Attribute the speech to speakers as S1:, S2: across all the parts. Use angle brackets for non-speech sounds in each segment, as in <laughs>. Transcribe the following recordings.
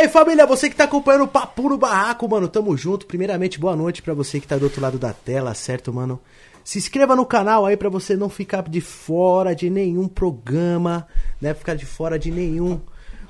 S1: aí, família, você que tá acompanhando o Papo no Barraco, mano, tamo junto. Primeiramente, boa noite pra você que tá do outro lado da tela, certo, mano? Se inscreva no canal aí pra você não ficar de fora de nenhum programa, né? Ficar de fora de nenhum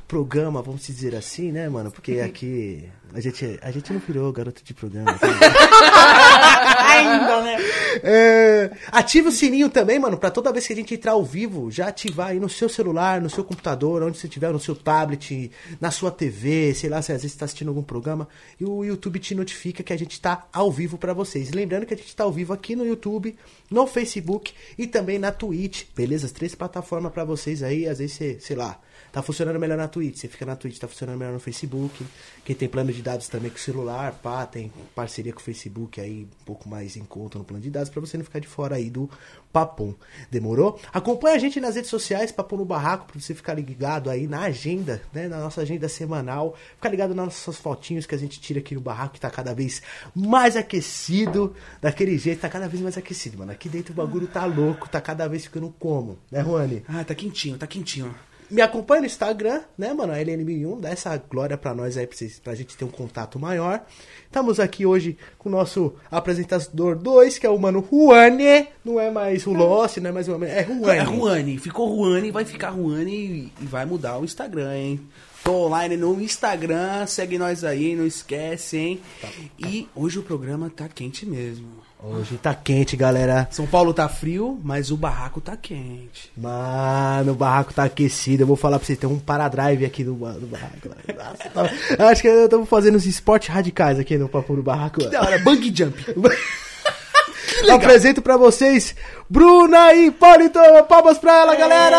S1: programa, vamos dizer assim, né, mano? Porque aqui a gente, a gente não virou garoto de programa. Tá? <laughs>
S2: Ainda, né?
S1: É, ative o sininho também, mano, pra toda vez que a gente entrar ao vivo, já ativar aí no seu celular, no seu computador, onde você estiver, no seu tablet, na sua TV, sei lá, se às vezes tá assistindo algum programa, e o YouTube te notifica que a gente tá ao vivo pra vocês. Lembrando que a gente tá ao vivo aqui no YouTube, no Facebook e também na Twitch, beleza? As três plataformas pra vocês aí, às vezes você, sei lá, tá funcionando melhor na Twitch, você fica na Twitch, tá funcionando melhor no Facebook. Quem tem plano de dados também com o celular, pá, tem parceria com o Facebook aí, um pouco mais em conta no plano de dados, pra você não ficar de fora aí do Papum. Demorou? Acompanha a gente nas redes sociais, Papum no Barraco, pra você ficar ligado aí na agenda, né, na nossa agenda semanal. Ficar ligado nas nossas fotinhos que a gente tira aqui no barraco, que tá cada vez mais aquecido, daquele jeito, tá cada vez mais aquecido, mano. Aqui dentro o bagulho tá louco, tá cada vez ficando como, né, Juane?
S3: Ah, tá quentinho, tá quentinho.
S1: Me acompanha no Instagram, né, mano? A LN1001, dá essa glória pra nós aí, pra, vocês, pra gente ter um contato maior. Estamos aqui hoje com o nosso apresentador 2, que é o mano Juane. Não é mais o Lost, não é mais o. É Juane.
S3: É Ruane, ficou Ruane, vai ficar Ruane e e vai mudar o Instagram, hein? Tô online no Instagram, segue nós aí, não esquece, hein? E hoje o programa tá quente mesmo.
S1: Hoje tá quente, galera.
S3: São Paulo tá frio, mas o barraco tá quente.
S1: Mano, o barraco tá aquecido. Eu vou falar pra vocês, tem um paradrive aqui no, no barraco. Nossa, tá- Acho que estamos fazendo uns esportes radicais aqui no Papo do Barraco.
S3: Da hora, bang jump. <laughs>
S1: Apresento pra vocês Bruna e Hipólito. Palmas pra ela, galera!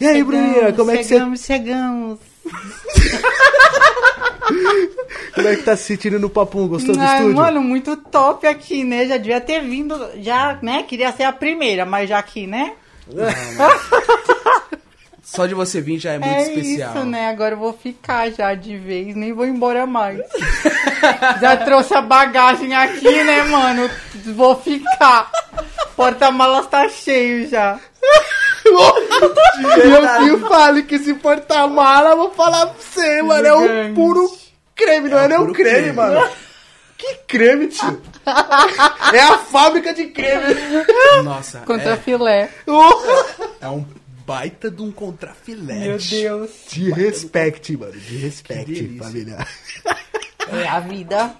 S1: E aí, Bruninha, como é que você
S2: chegamos, chegamos. <laughs>
S1: como é que tá se sentindo no papum? Gostou do
S2: Ai,
S1: estúdio?
S2: mano, muito top aqui, né? Já devia ter vindo, já, né? Queria ser a primeira, mas já aqui, né? <laughs>
S3: Só de você vir já é muito
S2: é
S3: especial.
S2: isso, né? Agora eu vou ficar já de vez, nem vou embora mais. <laughs> já trouxe a bagagem aqui, né, mano? Vou ficar. Porta-malas tá cheio já. <laughs>
S1: Meu fale que se portar mala, eu vou falar pra você, mano. É um puro creme, não é, nem um creme,
S3: creme.
S1: mano. Que creme, tio? <laughs> é a fábrica de creme.
S3: Nossa,
S2: Contra
S3: é,
S2: filé.
S3: é um baita de um contrafilete.
S2: Meu Deus.
S1: De respect, mano. De respect,
S3: delícia.
S1: família.
S2: É a vida.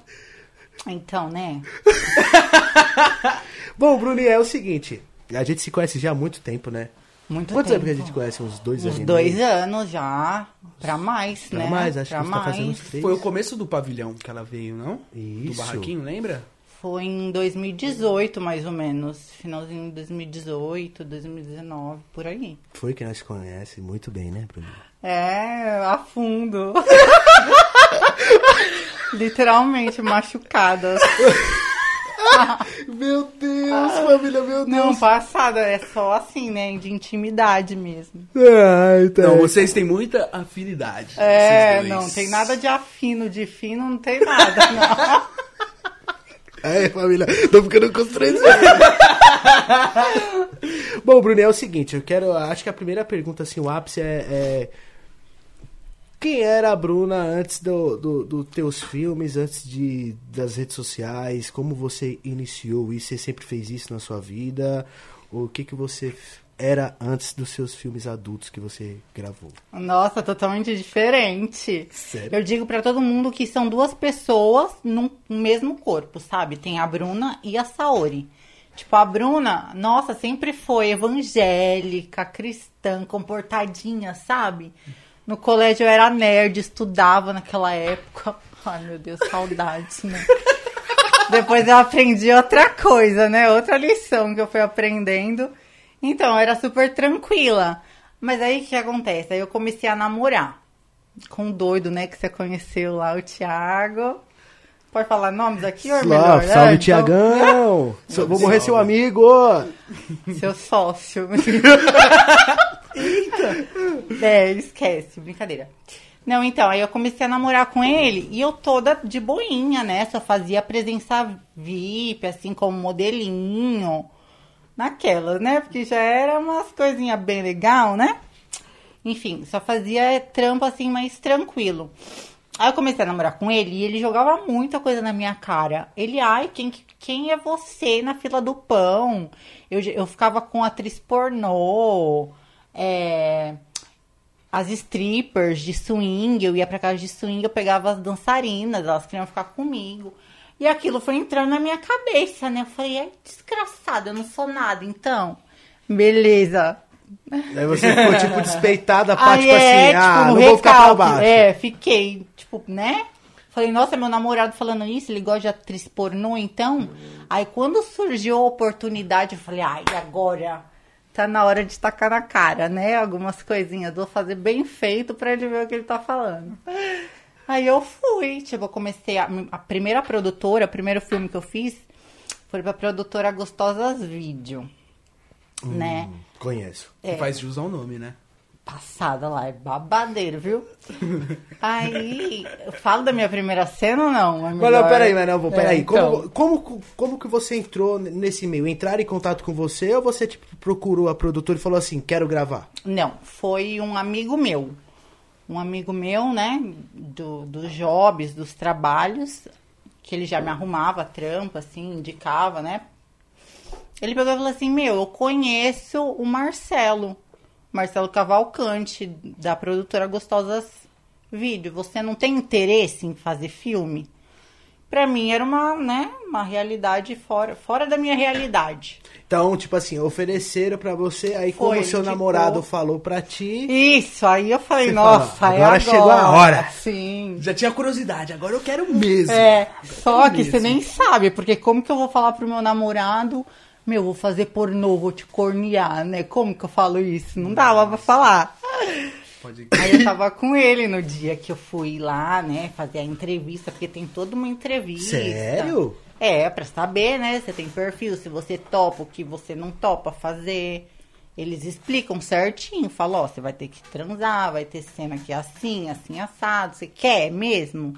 S2: Então, né? <laughs>
S1: Bom, Bruninha, é o seguinte. A gente se conhece já há muito tempo, né?
S2: Muito
S1: Quanto tempo
S2: tempo.
S1: que a gente conhece? Uns dois anos?
S2: Uns dois anos já. Pra mais,
S1: Pra
S2: né?
S1: mais, acho
S2: pra
S1: que a gente tá fazendo
S2: mais.
S1: uns três.
S3: Foi o começo do pavilhão que ela veio, não?
S1: Isso.
S3: Do barraquinho, lembra?
S2: Foi em 2018, mais ou menos. Finalzinho de 2018, 2019, por aí.
S1: Foi que nós conhece muito bem, né, Bruninha?
S2: É, a fundo. <laughs> Literalmente machucadas. <laughs> <laughs>
S1: Meu Deus, família, meu Deus.
S2: Não, passada, é só assim, né? De intimidade mesmo.
S1: Ai, tá.
S3: Não, vocês têm muita afinidade.
S2: É, não tem nada de afino, de fino não tem nada, não.
S1: Aí, <laughs> família, tô ficando constrangido. <laughs> Bom, Bruno, é o seguinte, eu quero. Acho que a primeira pergunta, assim, o ápice é. é, quem era a Bruna antes do, do, do teus filmes, antes de, das redes sociais? Como você iniciou isso? Você sempre fez isso na sua vida? O que, que você era antes dos seus filmes adultos que você gravou?
S2: Nossa, totalmente diferente.
S1: Sério?
S2: Eu digo pra todo mundo que são duas pessoas num mesmo corpo, sabe? Tem a Bruna e a Saori. Tipo, a Bruna, nossa, sempre foi evangélica, cristã, comportadinha, sabe? No colégio eu era nerd, estudava naquela época. <laughs> Ai, meu Deus, saudades, né? <laughs> Depois eu aprendi outra coisa, né? Outra lição que eu fui aprendendo. Então, eu era super tranquila. Mas aí o que acontece? Aí eu comecei a namorar com um doido, né? Que você conheceu lá, o Thiago. Pode falar nomes aqui ou é melhor?
S1: Salve, salve
S2: É, então-
S1: Tiagão! <laughs> Vou morrer seu amigo!
S2: Seu sócio. É, esquece, brincadeira. Não, então, aí eu comecei a namorar com ele e eu toda de boinha, né? Só fazia presença VIP, assim, como modelinho. naquela, né? Porque já era umas coisinhas bem legal, né? Enfim, só fazia trampo assim mais tranquilo. Aí eu comecei a namorar com ele e ele jogava muita coisa na minha cara. Ele, ai, quem, quem é você na fila do pão? Eu, eu ficava com atriz pornô, é, as strippers de swing, eu ia pra casa de swing, eu pegava as dançarinas, elas queriam ficar comigo. E aquilo foi entrando na minha cabeça, né? Eu falei, é desgraçado, eu não sou nada, então. Beleza.
S1: Aí você ficou, tipo, despeitada, pá,
S2: Aí
S1: tipo assim,
S2: é,
S1: ah,
S2: tipo,
S1: não vou ficar pra
S2: recalque.
S1: baixo.
S2: É, fiquei, tipo, né? Falei, nossa, meu namorado falando isso, ele gosta de atriz pornô, então. Aí quando surgiu a oportunidade, eu falei, ai, agora tá na hora de tacar na cara, né? Algumas coisinhas, vou fazer bem feito pra ele ver o que ele tá falando. Aí eu fui, tipo, eu comecei a, a primeira produtora, o primeiro filme que eu fiz foi pra produtora Gostosas Vídeo, né?
S1: Conheço.
S2: É.
S3: Faz jus ao nome, né?
S2: Passada lá, é babadeiro, viu? Aí, falo da minha primeira cena ou não? É
S1: não,
S2: melhor?
S1: peraí, mas não, vou, peraí.
S2: É, então.
S1: como, como, como que você entrou nesse meio? Entraram em contato com você ou você, tipo, procurou a produtora e falou assim, quero gravar?
S2: Não, foi um amigo meu. Um amigo meu, né, do, dos jobs, dos trabalhos, que ele já me arrumava trampo, assim, indicava, né? Ele pegou e falou assim, meu, eu conheço o Marcelo, Marcelo Cavalcante, da produtora Gostosas Vídeo. Você não tem interesse em fazer filme? Pra mim era uma, né, uma realidade fora, fora da minha realidade.
S1: Então, tipo assim, ofereceram pra você, aí como
S2: Foi,
S1: o seu
S2: indicou.
S1: namorado falou pra ti...
S2: Isso, aí eu falei, nossa,
S1: fala,
S2: é
S1: agora
S2: agora
S1: chegou a hora.
S2: Sim.
S3: Já tinha curiosidade, agora eu quero mesmo.
S2: É, só que
S3: mesmo.
S2: você nem sabe, porque como que eu vou falar pro meu namorado, meu, vou fazer pornô, vou te cornear, né? Como que eu falo isso? Não dava pra falar.
S3: Pode
S2: Aí eu tava com ele no dia que eu fui lá, né, fazer a entrevista, porque tem toda uma entrevista.
S1: Sério?
S2: É, pra saber, né, você tem perfil, se você topa o que você não topa fazer. Eles explicam certinho, falam, ó, você vai ter que transar, vai ter cena que é assim, assim, assado, você quer mesmo?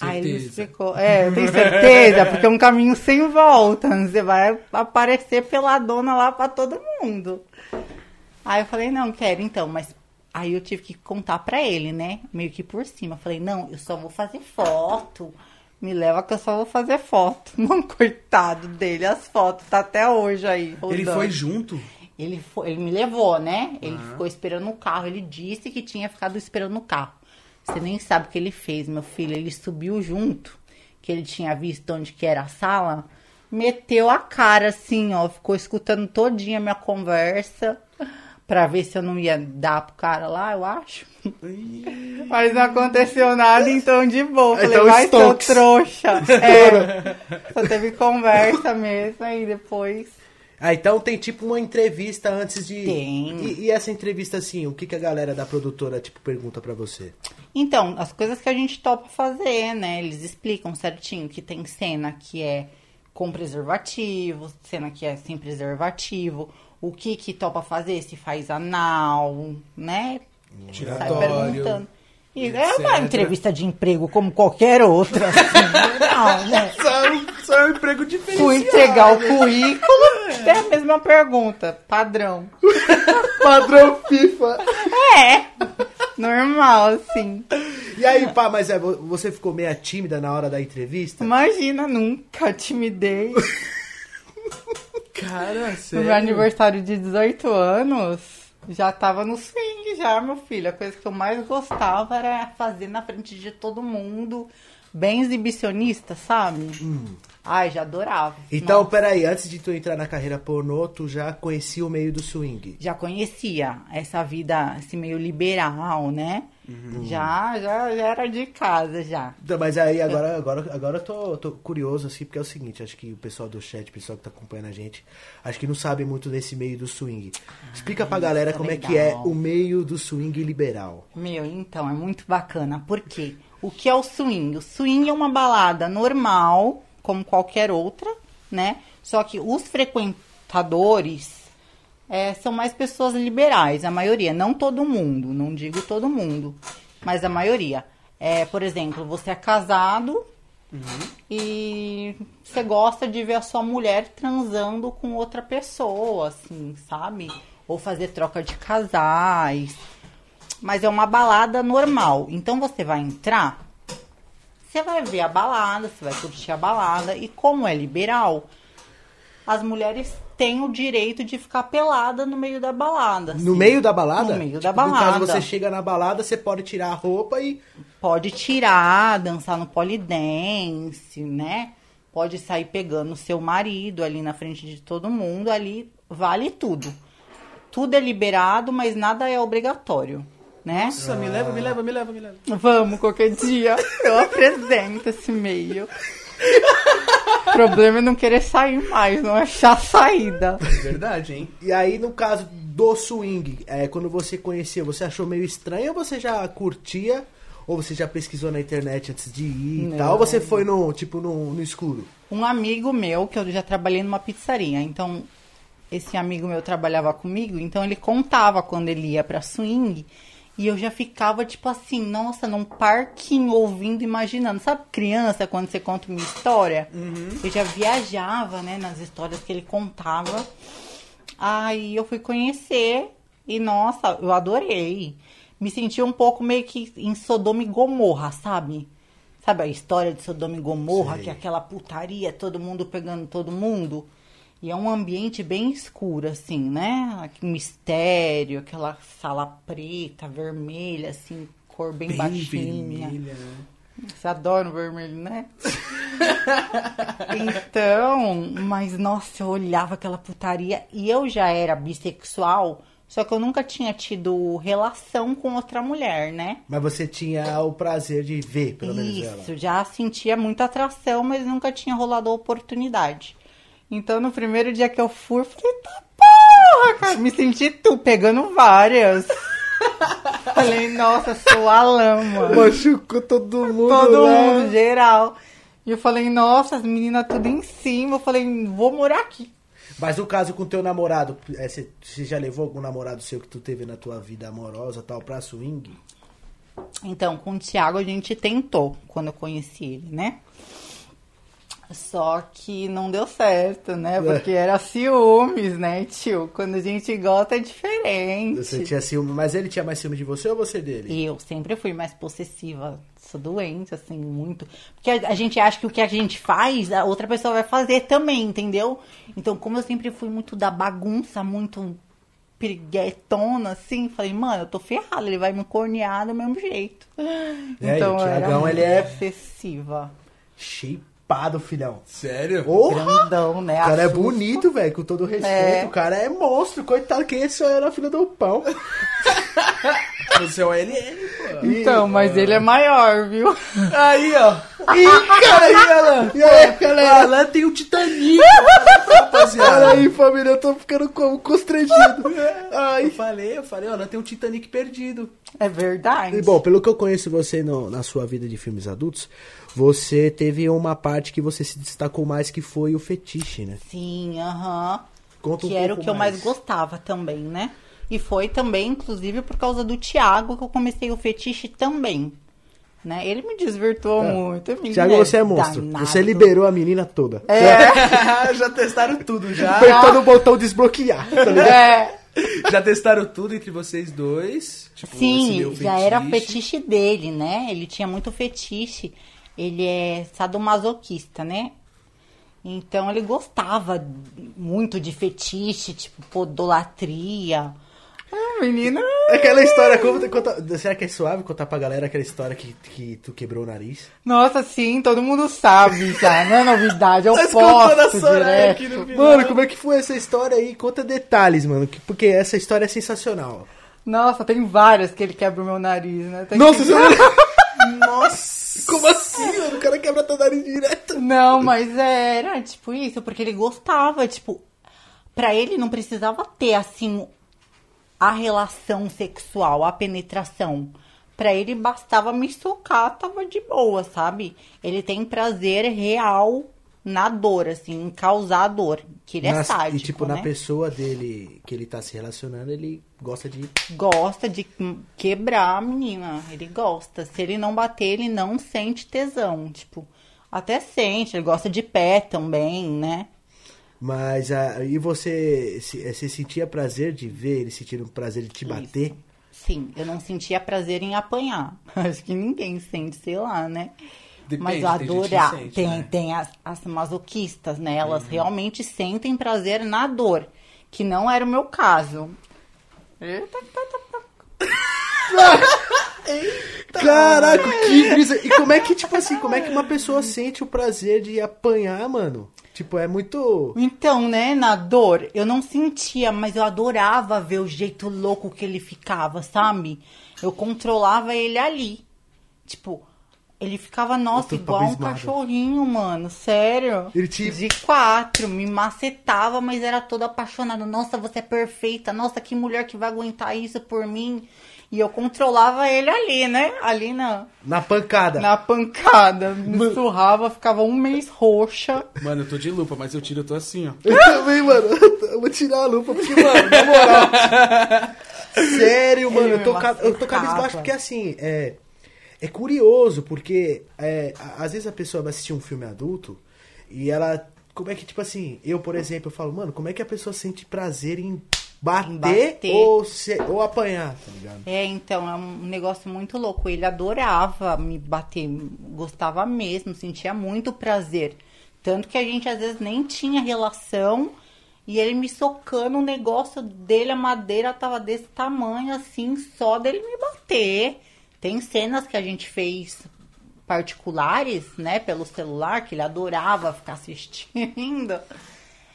S2: Aí ele
S3: Certeza.
S2: explicou, é, eu tenho certeza, porque é um caminho sem volta, você vai aparecer pela dona lá pra todo mundo. Aí eu falei, não, quero então, mas aí eu tive que contar pra ele, né? Meio que por cima. Eu falei, não, eu só vou fazer foto. Me leva que eu só vou fazer foto. <laughs> Não, coitado dele, as fotos, tá até hoje aí.
S3: Ele
S2: rodando.
S3: foi junto?
S2: Ele, foi, ele me levou, né? Ele ficou esperando no carro. Ele disse que tinha ficado esperando no carro. Você nem sabe o que ele fez, meu filho. Ele subiu junto, que ele tinha visto onde que era a sala. Meteu a cara assim, ó. Ficou escutando todinha a minha conversa. Pra ver se eu não ia dar pro cara lá, eu acho. Mas não aconteceu nada, então de boa. Falei,
S1: Então,
S2: vai, seu trouxa. <laughs> É, só teve conversa mesmo, aí depois...
S1: Ah, então tem tipo uma entrevista antes de...
S2: Tem.
S1: E, e essa entrevista, assim, o que, que a galera da produtora, tipo, pergunta pra você?
S2: Então, as coisas que a gente topa fazer, né? Eles explicam certinho que tem cena que é com preservativo, cena que é sem preservativo, o que que topa fazer, se faz anal, né? Sai
S3: Giratório,
S2: perguntando. É uma entrevista de emprego como qualquer outra. assim, não, né? <laughs>
S3: Só, só é um emprego diferente.
S2: Fui entregar o currículo, é a mesma pergunta, padrão. <laughs>
S1: Padrão FIFA!
S2: É, normal, assim.
S1: E aí, pá, mas é, vo- você ficou meio tímida na hora da entrevista?
S2: Imagina, nunca timidez. <laughs>
S3: Cara,
S2: No
S3: sério.
S2: meu aniversário de 18 anos, já tava no swing já, meu filho. A coisa que eu mais gostava era fazer na frente de todo mundo, bem exibicionista, sabe? Ai, já adorava.
S1: Então,
S2: Nossa,
S1: peraí, antes de tu entrar na carreira pornô, tu já conhecia o meio do swing.
S2: já conhecia essa vida, esse meio liberal, né?
S1: Uhum.
S2: Já, já, já era de casa, já.
S1: Então, Mas aí agora, agora, agora eu tô, tô curioso, assim, porque é o seguinte, acho que o pessoal do chat, o pessoal que tá acompanhando a gente, acho que não sabe muito desse meio do swing. Explica pra galera
S2: é
S1: como é que é
S2: legal.
S1: o meio do swing liberal.
S2: Meu, então, é muito bacana. Por quê? O que é o swing? O swing é uma balada normal, como qualquer outra, né? Só que os frequentadores é, são mais pessoas liberais, a maioria. Não todo mundo, não digo todo mundo, mas a maioria. É, por exemplo, você é casado E você gosta de ver a sua mulher transando com outra pessoa, assim, sabe? Ou fazer troca de casais. Mas é uma balada normal. Então você vai entrar, você vai ver a balada, você vai curtir a balada. E como é liberal, as mulheres têm o direito de ficar pelada no meio da balada.
S1: No
S2: assim.
S1: meio da balada?
S2: No meio da
S1: Tipo, No caso,
S2: balada.
S1: você chega na balada, você pode tirar a roupa e.
S2: Pode tirar, dançar no polidense, né? Pode sair pegando seu marido ali na frente de todo mundo, ali vale tudo. Tudo é liberado, mas nada é obrigatório, né?
S3: Nossa, me leva, me leva, me leva, me leva.
S2: Vamos qualquer dia. Eu apresento esse meio. O <laughs> problema é não querer sair mais, não achar saída.
S3: Verdade, hein?
S1: E aí, no caso do swing, é, quando você conheceu, você achou meio estranho ou você já curtia? Ou você já pesquisou na internet antes de ir e
S2: Não.
S1: tal? Ou você foi no, tipo, no, no escuro?
S2: Um amigo meu, que eu já trabalhei numa pizzaria, então esse amigo meu trabalhava comigo, então ele contava quando ele ia pra swing. E eu já ficava, tipo assim, nossa, num parquinho ouvindo, imaginando. Sabe criança, quando você conta uma história? Eu já viajava, né, nas histórias que ele contava. Aí eu fui conhecer e, nossa, eu adorei. Me senti um pouco meio que em Sodoma e Gomorra, sabe? Sabe a história de Sodoma e Gomorra,
S1: Sei.
S2: que é aquela putaria, todo mundo pegando todo mundo? E é um ambiente bem escuro, assim, né? Aquele mistério, aquela sala preta, vermelha, assim, cor bem,
S3: Bem
S2: baixinha.
S3: vermelha, né?
S2: Você adora o vermelho, né? então, mas nossa, eu olhava aquela putaria e eu já era bissexual, só que eu nunca tinha tido relação com outra mulher, né?
S1: Mas você tinha o prazer de ver, pelo menos ela.
S2: Isso, já sentia muita atração, mas nunca tinha rolado a oportunidade. Então, no primeiro dia que eu fui, eu falei, tá porra, cara, me senti tu pegando várias. <laughs> falei, nossa, sou a lama.
S1: Machucou todo mundo,
S2: Todo
S1: né?
S2: mundo, geral. E eu falei, nossa, as meninas tudo em cima. Eu falei, vou morar aqui.
S1: Mas no caso com teu namorado, é, você você já levou algum namorado seu que tu teve na tua vida amorosa tal pra swing?
S2: Então, com o Thiago a gente tentou quando eu conheci ele, né? Só que não deu certo, né?
S1: É.
S2: Porque era ciúmes, né, tio? Quando a gente gosta é diferente.
S1: Você tinha ciúme, mas ele tinha mais ciúme de você ou você dele?
S2: Eu sempre fui mais possessiva. Sou doente, assim, muito. Porque a, a gente acha que o que a gente faz, a outra pessoa vai fazer também, entendeu? Então, como eu sempre fui muito da bagunça, muito piriguetona, assim, falei, mano, eu tô ferrada, ele vai me cornear do mesmo jeito.
S1: É,
S2: então,
S1: e o
S2: era
S1: Thiagão,
S2: muito
S1: ele é-
S2: possessiva.
S1: Shapeado, filhão.
S3: Sério?
S1: Porra!
S2: Grandão, né?
S1: O cara é bonito, velho, com todo respeito.
S2: É.
S1: O cara é monstro, coitado, quem é esse era a filha do pão. <laughs>
S3: Você é o LL, pô.
S2: Então, mas ele é maior, viu?
S3: Aí, ó.
S1: Ih, cara, aí, Alan. E aí, galera?
S3: Alan tem o Titanic, rapaziada.
S1: Olha aí, família, eu tô ficando como constrangido. <laughs>
S3: Eu
S1: Ai.
S3: falei, eu falei, ó, Alan tem o Titanic perdido.
S2: É verdade.
S1: E, bom, pelo que eu conheço você no- na sua vida de filmes adultos, você teve uma parte que você se destacou mais, que foi o fetiche, né?
S2: Sim, aham.
S1: Conta um
S2: que era o que eu mais
S1: mais.
S2: gostava também, né? E foi também, inclusive, por causa do Thiago que eu comecei o fetiche também. Né? Ele me desvirtuou muito. ele
S1: Thiago, você é monstro.
S2: danado.
S1: Você liberou a menina toda.
S2: É,
S3: já <laughs> testaram tudo, já.
S1: Apertando o botão desbloquear, tá
S2: é.
S3: Já testaram tudo entre vocês dois? Tipo,
S2: Sim, já era fetiche dele, né? Ele tinha muito fetiche. Ele é sadomasoquista, né? Então ele gostava muito de fetiche, tipo podolatria. Ah, menina.
S1: Aquela história, como, conta, será que é suave contar pra galera aquela história que, que tu quebrou o nariz?
S2: Nossa, sim, todo mundo sabe já, não é novidade.
S3: Vocês contando a
S2: posto direto.
S3: aqui no final.
S1: Mano, como é que foi essa história aí? Conta detalhes, mano, que- porque essa história é sensacional.
S2: Nossa, tem várias que ele quebra o meu nariz, né? Tem
S1: Nossa,
S2: que-
S1: você... <laughs>
S3: Nossa!
S1: como assim, mano? O cara quebra teu nariz direto.
S2: Não, mas era tipo isso, porque ele gostava, tipo, pra ele não precisava ter assim a relação sexual, a penetração. Pra ele bastava me socar, tava de boa, sabe? Ele tem prazer real na dor, assim, em causar dor, que ele é
S1: Nas-
S2: sádico,
S1: e tipo,
S2: né?
S1: na pessoa dele que ele tá se relacionando, ele gosta de.
S2: Gosta de quebrar a menina, ele gosta. Se ele não bater, ele não sente tesão, tipo, Até sente, ele gosta de pé também, né?
S1: Mas ah, e você, se- eh, você sentia prazer de ver ele sentindo prazer de te bater?
S2: Isso. Sim, eu não sentia prazer em apanhar. <laughs> Acho que ninguém sente, sei lá, né?
S3: Depende,
S2: Mas eu
S3: tem gente que
S2: adorava.
S3: sente,
S2: Tem,
S3: né?
S2: tem as, as masoquistas, né? Elas realmente sentem prazer na dor. Que não era o meu caso. Eita, tá, tá, tá.
S1: Caraca, que brisa! E como é que, tipo assim, como é que uma pessoa sente o prazer de apanhar, mano? Tipo, é muito.
S2: Então, né, na dor, eu não sentia, mas eu adorava ver o jeito louco que ele ficava, sabe? Eu controlava ele ali. Tipo, ele ficava, nossa, igual um cachorrinho, mano. Sério.
S1: Ele te-
S2: De quatro, me macetava, mas era todo apaixonado. Nossa, você é perfeita. Nossa, que mulher que vai aguentar isso por mim. E eu controlava ele ali, né? Ali na,
S1: Na pancada.
S2: na pancada. Me surrava, ficava um mês roxa.
S3: Mano, eu tô de lupa, mas eu tiro, eu tô assim, ó.
S1: Eu também, mano. Eu vou tirar a lupa, porque, mano, na moral. <laughs> Sério, mano,
S2: Ele
S1: eu tô, ca- eu tô cabisbaixo porque, assim, é. É curioso, porque é, às vezes a pessoa vai assistir um filme adulto e ela. Como é que, tipo assim, eu, por exemplo, eu falo, mano, como é que a pessoa sente prazer em bater,
S2: bater.
S1: Ou, se- ou apanhar, tá ligado?
S2: É, então, é um negócio muito louco. Ele adorava me bater, gostava mesmo, sentia muito prazer. Tanto que a gente às vezes nem tinha relação e ele me socando, o negócio dele, a madeira tava desse tamanho, assim, só dele me bater. Tem cenas que a gente fez particulares, né, pelo celular, que ele adorava ficar assistindo.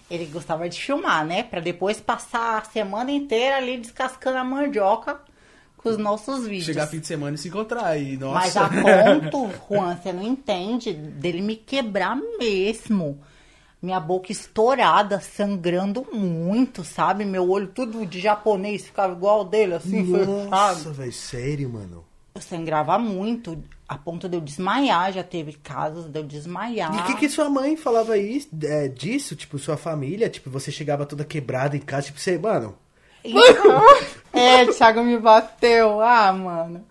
S2: Ele gostava de filmar, né? Pra depois passar a semana inteira ali descascando a mandioca com os nossos vídeos.
S3: Chegar fim de semana e se encontrar aí, nossa.
S2: Mas a ponto, Juan, você não entende, dele me quebrar mesmo. Minha boca estourada, sangrando muito, sabe? Meu olho tudo de japonês ficava igual ao dele, assim,
S1: Nossa,
S2: fechado.
S1: velho, sério, mano.
S2: Eu sangrava muito, a ponto de eu desmaiar. Já teve casos de eu desmaiar.
S1: E o que, que sua mãe falava aí, é, disso? Tipo, sua família? Tipo, você chegava toda quebrada em casa, tipo, você, mano.
S2: Então, <laughs> é, Thiago me bateu. Ah, mano.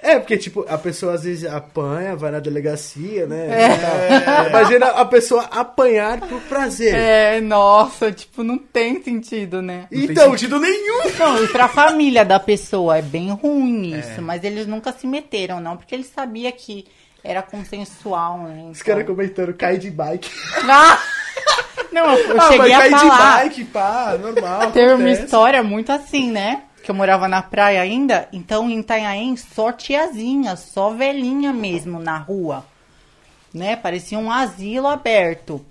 S1: É, porque, tipo, a pessoa às vezes apanha, vai na delegacia, né? É. Imagina a pessoa apanhar por prazer.
S2: É, nossa, tipo, não tem sentido, né?
S3: Não
S1: Então,
S3: tem sentido nenhum. <laughs>
S2: Não, e pra família da pessoa é bem ruim isso, mas eles nunca se meteram, não, porque eles sabiam que era consensual, né?
S1: os
S2: então-
S1: caras comentando, cai de bike. <laughs>
S2: Ah! Não, eu
S1: ah,
S2: cheguei
S1: mas
S2: a
S1: cai de
S2: falar.
S1: bike, pá, normal.
S2: Teve uma
S1: acontece.
S2: história muito assim, né? Que eu morava na praia ainda, então em Itanhaém só tiazinha, só velhinha mesmo na rua. Né? Parecia um asilo aberto.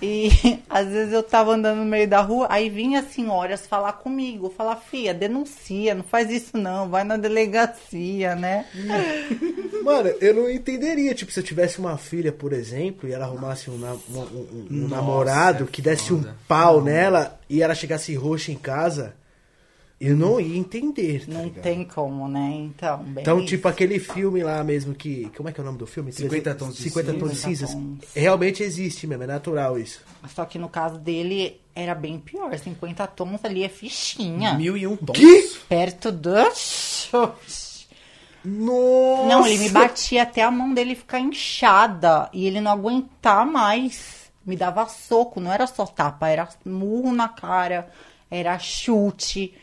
S2: E <laughs> às vezes eu tava andando no meio da rua, aí vinha as senhoras falar comigo, falar, fia, denuncia, não faz isso não, vai na delegacia, né? <laughs>
S1: Mano, eu não entenderia, tipo, se eu tivesse uma filha, por exemplo, e ela arrumasse um, na- um- um- um
S3: Nossa,
S1: namorado
S3: é
S1: que desse um pau nela e ela chegasse roxa em casa, eu não ia entender, tá
S2: Não
S1: ligado?
S2: tem como, né? Então, bem
S1: Então,
S2: isso.
S1: tipo, aquele filme lá mesmo que. Como é que é o nome do filme?
S3: 50 tons de
S1: 50 tons de
S2: 50
S1: cinzas.
S2: tons.
S1: Realmente existe mesmo, é natural isso.
S2: Só que no caso dele era bem pior, 50 tons ali é fichinha.
S3: Mil e um tons.
S1: Que?
S2: Perto do.
S1: Nossa!
S2: Não, ele me batia até a mão dele ficar inchada e ele não aguentar mais. Me dava soco, não era só tapa, era murro na cara, era chute.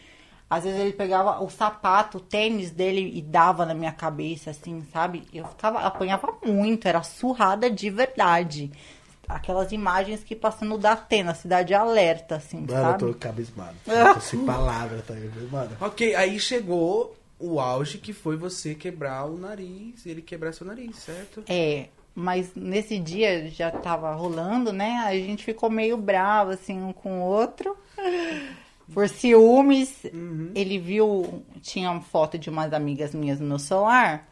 S2: Às vezes ele pegava o sapato, o tênis dele e dava na minha cabeça, assim, sabe? Eu ficava, apanhava muito, era surrada de verdade. Aquelas imagens que passam no Datena, cidade alerta, assim,
S1: Mano, eu
S2: sabe?
S1: tô cabismado. Eu tô sem <laughs> palavras, tá ligado? Mano.
S3: Ok, aí chegou o auge que foi você quebrar o nariz, ele quebrar seu nariz, certo?
S2: É, mas nesse dia já tava rolando, né? A gente ficou meio bravo, assim, um com o outro. <laughs> Por ciúmes, ele viu, tinha uma foto de umas amigas minhas no meu celular.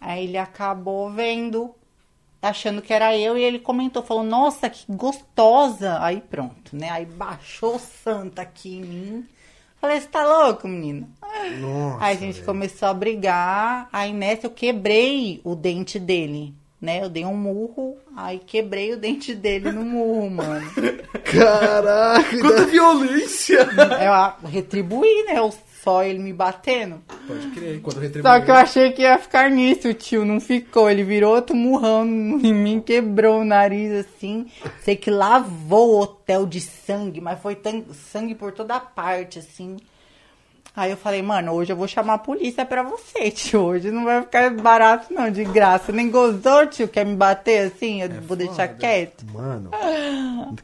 S2: Aí ele acabou vendo, achando que era eu, e ele comentou, falou, nossa, que gostosa. Aí pronto, né? Aí baixou o santa aqui em mim. Falei, você tá louco, menina?
S1: Nossa.
S2: Aí a gente
S1: velho.
S2: começou a brigar. Aí nessa eu quebrei o dente dele. Né? Eu dei um murro, aí quebrei o dente dele no murro, mano.
S1: Caraca!
S3: Quanta violência!
S2: Eu a- retribuí, né? Eu- Só ele me batendo.
S3: Pode crer, quando retribuir.
S2: Só que eu achei que ia ficar nisso, tio. Não ficou. Ele virou outro murrão em mim, quebrou o nariz assim. Sei que lavou o hotel de sangue, mas foi sangue por toda parte, assim. Aí eu falei, mano, hoje eu vou chamar a polícia pra você, tio. Hoje não vai ficar barato, não, de graça. Nem gozou, tio, quer me bater assim? Eu vou deixar quieto.
S1: Mano,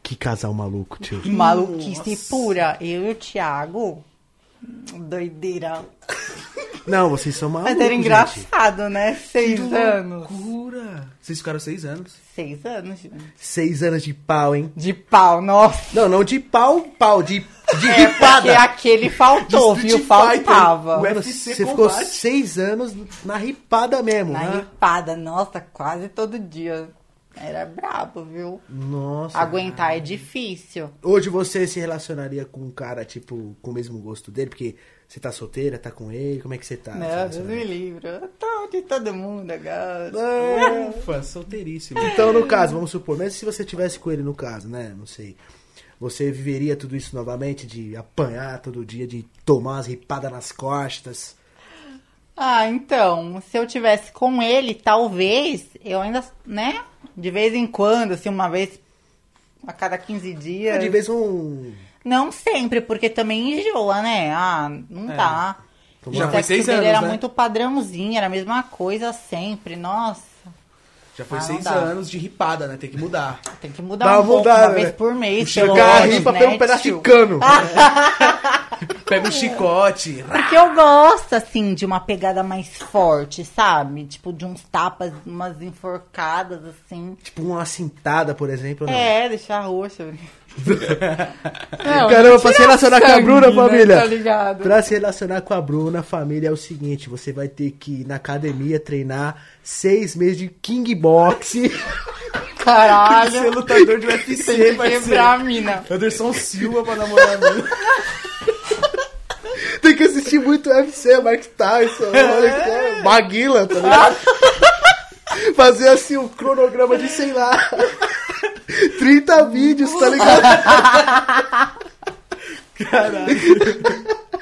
S1: que casal maluco, tio.
S2: Maluquice pura. Eu e o Thiago. Doideira.
S1: Não, vocês são malucos,
S2: Mas era
S1: gente.
S2: engraçado, né? Seis
S3: Que
S2: anos.
S3: loucura! Vocês ficaram seis anos.
S2: Seis anos, gente.
S1: Seis anos de pau, hein?
S2: De pau, nossa.
S1: Não, não de pau, pau, de, de
S2: É porque
S1: ripada.
S2: aquele faltou,
S3: De
S2: viu? Faltava.
S1: Mano,
S3: UFC
S1: você ficou seis anos na ripada mesmo,
S2: Na
S1: né?
S2: ripada, nossa, quase todo dia. Era brabo, viu?
S1: Nossa.
S2: Aguentar é difícil.
S1: Hoje você se relacionaria com um cara, tipo, com o mesmo gosto dele? Porque você tá solteira, tá com ele? Como é que você tá?
S2: Não, Deus me livre. Eu tô de todo mundo agora.
S1: É.
S3: Ufa, solteiríssimo.
S1: Então, no caso, vamos supor, mesmo se você tivesse com ele no caso, né? Não sei. Você viveria tudo isso novamente, de apanhar todo dia, de tomar umas ripadas nas costas.
S2: Ah, então, se eu tivesse com ele, talvez eu ainda, né? De vez em quando, assim, uma vez a cada 15 dias.
S1: De vez um.
S2: Não sempre, porque também enjoa, né? Ah, não dá.
S3: Já
S2: O
S3: foi seis anos,
S2: era
S3: né?
S2: muito padrãozinho, era a mesma coisa sempre. Nossa,
S3: Já foi
S2: Ah,
S3: seis
S2: dá.
S3: anos de ripada, né? Tem que mudar.
S2: tem que mudar
S1: Dá
S2: um pouco,
S1: mudar,
S2: uma
S1: né?
S2: vez por mês.
S1: Chegar
S2: pelo
S1: a ripa
S2: né,
S1: pega um pedaço de cano. <laughs>
S3: Pega um chicote.
S2: Porque eu gosto, assim, de uma pegada mais forte, sabe? Tipo, de uns tapas, umas enforcadas, assim.
S1: Tipo uma cintada, por exemplo. Não.
S2: É, deixar roxa. <laughs>
S1: Caramba, pra se relacionar com a Bruna,
S2: né,
S1: família.
S2: Tá ligado?
S1: Pra se relacionar com a Bruna, família, é o seguinte: você vai ter que ir na academia treinar seis meses de Kingbox. <laughs>
S2: Caralho.
S3: Ser lutador de UFC,
S2: Tem que
S3: vai
S2: quebrar a mina.
S3: Anderson Silva pra namorar a mina. <laughs>
S1: Tem que assistir muito UFC, Mike Tyson, olha que- Maguila, tá ligado? Fazer assim um cronograma de, sei lá, 30 vídeos, tá ligado? <laughs>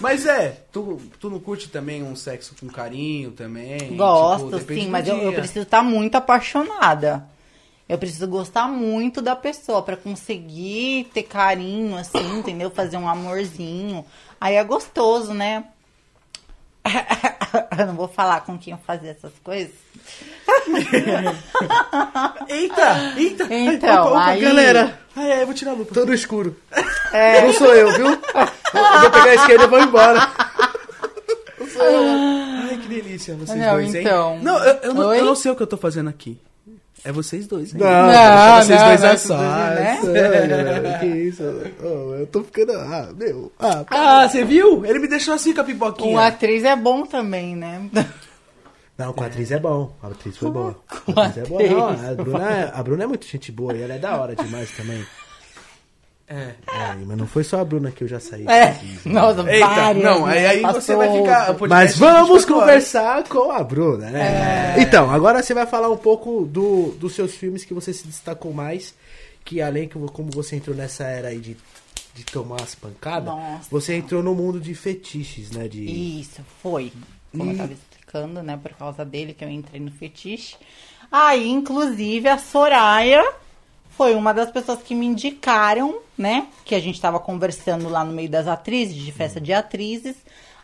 S3: Mas é, tu, tu não curte também um sexo com carinho também?
S2: Gosto,
S3: Tipo,
S2: sim, mas eu, eu preciso estar muito apaixonada. Eu preciso gostar muito da pessoa pra conseguir ter carinho, assim, entendeu? Fazer um amorzinho. Aí é gostoso, né? Eu não vou falar com quem eu fazer essas coisas. <laughs>
S3: Eita, eita.
S2: Então,
S3: opa, opa,
S2: aí-
S3: galera. Ah, é, eu vou tirar a lupa.
S1: Todo escuro. Não sou eu, viu? Eu vou pegar a esquerda e vou embora.
S3: Ai, que delícia, vocês
S2: Não,
S3: dois, hein?
S2: então.
S3: Não, eu, eu não, eu não sei o que eu tô fazendo aqui. É vocês dois, hein?
S1: Não,
S2: Não,
S3: vocês
S2: não,
S3: dois
S2: não,
S3: a
S2: tudo
S3: sós.
S2: né?
S1: É, que isso? Oh, eu tô ficando. Ah, meu. Ah,
S3: Ah, você viu? Ele me deixou assim com a pipoquinha.
S2: Com atriz é bom também, né? <laughs>
S1: Não, com a atriz é bom. A atriz foi boa.
S2: Com
S1: A atriz é boa.
S2: atriz.
S1: Não, a, Bruna, é- a Bruna é muito gente boa e ela é da hora demais também.
S3: É.
S1: É, mas não foi só a Bruna que eu já saí.
S2: É, nossa,
S3: Eita,
S2: várias,
S3: não,
S2: né?
S3: aí, aí você vai ficar...
S1: Mas vamos
S3: 24 horas.
S1: conversar com a Bruna, né? Então, agora você vai falar um pouco do, dos seus filmes que você se destacou mais. Que além que como você entrou nessa era aí de, de tomar as pancadas,
S2: Nossa.
S1: você entrou no mundo de fetiches, né? De,
S2: Isso, foi. Como
S1: E-
S2: eu tava explicando, né? Por causa dele que eu entrei no fetiche. Aí, inclusive, a Soraya foi uma das pessoas que me indicaram, né? Que a gente tava conversando lá no meio das atrizes, de festa de atrizes.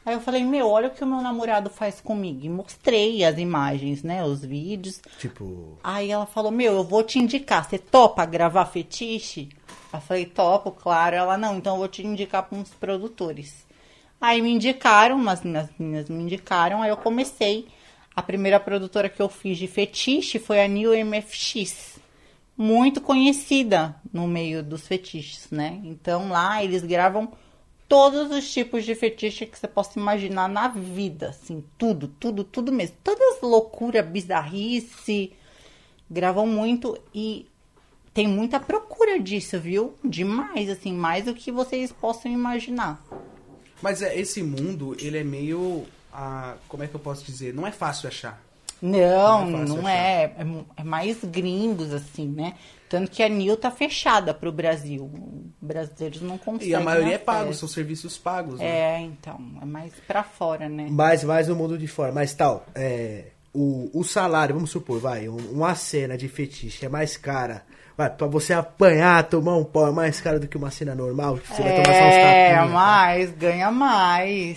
S2: Aí eu falei, meu, olha o que o meu namorado faz comigo. E mostrei as imagens, né? Os vídeos.
S1: Tipo,
S2: Aí ela falou, meu, eu vou te indicar. Você topa gravar fetiche? Eu falei, topo, claro. Ela, não, então eu vou te indicar para uns produtores. Aí me indicaram, umas minhas meninas me indicaram, aí eu comecei. A primeira produtora que eu fiz de fetiche foi a New MFX. Muito conhecida no meio dos fetiches, né? Então lá eles gravam todos os tipos de fetiche que você possa imaginar na vida, assim, tudo, tudo, tudo mesmo. Todas loucura, bizarrice, gravam muito e tem muita procura disso, viu? Demais, assim, mais do que vocês possam imaginar.
S3: Mas é, esse mundo, ele é meio... ah, como é que eu posso dizer? Não é fácil achar.
S2: Não,
S3: Não é
S2: não é. É, é mais gringos, assim, né? Tanto que a Nil tá fechada pro Brasil. Brasileiros não conseguem.
S3: E a maioria é pago, são serviços pagos, né?
S2: É, então. É mais pra fora, né?
S1: Mais, mais no mundo de fora. Mas tal, é, o, o salário, vamos supor, vai, um- uma cena de fetiche é mais cara. Vai, pra você apanhar, tomar um pau, é mais cara do que uma cena normal, que você vai tomar só uns
S2: É,
S1: tapinhas. tá?
S2: mais, ganha mais.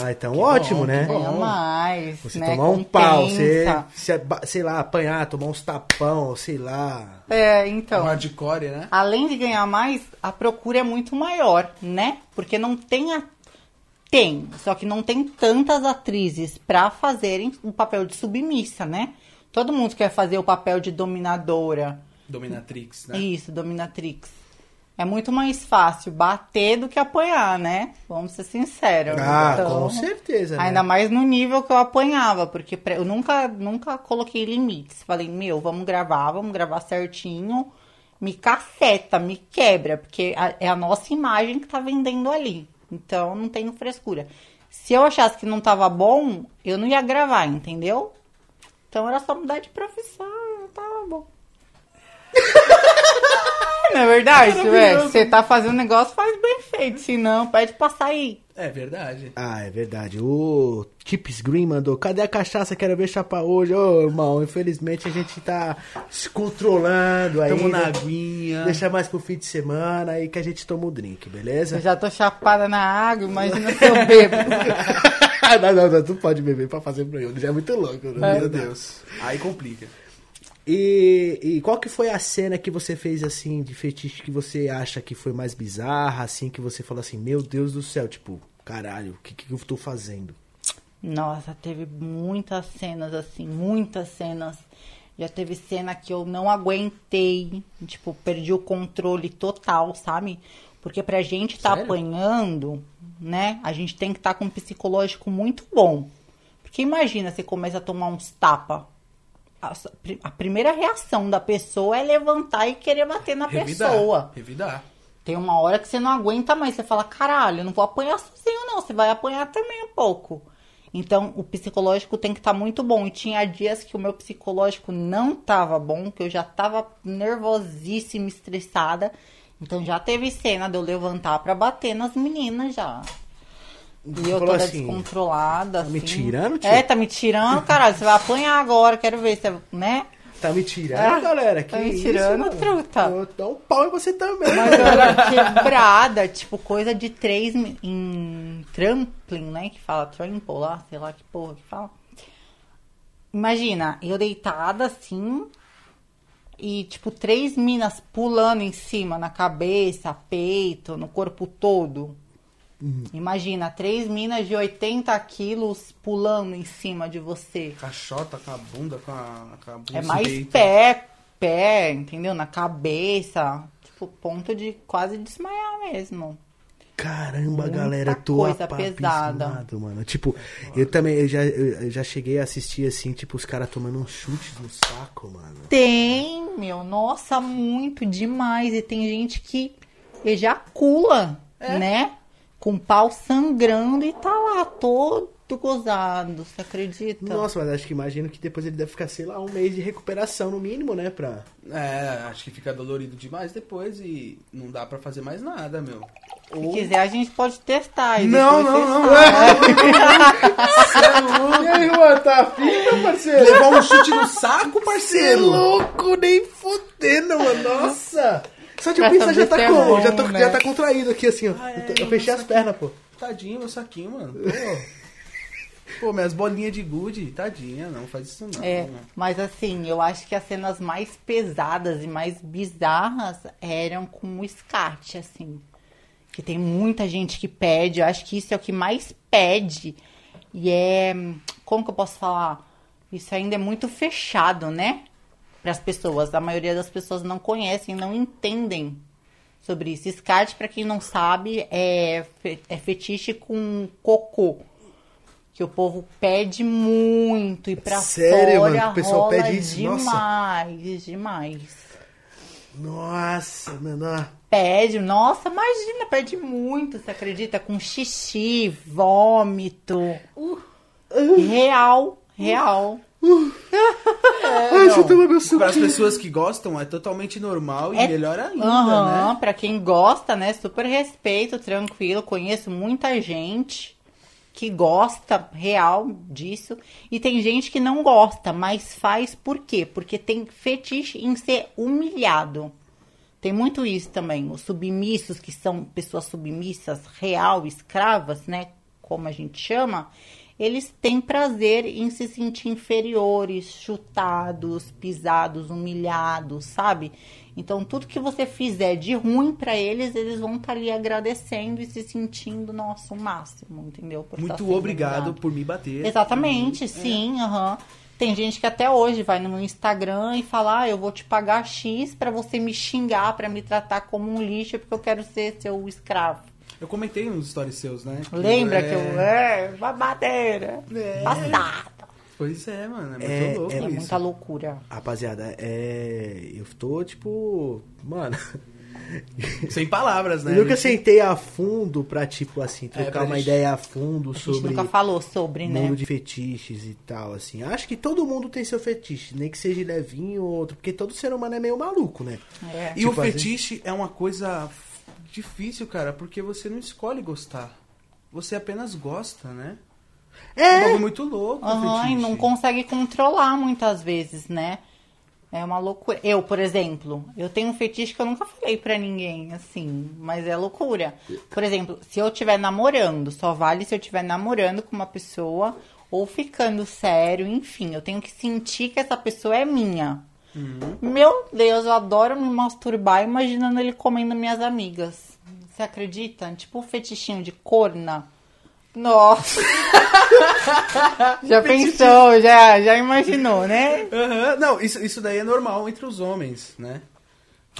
S1: Ah, então ótimo,
S3: bom,
S1: né?
S3: que
S2: ganha mais.
S1: Você
S2: né?
S1: tomar um pau, você,
S2: Compensa.
S1: se- sei lá, apanhar, tomar uns tapão, sei lá.
S2: É,
S3: Um
S2: então.
S3: hardcore, né?
S2: Além de ganhar mais, a procura é muito maior, né? Porque não tem a... Tem, só que não tem tantas atrizes pra fazerem o papel de submissa, né? Todo mundo quer fazer o papel de dominadora.
S3: Dominatrix, né?
S2: Isso, dominatrix. É muito mais fácil bater do que apanhar, né? Vamos ser sinceros.
S1: Ah,
S2: Então,
S1: com certeza, né?
S2: Ainda mais no nível que eu apanhava, porque eu nunca, nunca coloquei limites. Falei, meu, vamos gravar, vamos gravar certinho. Me caceta, me quebra, porque a- é a nossa imagem que tá vendendo ali. Então não tenho frescura. Se eu achasse que não tava bom, eu não ia gravar, entendeu? Então era só mudar de profissão, tava bom. <laughs> Não é verdade, velho? Você tá fazendo negócio, faz bem feito. Se não, pede pra sair.
S3: É verdade.
S1: Ah, é verdade. O Chips Green mandou, cadê a cachaça? Quero ver chapar hoje. Ô, irmão, infelizmente a gente tá se controlando aí.
S3: Tamo na aguinha.
S1: Deixa mais pro fim de semana aí que a gente toma o drink,
S2: Eu
S1: beleza?
S2: já tô chapada na água, imagina se eu bebo. <laughs>
S1: não, não, não, tu pode beber pra fazer programa, já é muito louco. né?
S3: Meu Deus. Aí complica.
S1: E, e qual que foi a cena que você fez assim de fetiche que você acha que foi mais bizarra, assim, que você falou assim, meu Deus do céu, tipo, caralho, o que, que eu tô fazendo?
S2: Nossa, teve muitas cenas assim, muitas cenas. Já teve cena que eu não aguentei, tipo, perdi o controle total, sabe? Porque pra gente tá
S1: Sério?
S2: apanhando, né? A gente tem que estar com um psicológico muito bom. Porque imagina, você começa a tomar uns tapa. A, a primeira reação da pessoa é levantar e querer bater na
S3: Revidar.
S2: pessoa.
S3: Revidar.
S2: Tem uma hora que você não aguenta mais. Você fala, caralho, eu não vou apanhar sozinho, não. Você vai apanhar também um pouco. Então, o psicológico tem que estar muito bom. E tinha dias que o meu psicológico não tava bom, que eu já tava nervosíssima, estressada. Então, já teve cena de eu levantar pra bater nas meninas já. E eu toda
S1: assim,
S2: descontrolada,
S1: tá me
S2: assim.
S1: tirando, tio?
S2: É, tá me tirando, caralho. Você vai apanhar agora, quero ver, você, né?
S1: Tá me tirando,
S2: Ah,
S1: galera?
S2: tá
S1: que
S2: me
S1: isso,
S2: tirando,
S1: mano?
S2: truta.
S1: Eu dou um pau em você também.
S2: Mas eu era quebrada, tipo, coisa de três em trampling, né? Que fala trample lá, sei lá que porra que fala. Imagina, eu deitada assim e, tipo, três minas pulando em cima, na cabeça, peito, no corpo todo. Imagina, três minas de 80 quilos pulando em cima de você.
S3: Caixota com a bunda, com a, com a bunda
S2: É mais
S3: direita.
S2: pé, pé, entendeu? Na cabeça. Tipo, ponto de quase desmaiar mesmo.
S1: Caramba,
S2: Muita
S1: galera, tô
S2: coisa pesada.
S1: mano. Tipo, eu também eu já, eu já cheguei a assistir assim, tipo, os caras tomando um chute no saco, mano.
S2: Tem, meu, nossa, muito demais. E tem gente que ejacula, né? Com o pau sangrando e tá lá todo gozado, você acredita?
S1: Nossa, mas acho que imagino que depois ele deve ficar, sei lá, um mês de recuperação no mínimo, né, pra...
S3: É, acho que fica dolorido demais depois e não dá pra fazer mais nada, meu.
S2: Se quiser, a gente pode testar. e
S3: Não,
S2: depois
S3: não,
S2: vocês
S3: não. <laughs>
S1: E aí, tá parceiro?
S3: Levar um chute no saco,
S1: Você é
S3: parceiro.
S1: louco, nem fodendo, mano. Nossa! Só de pensar já tá,
S2: se é
S1: com,
S2: bom,
S1: já, tô-
S2: né?
S1: já tá contraído aqui, assim, ó.
S3: Ah, é,
S1: eu, tô- eu fechei as pernas, pô.
S3: Tadinho, meu saquinho, mano. Pô. <laughs> Pô, minhas bolinhas de gude, tadinha, não faz isso não.
S2: É, mas assim, eu acho que as cenas mais pesadas e mais bizarras eram com o SCAT, assim. Que tem muita gente que pede, eu acho que isso é o que mais pede. E é. Como que eu posso falar? Isso ainda é muito fechado, né? Para as pessoas. A maioria das pessoas não conhecem, não entendem sobre isso. SCAT, para quem não sabe, é, fe- é fetiche com cocô. Que o povo pede muito e pra
S1: Sério,
S2: fora
S1: mano? O pessoal
S2: rola
S1: pede isso? Nossa.
S2: demais, demais.
S1: Nossa, mano.
S2: Pede, nossa, imagina, pede muito, você acredita? Com xixi, vômito.
S1: Uh.
S2: Real, real. <laughs>
S3: É,
S1: Ai, eu tomar meu.
S3: Para as pessoas que gostam, é totalmente normal e melhor ainda, né?
S2: Pra quem gosta, né? Super respeito, tranquilo. Conheço muita gente que gosta real disso. E tem gente que não gosta, mas faz por quê? Porque tem fetiche em ser humilhado. Tem muito isso também. Os submissos, que são pessoas submissas, real, escravas, né? Como a gente chama, eles têm prazer em se sentir inferiores, chutados, pisados, humilhados, sabe? Então, tudo que você fizer de ruim pra eles, eles vão estar ali agradecendo e se sentindo, nossa, o máximo, entendeu? Por
S3: Muito
S2: sendo
S3: obrigado por me bater.
S2: Exatamente, sim, aham. Tem gente que até hoje vai no meu Instagram e fala: ah, eu vou te pagar X pra você me xingar, pra me tratar como um lixo, porque eu quero ser seu escravo.
S3: Eu comentei uns stories seus, né?
S2: Lembra
S3: é...
S2: que eu. É, babadeira.
S3: É.
S2: Passada.
S3: Pois é, mano. É muito
S1: É,
S3: louco
S2: É
S3: isso.
S2: muita loucura.
S1: Rapaziada, é. Eu tô tipo. Mano. <laughs>
S3: Sem palavras, né?
S1: eu nunca sentei a fundo pra, tipo assim, trocar
S3: pra
S1: uma
S3: gente-
S1: ideia a fundo
S2: A gente
S1: sobre
S2: nunca falou sobre, né?
S1: mundo de fetiches e tal, assim. Acho que todo mundo tem seu fetiche, nem que seja levinho ou outro, porque todo ser humano é meio maluco, né?
S2: É.
S3: E
S1: Tipo,
S3: o fetiche é uma coisa difícil, cara, porque você não escolhe gostar. Você apenas gosta, né? É um muito louco.
S2: Aham, e não consegue controlar muitas vezes, né? É uma loucura. Eu, por exemplo, eu tenho um fetiche que eu nunca falei pra ninguém, assim, mas é loucura. Por exemplo, se eu estiver namorando, só vale se eu estiver namorando com uma pessoa ou ficando sério, enfim, eu tenho que sentir que essa pessoa é minha. Meu Deus, eu adoro me masturbar imaginando ele comendo minhas amigas. Você acredita? Tipo um fetichinho de corna. Nossa! <laughs> já pensou, já, já imaginou, né?
S3: Aham, Não, isso, isso daí é normal entre os homens, né?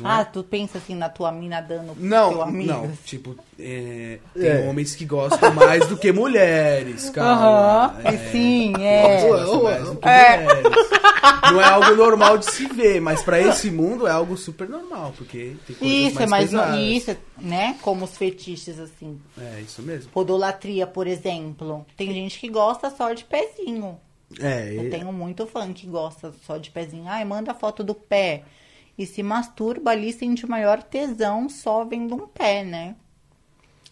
S2: Ah, tu pensa assim na tua mina dando pro teu
S3: Não,
S2: amigo?
S3: não. Tipo, é, tem
S1: É.
S3: homens que gostam mais do que mulheres, calma.
S2: Aham, e sim, é.
S3: Gostam mais do que
S2: É.
S3: mulheres. <laughs> Não é algo normal de se ver, mas pra esse mundo é algo super normal, porque tem coisas
S2: Isso, é
S3: mais
S2: mais
S3: pesadas.
S2: isso, né? Como os fetiches, assim.
S3: É, isso mesmo.
S2: Podolatria, por exemplo. Tem gente que gosta só de pezinho.
S1: É,
S2: Eu
S1: e-
S2: tenho muito fã que gosta só de pezinho. Ai, manda foto do pé. E se masturba ali, sente o maior tesão só vendo um pé, né?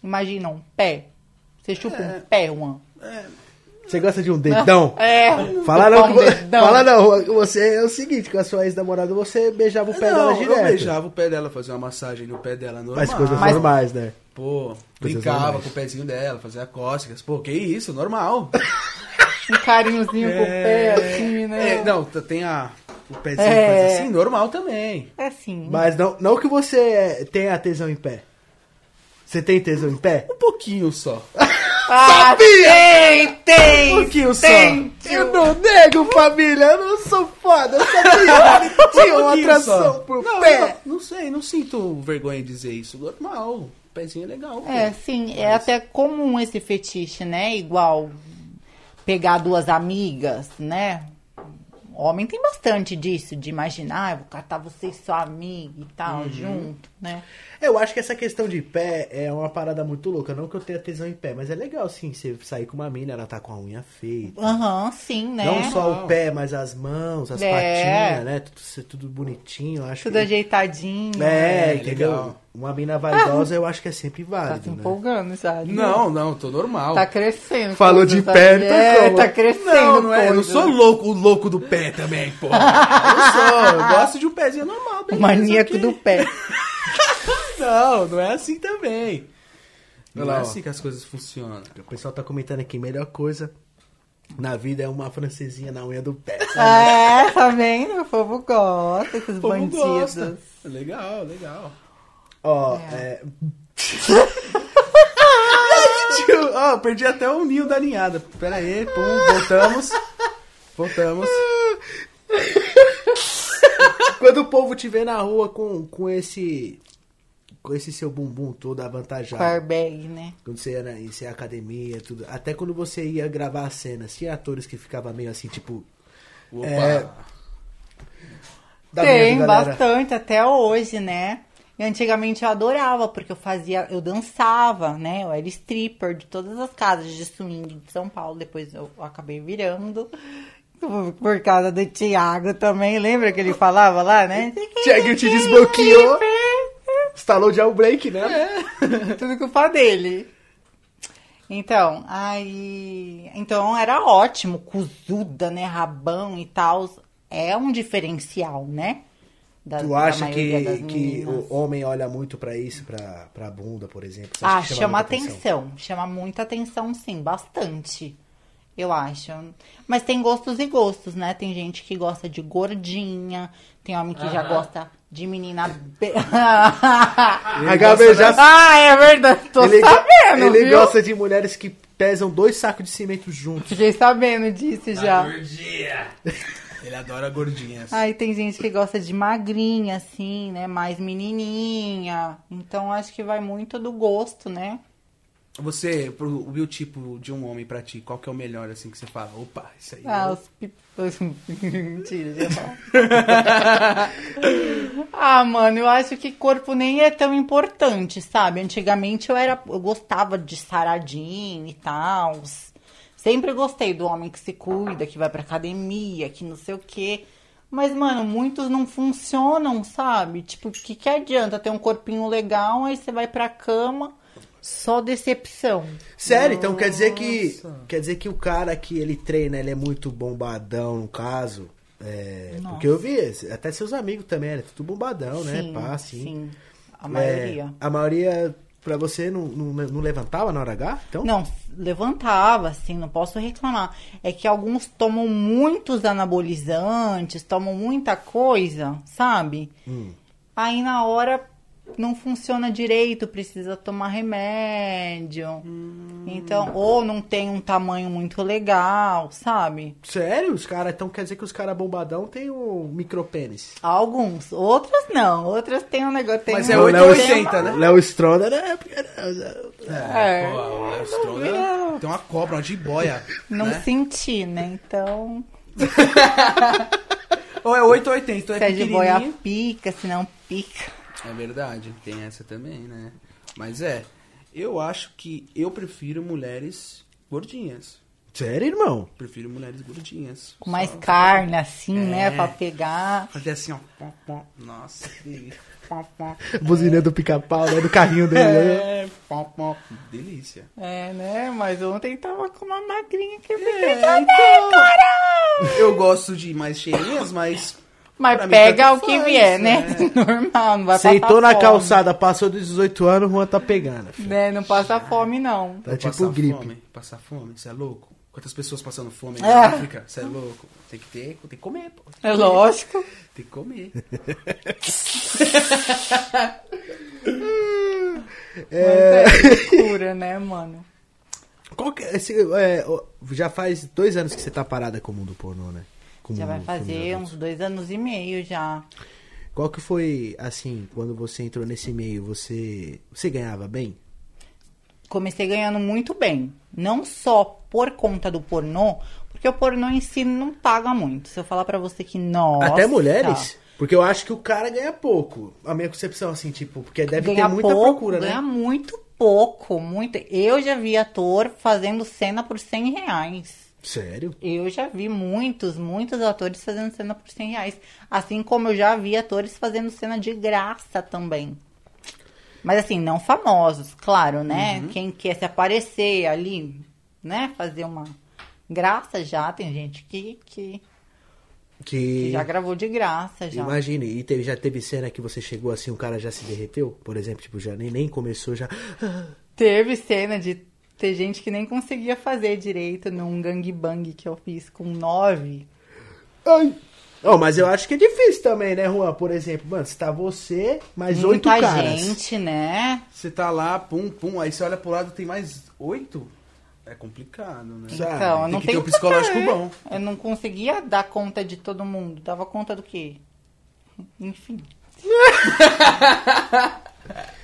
S2: Imagina um pé. Você chupa um pé, Juan.
S1: Você gosta de um dedão?
S2: É.
S1: Fala não, que
S2: dedão.
S1: fala não, você é o seguinte, com a sua ex-namorada você beijava o pé
S3: não,
S1: dela
S3: eu
S1: direto.
S3: beijava o pé dela, fazia uma massagem no pé dela normal.
S1: Mas coisas
S2: Mas-
S1: normais, né?
S3: Pô,
S1: Coisas
S3: brincava
S1: normais.
S3: com o pezinho dela, fazia cócegas. Pô, que isso, normal. <laughs>
S2: Um carinhozinho com o pé, assim, né?
S3: É, não, tem a, o pezinho
S2: É.
S3: faz assim, normal também.
S2: É assim.
S1: Mas não, não que você tenha tesão em pé. Você tem tesão em pé?
S3: Um pouquinho só. <laughs>
S2: Ah, tem, tem!
S3: Um pouquinho só.
S2: tem,
S1: Eu não nego, família, eu não sou foda, eu sabia <laughs> que tinha uma
S3: Um pouquinho
S1: atração
S3: só.
S1: por
S3: não,
S1: pé.
S3: Não, não sei, não sinto vergonha de dizer isso. Normal. Pezinho é legal. pô.
S2: É, sim, é até comum esse fetiche, né? Igual pegar duas amigas, né? Homem tem bastante disso, de imaginar, ah, eu vou catar vocês só amigo e tal,
S3: Uhum.
S2: junto, né?
S1: Eu acho que essa questão de pé é uma parada muito louca. Não que eu tenha tesão em pé, mas é legal, sim, você sair com uma mina, ela tá com a unha feita.
S2: Aham, sim, né?
S1: Não só o pé, mas as mãos, as
S2: É.
S1: patinhas, né? Tudo, tudo bonitinho, eu acho.
S2: Tudo
S1: que...
S2: ajeitadinho.
S1: É,
S3: É,
S1: entendeu?
S3: legal.
S1: Uma mina vaidosa eu acho que é sempre
S2: Tá
S1: válido,
S2: se
S1: né?
S2: empolgando já. né?
S3: Não, não, tô normal.
S2: Tá crescendo.
S1: Falou de pé, então
S2: é, tá crescendo.
S3: Não, não é. Eu não sou louco, o louco do pé também, pô. Eu sou. Eu gosto de um pezinho normal. <laughs>
S2: O maníaco
S3: ok.
S2: do pé. <laughs>
S3: Não, não é assim também. Não
S1: lá,
S3: é
S1: ó.
S3: assim que as coisas funcionam.
S1: O pessoal tá comentando aqui, melhor coisa na vida é uma francesinha na unha do pé. <laughs>
S2: É, tá vendo? O povo gosta, esses
S3: povo
S2: bandidos.
S3: gosta. Legal, legal.
S1: Ó, é.
S3: Tio, Ó, perdi até o ninho da ninhada. Pera aí, pum, voltamos. Voltamos.
S1: Quando o povo te vê na rua com, com esse. Com esse seu bumbum todo avantajado.
S2: Com airbag, né?
S1: Quando você ia na você ia à academia, tudo. Até quando você ia gravar as cenas, tinha atores que ficavam meio assim, tipo.
S3: Opa.
S1: É,
S2: Tem
S1: medo,
S2: bastante, até hoje, né? E antigamente eu adorava, porque eu fazia, eu dançava, né? Eu era stripper de todas as casas de swing de São Paulo, depois eu acabei virando. <laughs> Por causa do Thiago também, lembra que ele falava lá, né?
S1: Tiaguinho te desbloqueou. Instalou o break, né? <laughs>
S2: Tudo culpa dele. Então, aí. Então era ótimo, cozuda, né? Rabão e tal. É um diferencial, né? Da,
S1: Tu acha que, que o homem olha muito pra isso, pra, pra bunda, por exemplo?
S2: Ah,
S1: que
S2: chama
S1: muita
S2: atenção. Chama muita atenção, sim, bastante. Eu acho. Mas tem gostos e gostos, né? Tem gente que gosta de gordinha, tem homem que já gosta de menina. <laughs> Be...
S1: A Gabi já
S2: ah, é verdade. Tô
S1: ele,
S2: sabendo,
S1: ele
S2: viu?
S1: gosta de mulheres que pesam dois sacos de cimento juntos.
S2: Fiquei sabendo disso já.
S3: Gordinha. <laughs> Ele adora gordinhas.
S2: Aí tem gente que gosta de magrinha, assim, né? Mais menininha. Então acho que vai muito do gosto, né?
S3: Você, pro, o biotipo de um homem pra ti, qual que é o melhor, assim, que você fala? Opa, isso aí.
S2: Ah, <laughs>
S3: eu-
S2: os Mentira, já falo. Ah, mano, eu acho que corpo nem é tão importante, sabe? Antigamente eu era, eu gostava de saradinho e tal. Sempre gostei do homem que se cuida, que vai pra academia, que não sei o quê. Mas, mano, muitos não funcionam, sabe? Tipo, o que, que adianta ter um corpinho legal, aí você vai pra cama, só decepção.
S1: Sério, então quer dizer que quer dizer que o cara que ele treina, ele é muito bombadão, no caso. É, porque eu vi, até seus amigos também, era tudo bombadão, né?
S2: Sim,
S1: Pá, assim.
S2: sim. A
S1: É,
S2: maioria.
S1: a maioria, pra você, não, não, não levantava na hora H? Então?
S2: Não, levantava, assim, não posso reclamar. É que alguns tomam muitos anabolizantes, tomam muita coisa, sabe?
S1: Hum.
S2: Aí na hora não funciona direito, precisa tomar remédio. Então, ou não tem um tamanho muito legal, sabe?
S1: Sério? Os caras, então quer dizer que os caras bombadão tem um micropênis.
S2: Alguns, outros não. Outros tem um negócio. Tem
S3: Mas
S2: um,
S3: é
S1: O
S3: 8
S1: Léo-
S3: 80, né?
S1: Léo Stronda, né?
S2: É.
S3: Pô, o Léo Stronda tem uma cobra, uma jiboia.
S2: Não
S3: né?
S2: senti, né? Então, <laughs>
S3: Ou é 8 ou 80, então é
S2: se é de boia
S3: pequenininho.
S2: pica, se não pica.
S3: É verdade, tem essa também, né? Mas é, eu acho que eu prefiro mulheres gordinhas.
S1: Sério, irmão?
S3: Prefiro mulheres gordinhas.
S2: Com mais
S3: Só
S2: carne, assim, né?
S3: É.
S2: Pra pegar.
S3: Fazer assim, ó. pom, pom. Nossa, que delícia. Pom, pom.
S1: Buzininha do pica-pau, né? Do carrinho dele. né?
S3: É, pom, pom. Delícia.
S2: É, né? Mas ontem tava com uma magrinha que eu fiquei
S3: É,
S2: sabendo,
S3: então.
S2: cara!
S3: Eu gosto de mais cheirinhas, mas.
S2: Mas
S3: pra
S2: pega o que vier, né?
S3: é. <laughs>
S2: Normal, não vai
S1: Sentou
S2: passar
S1: na
S2: fome.
S1: calçada, passou dos 18 anos, o Juan tá pegando. filho.
S2: Né? Não passa fome, não.
S1: Tá tipo
S3: passar
S1: gripe.
S3: Fome, passar fome, você é louco? Quantas pessoas passando fome
S2: É.
S3: na África? Você é louco? Tem que ter, tem que comer, pô.
S2: É lógico. <laughs>
S3: Tem que comer. <laughs>
S2: Mas é loucura, né, mano?
S1: Qual que é esse, é, já faz dois anos que você tá parada com o mundo pornô, né?
S2: Já vai fazer uns dois anos e meio já.
S1: Qual que foi, assim, quando você entrou nesse meio, você, você ganhava bem?
S2: Comecei ganhando muito bem. Não só por conta do pornô, porque o pornô em si não paga muito. Se eu falar pra você que, nossa...
S1: Até mulheres? Porque eu acho que o cara ganha pouco. A minha concepção, assim, tipo, porque deve
S2: ganha
S1: ter muita
S2: pouco,
S1: procura,
S2: ganha
S1: né?
S2: muito pouco, muito. Eu já vi ator fazendo cena por 100 reais.
S1: Sério?
S2: Eu já vi muitos, muitos atores fazendo cena por 100 reais. Assim como eu já vi atores fazendo cena de graça também. Mas assim, não famosos, claro, né?
S1: Uhum.
S2: Quem quer se aparecer ali, né? Fazer uma graça já, tem gente que, que, que
S1: Que...
S2: já gravou de graça já.
S1: Imagine, e teve, já teve cena que você chegou assim, o cara já se derreteu? Por exemplo, tipo, já nem, nem começou, já... <gasps>
S2: Teve cena de ter gente que nem conseguia fazer direito num gangbang que eu fiz com nove.
S1: Ai. Oh, mas eu acho que é difícil também, né, Juan? Por exemplo, mano, se tá você, mais oito
S2: Muita
S1: caras.
S2: gente, né?
S3: Você tá lá, pum, pum, aí você olha pro lado tem mais oito? É complicado, né?
S1: Sabe,
S2: Então, eu
S3: tem
S2: não
S3: que ter
S2: tenho
S3: um psicológico bom.
S2: Eu não conseguia dar conta de todo mundo. Dava conta do quê? Enfim. <laughs>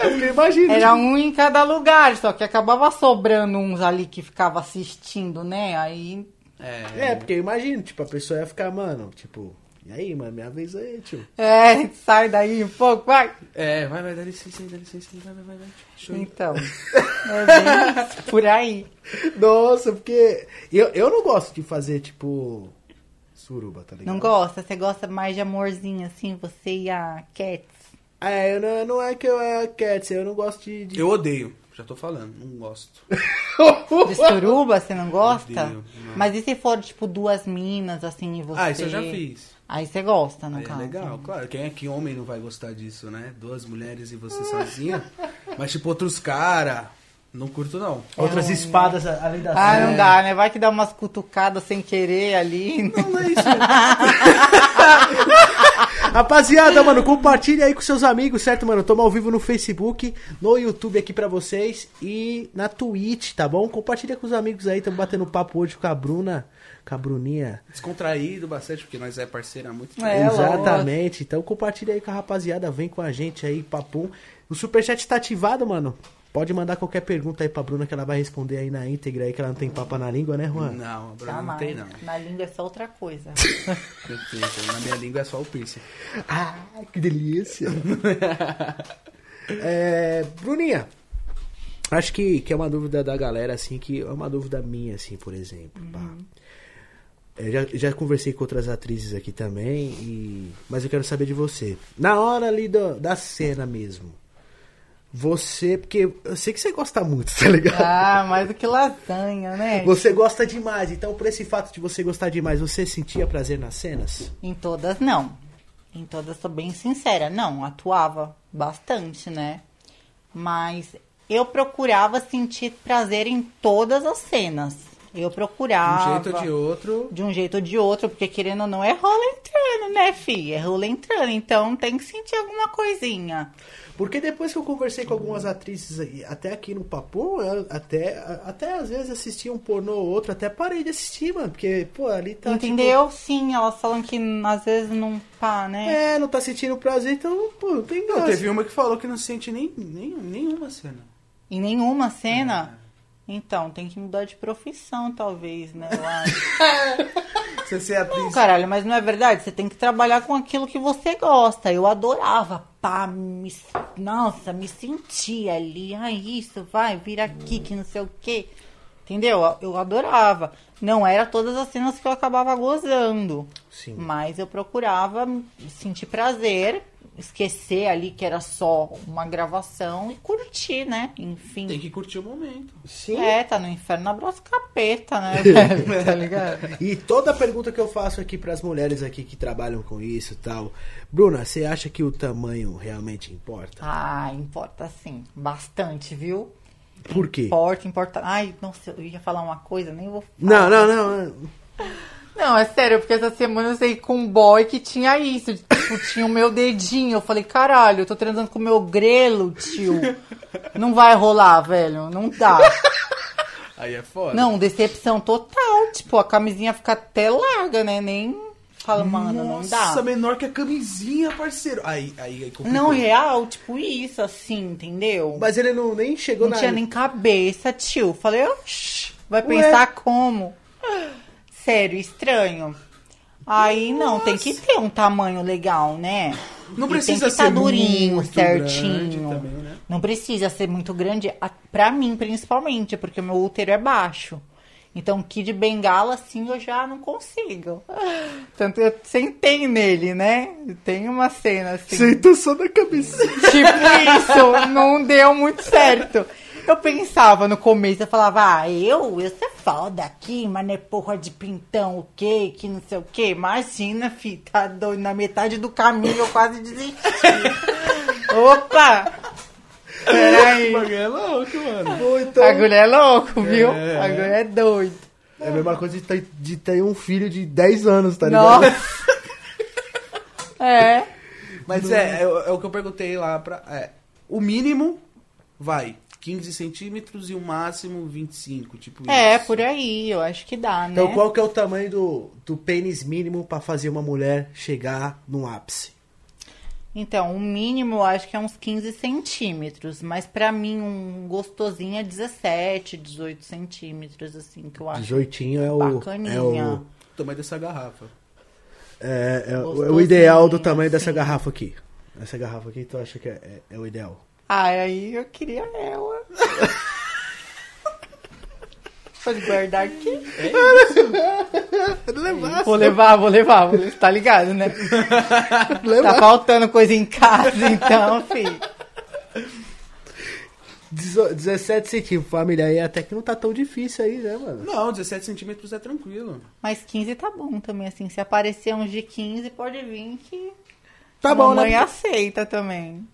S1: É, porque imagina.
S2: Era um em cada lugar, só que acabava sobrando uns ali que ficava assistindo, né? Aí.
S3: É,
S1: É, porque eu imagino, tipo, a pessoa ia ficar, mano, tipo, e aí, mano, minha vez aí, tio.
S2: É, sai daí um pouco, vai.
S3: é, vai, vai, dá licença aí, dá licença aí, vai, vai, vai, vai. Deixa eu ir.
S2: Então. É bem por aí.
S1: Nossa, porque eu, eu não gosto de fazer, tipo, Suruba, tá ligado?
S2: Não gosta? Você gosta mais de amorzinho, assim, você e a Cats?
S1: É, eu não, não é que eu é Cats, eu não gosto de. de-
S3: Eu odeio. Já tô falando, não gosto. <laughs>
S2: De suruba, você não gosta?
S3: Odeio, não.
S2: Mas e se for, tipo, duas minas, assim, e você...
S3: Ah, isso eu já fiz.
S2: Aí você gosta, no
S3: Aí é
S2: caso.
S3: legal, claro. Quem é que homem não vai gostar disso, né? Duas mulheres e você sozinha. <laughs> Mas, tipo, outros cara, não curto, não.
S1: Outras
S2: ruim,
S1: espadas além das
S2: Ah, não dá, né? Vai que dá umas cutucadas sem querer ali.
S3: Não, não é isso. <laughs>
S1: Rapaziada, mano, compartilha aí com seus amigos, certo, mano? Tamo ao vivo no Facebook, no YouTube aqui pra vocês e na Twitch, tá bom? Compartilha com os amigos aí, tamo batendo papo hoje com a Bruna, com a Bruninha.
S3: Descontraído bastante, porque nós é parceiro há muito tempo.
S2: É,
S1: Exatamente. Então compartilha aí com a rapaziada, vem com a gente aí, papum. O superchat tá ativado, mano. Pode mandar qualquer pergunta aí pra Bruna que ela vai responder aí na íntegra aí, que ela não tem papa na língua, né, Juan?
S3: Não, a Bruna não tem, não.
S2: Na língua é só outra coisa. <laughs>
S3: Perfeito. Na minha língua é só o piercing.
S1: Ah, que delícia. é, Bruninha, acho que, que é uma dúvida da galera, assim, que é uma dúvida minha, assim, por exemplo. pá. É, já, já conversei com outras atrizes aqui também, e, mas eu quero saber de você. Na hora ali do- da cena mesmo, você, porque eu sei que você gosta muito, <laughs> tá ligado?
S2: ah, mais do que lasanha, né?
S1: Você gosta demais, então por esse fato de você gostar demais, você sentia prazer nas cenas?
S2: Em todas, não. Em todas, sou bem sincera. Não, atuava bastante, né? Mas eu procurava sentir prazer em todas as cenas. Eu
S3: De um
S2: procurava.
S3: jeito ou de outro.
S2: de um jeito ou de outro, porque querendo ou não é rola entrando, né, fi? É rola entrando, então tem que sentir alguma coisinha.
S1: Porque depois que eu conversei com algumas atrizes aí, até aqui no Papo, até, até às vezes assistia um pornô ou outro, até parei de assistir, mano, porque, pô, ali tá.
S2: Entendeu? Sim, elas falam que às vezes não
S1: tipo,
S2: né?
S1: é, não tá sentindo prazer, então, pô, não tem
S3: Não,
S1: graça.
S3: teve uma que falou que não sente nem, nem, nenhuma cena.
S2: Em nenhuma
S3: É.
S2: Então, tem que mudar de profissão, talvez, né? Eu <laughs> acho.
S3: Você ser atriz.
S2: Não, caralho, mas não é verdade? Você tem que trabalhar com aquilo que você gosta. Eu adorava, pá, me, nossa, me sentia ali. Ai, isso, vai, vira aqui, que não sei o quê. Entendeu? Eu adorava. Não era todas as cenas que eu acabava gozando.
S1: Sim.
S2: Mas eu procurava sentir prazer, esquecer ali que era só uma gravação e curtir, né? Enfim.
S3: Tem que curtir o momento.
S1: Sim.
S2: É, tá no inferno, abraço capeta, né, velho? <laughs> <laughs> tá ligado?
S1: E toda pergunta que eu faço aqui pras mulheres aqui que trabalham com isso e tal. Bruna, você acha que o tamanho realmente importa?
S2: Ah, importa sim. Bastante, viu?
S1: Por quê?
S2: Importa, importa. Ai, nossa, eu ia falar uma coisa, nem vou
S1: Não, não, não.
S2: Não, é sério, porque essa semana eu saí com um boy que tinha isso. Tipo, tinha o meu dedinho. Eu falei, caralho, eu tô transando com o meu grelo, tio. Não vai rolar, velho. Não dá. <laughs>
S3: Aí é foda.
S2: Não, decepção total. Tipo, a camisinha fica até larga, né? Nem fala, mano, não dá.
S3: Nossa, menor que a camisinha, parceiro. Aí, aí, aí complicou.
S2: Não, real, tipo isso, assim, entendeu?
S1: Mas ele não nem chegou
S2: Não
S1: na.
S2: tinha nem cabeça, tio. Falei, oxi, vai pensar como? <sighs> Sério, estranho. Aí não, tem que ter um tamanho legal, né?
S3: Não
S2: E
S3: precisa
S2: tem que tá
S3: ser
S2: durinho,
S3: muito
S2: certinho.
S3: grande também, né?
S2: Não precisa ser muito grande, pra mim principalmente, porque o meu útero é baixo. Então, Kid Bengala, assim, eu já não consigo. <laughs> Tanto eu sentei nele, né? Tem uma cena assim.
S1: Sentou só na cabeça.
S2: Tipo isso, não deu muito certo. Eu pensava no começo, eu falava, ah, eu, eu sou foda aqui, mas não é porra de pintão, o quê, que não sei o quê. Imagina, fi, tá doido, na metade do caminho eu quase desisti. <laughs> Opa! Peraí.
S3: O bagulho é louco, mano.
S1: Pô, então,
S2: Agulha é louco, viu?
S3: É.
S2: Agulha é doido.
S1: é a mesma coisa de ter, de ter um filho de 10 anos, tá ligado?
S2: Nossa. <laughs> É.
S3: Mas é, é, é o que eu perguntei lá pra. É, o mínimo vai 15 centímetros e o máximo 25, tipo
S2: É,
S3: isso.
S2: por aí, eu acho que dá, né?
S1: Então qual que é o tamanho do, do pênis mínimo pra fazer uma mulher chegar no ápice?
S2: Então, o mínimo eu acho que é uns 15 centímetros, mas pra mim um gostosinho é 17, 18 centímetros, assim, que eu acho.
S1: 18 é o.
S2: Bacaninha.
S1: É o,
S3: tamanho dessa garrafa.
S1: é, é o- é o ideal do tamanho dessa
S2: assim.
S1: garrafa aqui. Essa garrafa aqui, tu acha que é, é- é o ideal?
S2: Ah, aí eu queria ela. <laughs> Pode guardar aqui?
S1: Levar.
S2: Vou levar, vou levar, vou levar, tá ligado, né? <laughs>
S1: levar.
S2: Tá faltando coisa em casa, então, filho.
S1: 17 centímetros, família. Aí até que não tá tão difícil aí, né, mano?
S3: Não, 17 centímetros é tranquilo.
S2: Mas 15 tá bom também, assim. Se aparecer uns de 15, pode vir que
S1: Tá
S2: a
S1: bom, né?
S2: aceita também.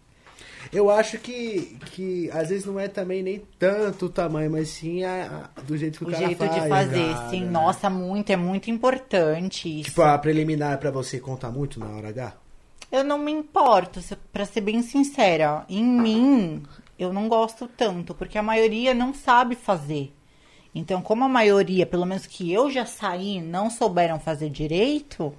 S1: Eu acho que, que às vezes não é também nem tanto o tamanho, mas sim a, a- do jeito que o,
S2: O
S1: cara
S2: jeito
S1: faz.
S2: de fazer,
S1: cara.
S2: sim. Nossa, muito, é muito importante isso.
S1: Tipo, a preliminar pra você conta muito na hora H?
S2: Eu não me importo, pra ser bem sincera. Em mim, eu não gosto tanto, porque a maioria não sabe fazer. Então, como a maioria, pelo menos que eu já saí, não souberam fazer direito,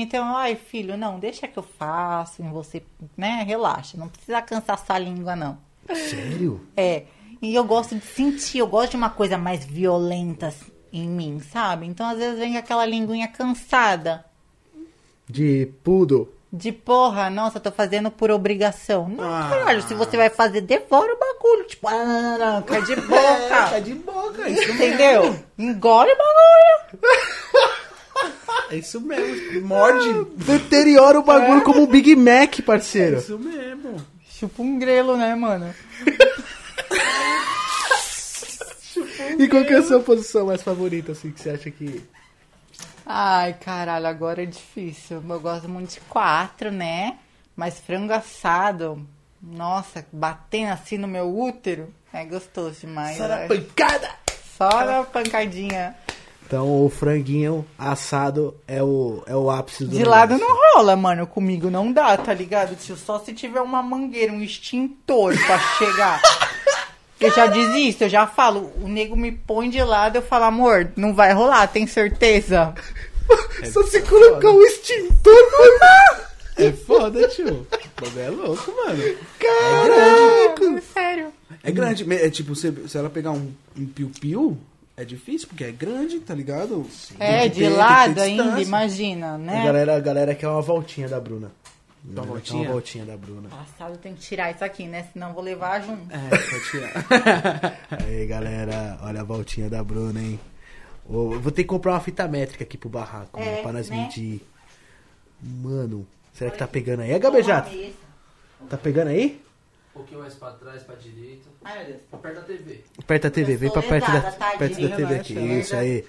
S2: então, ai, filho, não, deixa que eu faço, e você, né, relaxa, não precisa cansar sua língua, não.
S1: Sério?
S2: É, e eu gosto de sentir, eu gosto de uma coisa mais violenta em mim, sabe? Então, às vezes, vem aquela linguinha cansada.
S1: De pudo.
S2: De porra, nossa, tô fazendo por obrigação. Não,
S3: Ah.
S2: caralho, se você vai fazer, devora o bagulho. Tipo, ah, não, não, cai de boca. <laughs>
S3: de boca, é isso
S2: Entendeu? Engole o bagulho. <laughs>
S3: É isso mesmo. Morde.
S1: Deteriora o bagulho como um Big Mac,
S3: É
S1: parceiro.
S3: isso mesmo.
S2: Chupa um grelo, né, mano?
S1: E qual que é a sua posição mais favorita, assim, que você acha que...
S2: Ai, caralho, agora é difícil. Eu gosto muito de quatro, né? Mas frango assado, nossa, batendo assim no meu útero, é gostoso demais.
S3: Só na pancada.
S2: Só na pancadinha.
S1: Então o franguinho assado é o, é o ápice do
S2: De lado
S1: negócio.
S2: não rola, mano. Comigo não dá, tá ligado, tio? Só se tiver uma mangueira, um extintor pra chegar. Eu já desisto, eu já falo. O nego me põe de lado, eu falo, amor, não vai rolar, tem certeza?
S1: Só você colocar um extintor, mano.
S3: É foda, tio. O bagulho é louco, mano.
S1: Caraca.
S2: É, sério.
S3: É grande. É tipo, se, se ela pegar um, um piu-piu, é difícil, porque é grande, tá ligado?
S2: É,
S3: Tem que
S2: de lado ainda, imagina,
S1: A
S2: né?
S1: galera, a galera quer uma voltinha da Bruna.
S3: Uma voltinha?
S1: Uma voltinha da Bruna.
S2: Passado tem que tirar isso aqui, né? Senão vou levar junto.
S3: É, pode tirar. <laughs>
S1: Aí, galera, olha a voltinha da Bruna, hein? Eu vou ter que comprar uma fita métrica aqui pro barraco,
S2: É,
S1: mano, pra nós
S2: né?
S1: medir. Mano, será que tá pegando aí? É, Gabejato? Tá pegando aí?
S4: Um pouquinho mais pra trás, pra direita.
S2: Ai, meu Deus.
S4: Perto da TV.
S1: Perto da TV, vem pra perto da, perto da TV aqui. Isso aí.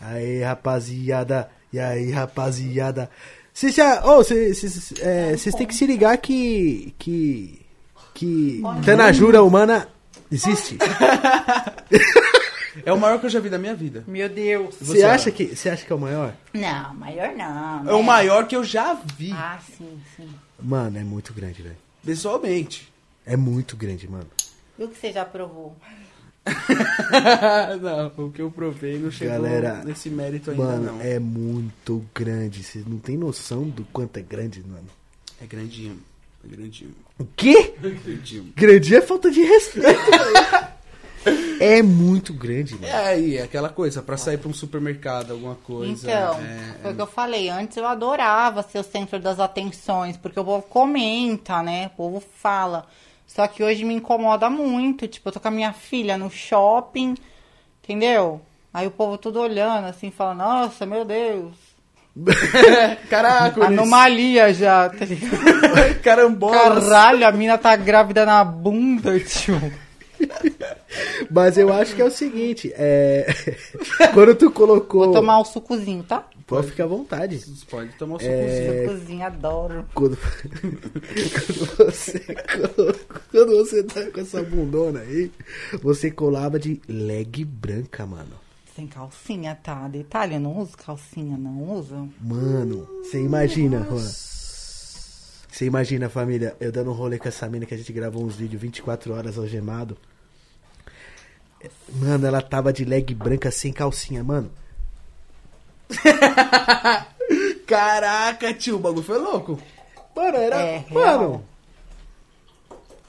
S1: Aí, rapaziada. E aí, rapaziada. Vocês já. Ô, vocês vocês, é, têm que se ligar que. Que. Que. Tanajura humana existe.
S3: É o maior que eu já vi da minha vida.
S2: Meu Deus.
S1: Você acha que, você acha que é o maior?
S2: Não, maior não.
S3: É o
S2: né?
S3: maior que eu já vi,
S2: Ah, sim, sim.
S1: Mano, é muito grande, velho.
S3: pessoalmente.
S1: É muito grande, mano.
S2: E o que você já provou? <laughs>
S3: não, o que eu provei não chegou
S1: Galera,
S3: nesse mérito ainda,
S1: Mano,
S3: não.
S1: é muito grande. Vocês não tem noção do quanto é grande, mano.
S3: É grandinho. É grandinho.
S1: O quê?
S3: Grandinho.
S1: Grande é falta de respeito. É muito grande, mano.
S3: É aí, é aquela coisa, pra sair pra um supermercado, alguma coisa.
S2: Então,
S3: é,
S2: foi o que eu falei. Antes eu adorava ser o centro das atenções, porque o povo comenta, né? O povo fala. Só que hoje me incomoda muito. Tipo, eu tô com a minha filha no shopping, entendeu? Aí o povo tudo olhando, assim, falando, nossa, meu Deus. <laughs>
S3: Caraca,
S2: Anomalia já, tá? <laughs>
S3: Carambola.
S2: Caralho, a mina tá grávida na bunda, tio.
S1: Mas eu acho que é o seguinte, é. <laughs> Quando tu colocou.
S2: Vou tomar um sucozinho, tá?
S1: Pode ficar à vontade.
S3: Pode tomar o
S1: É.
S3: sucozinho.
S2: Sucozinho, adoro.
S1: Quando... <laughs> quando você Quando você tá com essa bundona aí, você colava de leg branca, mano.
S2: Sem calcinha, tá? Detalhe, eu não uso calcinha, não uso.
S1: Mano, você imagina, Juan. Você imagina, família, eu dando um rolê com essa mina que a gente gravou uns vídeos 24 horas algemado. Mano, ela tava de leg branca sem calcinha, mano. <laughs>
S3: Caraca, tio, o bagulho foi louco.
S1: Mano, era.
S2: É,
S1: mano,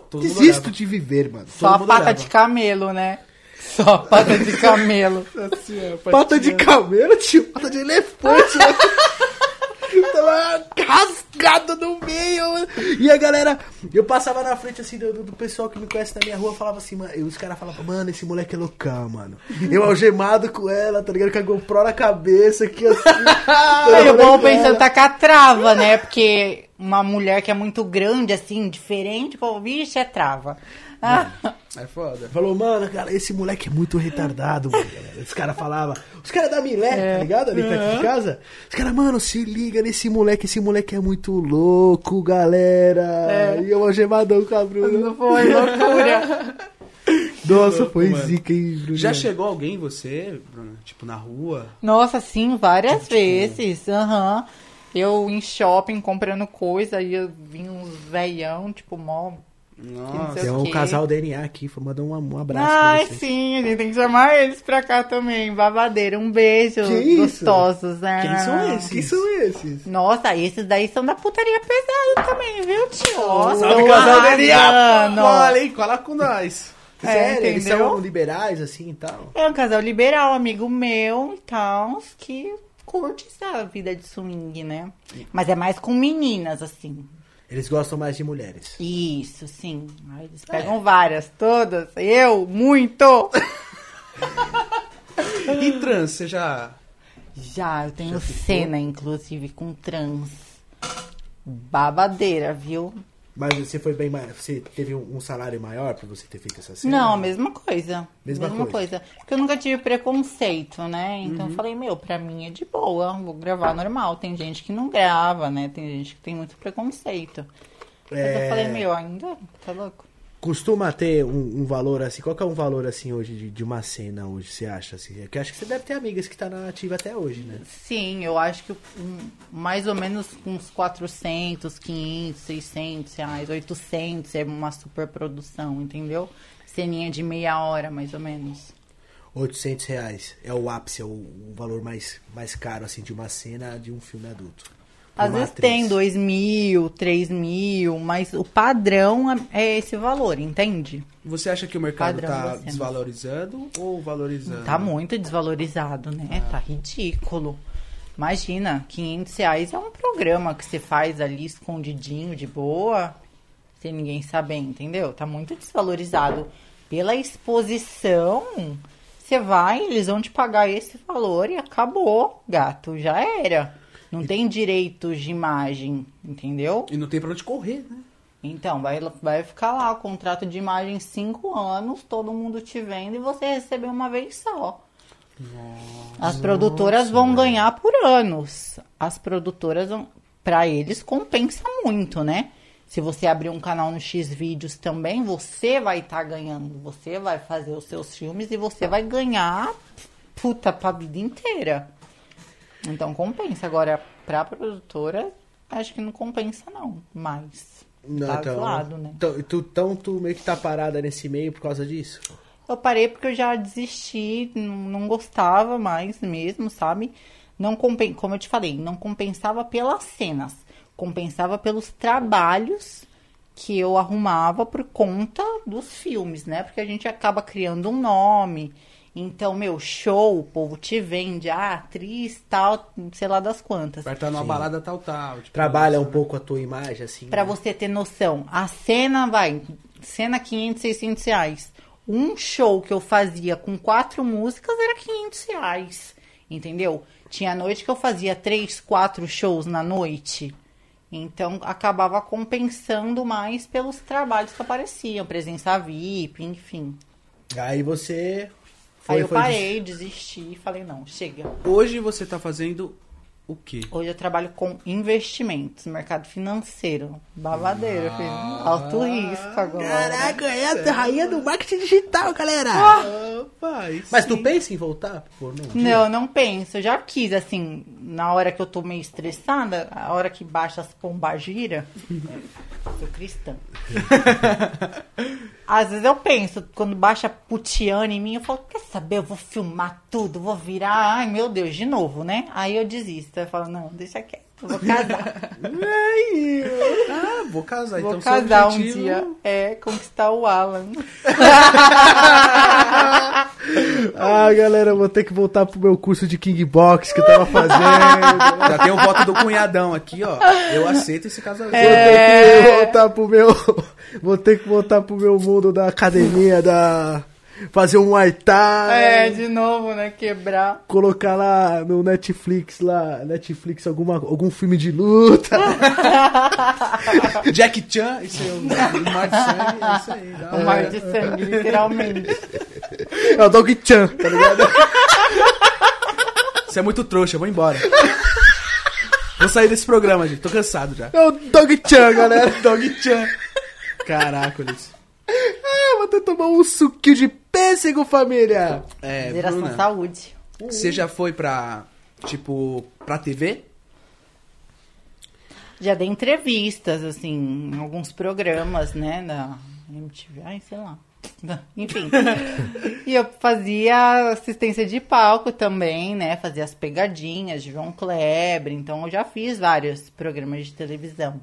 S3: Todo
S1: desisto de viver, mano.
S2: Só a pata
S3: olhava.
S2: de camelo, né? Só a pata de <laughs> camelo.
S3: Assim, ó,
S1: Pata de camelo, tio. Pata de elefante. né? <laughs> Tava jogado no meio. E a galera, eu passava na frente assim do, do pessoal que me conhece na minha rua, falava assim, mano, os caras falavam, mano, esse moleque é loucão, mano. Eu algemado com ela, tá ligado? Com a GoPro na cabeça, aqui assim. <laughs>
S2: Aí o bom pensando tá com a trava, né? Porque uma mulher que é muito grande, assim, diferente, pô, vixe, é trava. Ah,
S3: É foda.
S1: Falou, mano, cara, esse moleque é muito retardado, mano. galera. Os caras falavam, os caras da Milé, tá ligado? Ali perto de casa. Os caras, mano, se liga nesse moleque, esse moleque é muito louco, galera. E eu algemadão com a Bruna.
S2: não foi loucura. <laughs>
S1: Nossa,
S3: louco,
S1: foi
S3: mano.
S1: zica, hein, Bruna?
S3: Já chegou alguém você, Bruna? Tipo, na rua?
S2: Nossa, sim, várias vezes. Aham. Eu em shopping comprando coisa, aí eu vi uns veião, tipo, mó.
S3: Nossa.
S1: Tem um
S2: quê?
S1: casal DNA aqui, manda um, um abraço
S2: Ai,
S1: pra vocês.
S2: sim, a gente tem que chamar eles pra cá também. Babadeira, um beijo.
S1: Que?
S2: Gostosos, né?
S3: Quem são esses?
S1: Quem são esses?
S2: Nossa, esses daí são da putaria pesada também, viu, tio? Nossa,
S3: Salve, casal DNA! Cola, hein? Cola com nós.
S2: É,
S1: Sério, eles são liberais, assim, e tal.
S2: É um casal liberal, amigo meu e tal, que curte essa vida de swing, né? Mas é mais com meninas, assim.
S1: Eles gostam mais de mulheres.
S2: Isso, sim. Aí eles pegam várias, todas. Eu, muito! <laughs>
S3: E trans, você já...
S2: Já, eu tenho cena, inclusive, com trans. Babadeira, viu?
S1: Mas você foi bem mais. Você teve um, salário maior pra você ter feito essa cena?
S2: Não, a mesma coisa.
S1: Mesma
S2: Mesma,
S1: coisa.
S2: coisa. Porque eu nunca tive preconceito, né? Então
S1: Uhum.
S2: eu falei, meu, pra mim é de boa, vou gravar normal. Tem gente que não grava, né? Tem gente que tem muito preconceito. Mas
S1: É.
S2: eu falei, meu, ainda tá louco.
S1: Costuma ter um, um valor assim. Qual que é um valor assim hoje de, de uma cena hoje, você acha? Assim? Porque eu acho que você deve ter amigas que tá na ativa até hoje, né?
S2: Sim, eu acho que um, mais ou menos uns 400, 500, 600 reais, 800 é uma superprodução, entendeu? Ceninha de meia hora, mais ou menos.
S1: 800 reais é o ápice, é o, o valor mais, mais caro assim de uma cena de um filme adulto.
S2: Às vezes
S1: atriz.
S2: tem 2 mil, 3 mil, mas o padrão é- é esse valor, entende?
S3: Você acha que o mercado tá
S2: cena.
S3: desvalorizando ou valorizando?
S2: Tá muito desvalorizado, né? Tá ridículo. Imagina, 500 reais é um programa que você faz ali escondidinho, de boa, sem ninguém saber, entendeu? Tá muito desvalorizado. Pela exposição, você vai, eles vão te pagar esse valor e acabou, gato, já era. Não tem direitos de imagem, entendeu?
S3: E não tem pra onde correr, né?
S2: Então, vai, vai ficar lá o contrato de imagem cinco anos, todo mundo te vendo e você receber uma vez só. As produtoras vão ganhar por anos. As produtoras, vão, pra eles, compensa muito, né? Se você abrir um canal no X Vídeos também, você vai estar ganhando. Você vai fazer os seus filmes e você vai ganhar, puta, pra vida inteira. Então compensa. Agora, pra produtora, acho que não compensa, não. Mas.
S1: Não,
S2: tá
S1: então,
S2: zoado, né?
S1: Então tu, então tu meio que tá parada nesse meio por causa disso?
S2: Eu parei porque eu já desisti, não, não gostava mais mesmo, sabe? Não compen como eu te falei, não compensava pelas cenas, compensava pelos trabalhos que eu arrumava por conta dos filmes, né? Porque a gente acaba criando um nome. Então, meu, show, o povo te vende, ah, atriz, tal, sei lá das quantas.
S3: Vai estar numa balada tal, tal. tipo,
S1: Trabalha um
S3: né?
S1: pouco a tua imagem, assim.
S2: Pra
S1: né?
S2: você ter noção, a cena vai, cena 500, 600 reais. Um show que eu fazia com quatro músicas era 500 reais, entendeu? Tinha noite que eu fazia três, quatro shows na noite. Então acabava compensando mais pelos trabalhos que apareciam, presença VIP, enfim.
S1: Aí você. Foi,
S2: Aí eu
S1: foi
S2: parei, desisti e falei, não, chega.
S3: Hoje você tá fazendo o quê?
S2: Hoje eu trabalho com investimentos, mercado financeiro. Babadeiro, filho. Alto risco agora.
S1: Caraca, é a rainha do marketing digital, galera!
S3: Opa, aí
S1: Mas
S3: sim.
S1: tu pensa em voltar? Pô, não.
S2: Não, não penso. Eu já quis, assim, na hora que eu tô meio estressada, a hora que baixa as pombagira, <laughs> sou cristã. <laughs> Às vezes eu penso, quando baixa putiana em mim, eu falo, quer saber, eu vou filmar tudo, vou virar, ai meu Deus, de novo, né? Aí eu desisto, eu falo, não, deixa quieto. Vou casar.
S3: Ah, vou casar.
S2: Vou
S3: então seu
S2: casar um dia. É conquistar o Alan. <laughs>
S1: Ah, galera, eu vou ter que voltar pro meu curso de Kingbox que eu tava fazendo.
S3: Já tem o voto do cunhadão aqui, ó. Eu aceito esse casamento.
S1: Vou ter que voltar pro meu. Vou ter que voltar pro meu mundo da academia, da. Fazer um Muay Thai.
S2: É, de novo, né? Quebrar.
S1: Colocar lá no Netflix, lá, Netflix, alguma, algum filme de luta. <laughs>
S3: Jack Chan, esse é o, <laughs> o mar de sangue, é isso aí.
S2: O mar de sangue, literalmente.
S1: É o Dog Chan, tá ligado?
S3: Você é muito trouxa, eu vou embora. Vou sair desse programa, gente. Tô cansado já.
S1: É o Dog Chan, galera. <laughs>
S3: Dog Chan. Caracoles.
S1: Ah, vou até tomar um suquinho de pêssego, família.
S3: É,
S2: Geração
S3: Bruna,
S2: Saúde.
S3: você já foi pra, tipo, pra TV?
S2: Já dei entrevistas, assim, em alguns programas, né, da MTV, ai, sei lá. <laughs> Enfim. e eu fazia assistência de palco também, né? Fazia as pegadinhas de João Kleber. Então eu já fiz vários programas de televisão.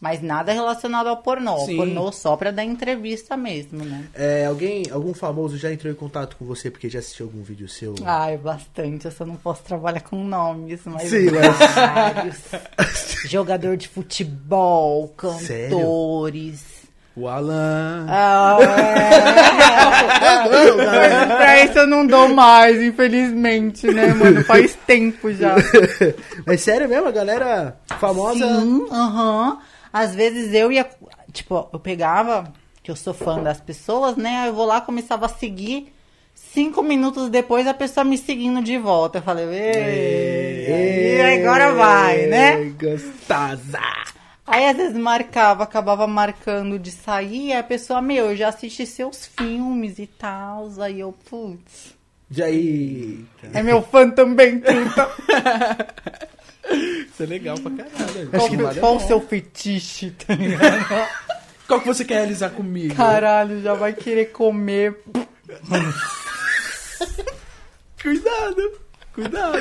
S2: Mas nada relacionado ao pornô.
S3: Sim.
S2: Pornô só pra dar entrevista mesmo, né?
S1: É, alguém, algum famoso já entrou em contato com você porque já assistiu algum vídeo seu?
S2: Ai, bastante. Eu só não posso trabalhar com nomes, mas
S1: Sim, mas-
S2: vários. <laughs> Jogador de futebol,
S1: Sério?
S2: cantores.
S3: O Alan.
S2: Ah, é. <laughs> Mas pra isso eu não dou mais, infelizmente, né, mano? Faz tempo já. <laughs>
S1: Mas sério mesmo, a galera famosa.
S2: Sim, aham. Às vezes eu ia, tipo, eu pegava, que eu sou fã das pessoas, né? aí Eu vou lá, começava a seguir. Cinco minutos depois, a pessoa me seguindo de volta. Eu falei, ei, e agora vai, né?
S1: Gostosa.
S2: Aí às vezes marcava, acabava marcando de sair, aí a pessoa, meu, eu já assisti seus filmes e tal. Aí eu, putz,
S1: Já aí.
S2: é meu fã também, puta. <laughs>
S3: Isso é legal pra caralho.
S2: Qual,
S3: que a
S2: qual o seu fetiche, tá ligado? <laughs>
S3: Qual que você quer realizar comigo?
S2: Caralho, já vai querer comer.
S3: Cuidado. Cuidado.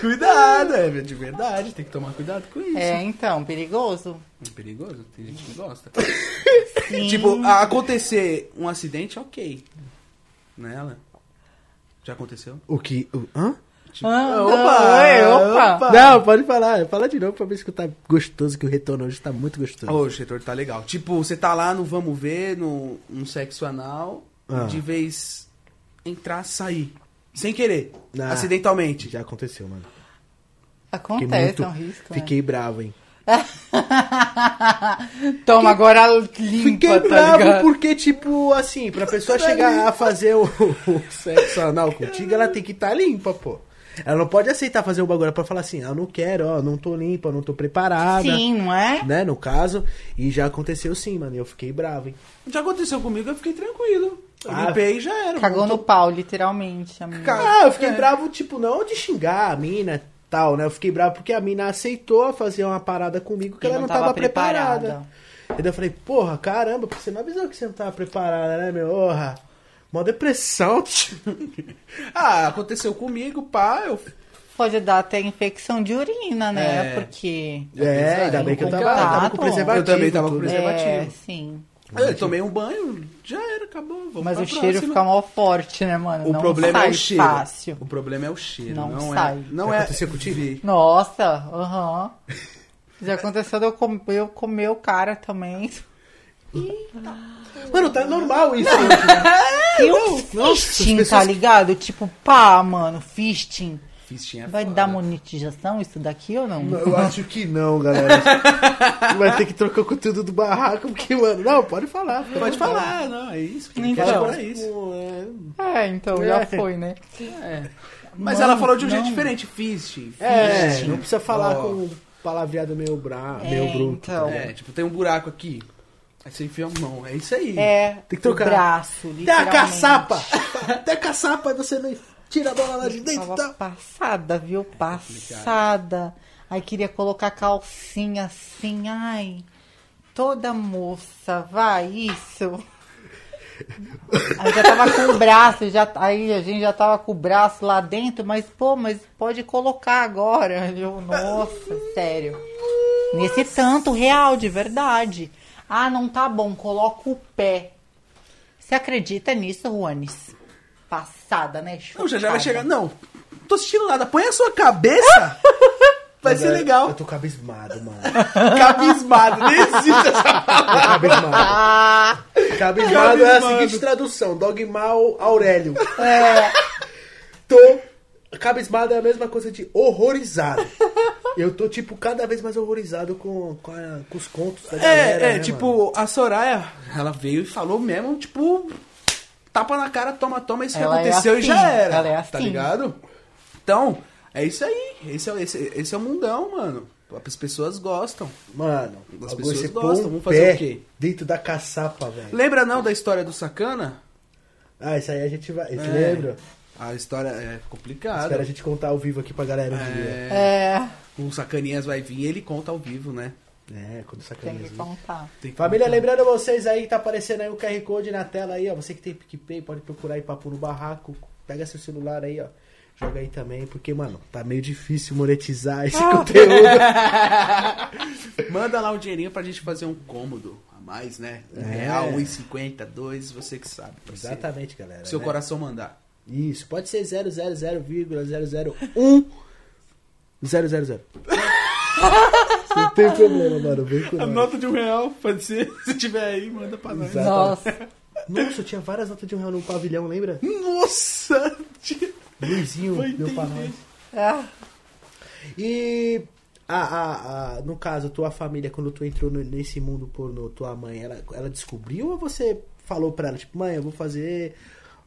S3: cuidado, é de verdade. Tem que tomar cuidado com isso.
S2: É, então, perigoso.
S3: É perigoso, tem gente que gosta. <laughs>
S2: Sim.
S3: tipo, acontecer um acidente, ok. Né, Alan? Já aconteceu?
S1: O que. o- hã?
S2: Ah,
S3: Opa,
S2: oi, opa.
S3: opa.
S1: Não, pode falar. Fala de novo pra ver se que tá gostoso, que o retorno hoje tá muito gostoso.
S3: Ô, o Chetor tá legal. Tipo, você tá lá no Vamos Ver, no, no sexo anal,
S1: Ah.
S3: de vez entrar, sair. Sem querer.
S1: Ah.
S3: Acidentalmente.
S1: Já aconteceu, mano. Fiquei
S2: Acontece,
S1: muito.
S2: é um risco.
S1: Fiquei bravo, hein? <laughs>
S2: Toma, agora limpa,
S1: Fiquei
S2: tá
S1: bravo
S2: ligado?
S1: porque, tipo, assim, pra pessoa chegar a fazer o, o sexo anal contigo, ela tem que estar limpa, pô. Ela não pode aceitar fazer o bagulho pra falar assim, ah, não quero, ó, não tô limpa, não tô preparada.
S2: Sim, não é?
S1: Né, no caso. E já aconteceu sim, mano. e Eu fiquei bravo, hein?
S3: Já aconteceu comigo, eu fiquei tranquilo. Eu
S1: Ah.
S3: limpei e já era.
S2: Cagou no pau, literalmente, amigo.
S1: Ah, eu fiquei
S3: É.
S1: bravo, tipo, não de xingar a mina tal, né? Eu fiquei bravo porque a mina aceitou fazer uma parada comigo que
S2: E
S1: ela
S2: não
S1: não tava,
S2: tava
S1: preparada.
S2: preparada.
S1: E daí eu falei, porra, caramba, porque você não avisou que você não tava preparada, né, meu? Porra, mó depressão. <laughs>
S3: Ah, aconteceu comigo, pá, eu...
S2: Pode dar até infecção de urina, né?
S3: É.
S2: Porque.
S1: É, ainda bem que eu tava, tava com preservativo.
S3: Eu também tava com preservativo.
S2: É, sim.
S3: Eu tomei um banho, já era, acabou. Vamos
S2: Mas o cheiro
S3: próxima.
S2: fica mal forte, né, mano?
S3: O
S2: não
S3: problema
S2: sai
S3: é o cheiro.
S2: fácil.
S3: O problema é o cheiro,
S2: Não
S3: não,
S2: sai.
S3: é. Não
S1: Já
S3: é.
S1: aconteceu contigo?
S2: Nossa, aham. <laughs> Já aconteceu de eu, com- eu comer o cara também.
S1: Mano, tá normal isso. <laughs> né?
S2: E o fisting,
S1: pessoas-
S2: tá ligado? Tipo, pá, mano, fisting.
S3: É
S2: Vai
S3: foda.
S2: dar monetização isso daqui ou não?
S1: Eu acho que não, galera. <laughs> Vai ter que trocar o conteúdo do barraco, porque, mano, não, pode falar. à
S3: Pode
S1: vontade.
S3: falar, não, é isso.
S2: Então.
S3: Então, é isso.
S1: É-
S2: É, então
S1: É.
S2: já foi, né?
S3: Mas
S2: Mano,
S3: ela falou de um
S2: não.
S3: jeito diferente, fisting.
S1: É,
S3: fisting.
S1: não precisa falar
S3: Ó.
S1: com palavreado meio, bra...
S2: É,
S1: meio bruto.
S2: então.
S3: É, tipo, tem um buraco aqui. Aí você enfia a mão. É isso aí.
S2: É,
S1: Tem que trocar.
S2: o braço,
S1: Tem a caçapa! <laughs> Tem a caçapa, você não tira a bola lá de dentro.
S2: Tava
S1: Tá?
S2: passada, viu? Passada. Aí queria colocar calcinha assim, ai. Toda moça, vai, isso. Aí já tava com o braço, já, aí a gente já tava com o braço lá dentro, mas pô, mas pode colocar agora. Eu, nossa, sério. Nesse tanto real, de verdade. Ah, não tá bom, coloca o pé. Você acredita nisso, Juanes? Passada, né?
S3: Não, já já vai
S2: Chocada.
S3: chegar. Não, não tô assistindo nada. Põe a sua cabeça. <laughs> Vai
S1: Mas
S3: ser
S1: é-
S3: legal.
S1: Eu tô cabismado, mano. <laughs>
S3: Cabismado. Nem existe essa
S1: Tô cabismado.
S2: Ah,
S1: Cabismado é a
S3: Cabismado.
S1: seguinte tradução: Dogmal Aurélio.
S2: é.
S1: Tô. Cabismado é a mesma coisa de horrorizado. Eu tô, tipo, cada vez mais horrorizado com, com, a- com os contos da galera.
S3: É, é,
S1: né,
S3: tipo,
S1: mano?
S3: a Soraya, ela veio e falou mesmo, tipo, tapa na cara, toma, toma, isso que
S2: Ela é
S3: aconteceu e
S2: assim,
S3: já era.
S2: ela é
S3: Tá
S2: assim.
S3: ligado? Então, é isso aí. Esse é, esse, esse é o mundão, mano. As pessoas gostam.
S1: Mano,
S3: As pessoas gostam, vamos fazer o quê?
S1: Dentro da caçapa, velho.
S3: Lembra não da história do Sacana?
S1: Ah, isso aí a gente vai.
S3: É.
S1: lembra?
S3: A história é complicada.
S1: Espera a gente contar ao vivo aqui pra galera um dia.
S3: É,
S2: É,
S3: o Sacaninhas vai vir e ele conta ao vivo, né?
S1: É, quando
S2: tem
S1: sacaneia.
S2: que contar.
S3: Tem que
S1: Família,
S3: contar.
S1: lembrando vocês aí, tá aparecendo aí o QR Code na tela aí, ó. Você que tem PicPay, pode procurar aí Papo no Barraco. Pega seu celular aí, ó. Joga aí também, porque, mano, tá meio difícil monetizar <laughs> esse conteúdo. <laughs>
S3: Manda lá um dinheirinho pra gente fazer um cômodo a mais, né? Um
S1: É.
S3: real, 1,50, dois, você que sabe.
S1: Exatamente, galera.
S3: Seu
S1: né?
S3: coração mandar.
S1: Isso, pode ser 000,001 000. <laughs> Não tem problema, mano. Vem com
S3: A
S1: nós.
S3: nota de um real, pode ser. <laughs> Se tiver aí, manda pra nós.
S1: Exato.
S2: Nossa.
S1: Nossa, eu tinha várias notas de um real no pavilhão, lembra?
S3: Nossa!
S1: Luizinho
S3: Foi
S1: deu pra nós.
S2: Ah,
S1: E a, a, a- no caso, tua família, quando tu entrou nesse mundo pornô, tua mãe, ela, ela descobriu ou você falou pra ela, tipo, mãe, eu vou fazer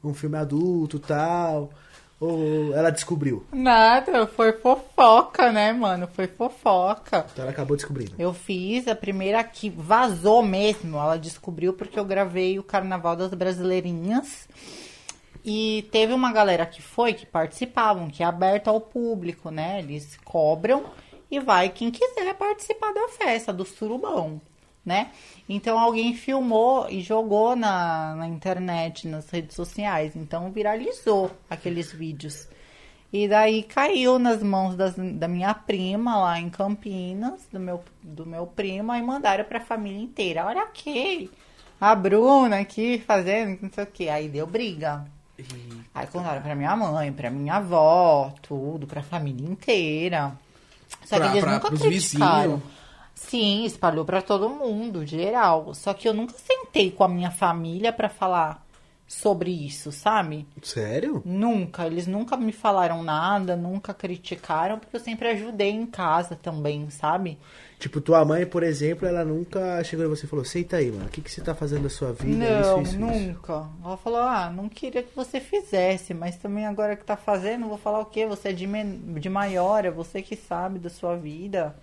S1: um filme adulto tal? Ou ela descobriu?
S2: nada, foi fofoca, né, mano? Foi fofoca.
S1: Então ela acabou descobrindo.
S2: Eu fiz a primeira que vazou mesmo. Ela descobriu porque eu gravei o Carnaval das Brasileirinhas. E teve uma galera que foi, que participavam, que é aberto ao público, né? Eles cobram e vai quem quiser participar da festa, do surubão, né? Então alguém filmou e jogou na, na internet, nas redes sociais. Então viralizou aqueles vídeos. E daí caiu nas mãos das- da minha prima lá em Campinas, do meu, do meu primo, e mandaram pra família inteira. Olha aqui, a Bruna aqui fazendo, não sei o que. Aí deu briga. Aí contaram pra minha mãe, pra minha avó, tudo, pra família inteira. Só
S3: Pra-
S2: que eles
S3: pra-
S2: nunca criticaram.
S3: vizinhos.
S2: Sim, espalhou pra todo mundo, geral. Só que eu nunca sentei com a minha família pra falar sobre isso, sabe?
S1: Sério?
S2: Nunca, eles nunca me falaram nada, nunca criticaram, porque eu sempre ajudei em casa também, sabe?
S1: Tipo, tua mãe, por exemplo, ela nunca chegou em você e falou, senta aí, mano, o que, que você tá fazendo da sua vida?
S2: não,
S1: isso, isso, isso.
S2: nunca. Ela falou, ah, não queria que você fizesse, mas também agora que tá fazendo, vou falar o quê? Você é de, men- de maior, é você que sabe da sua vida,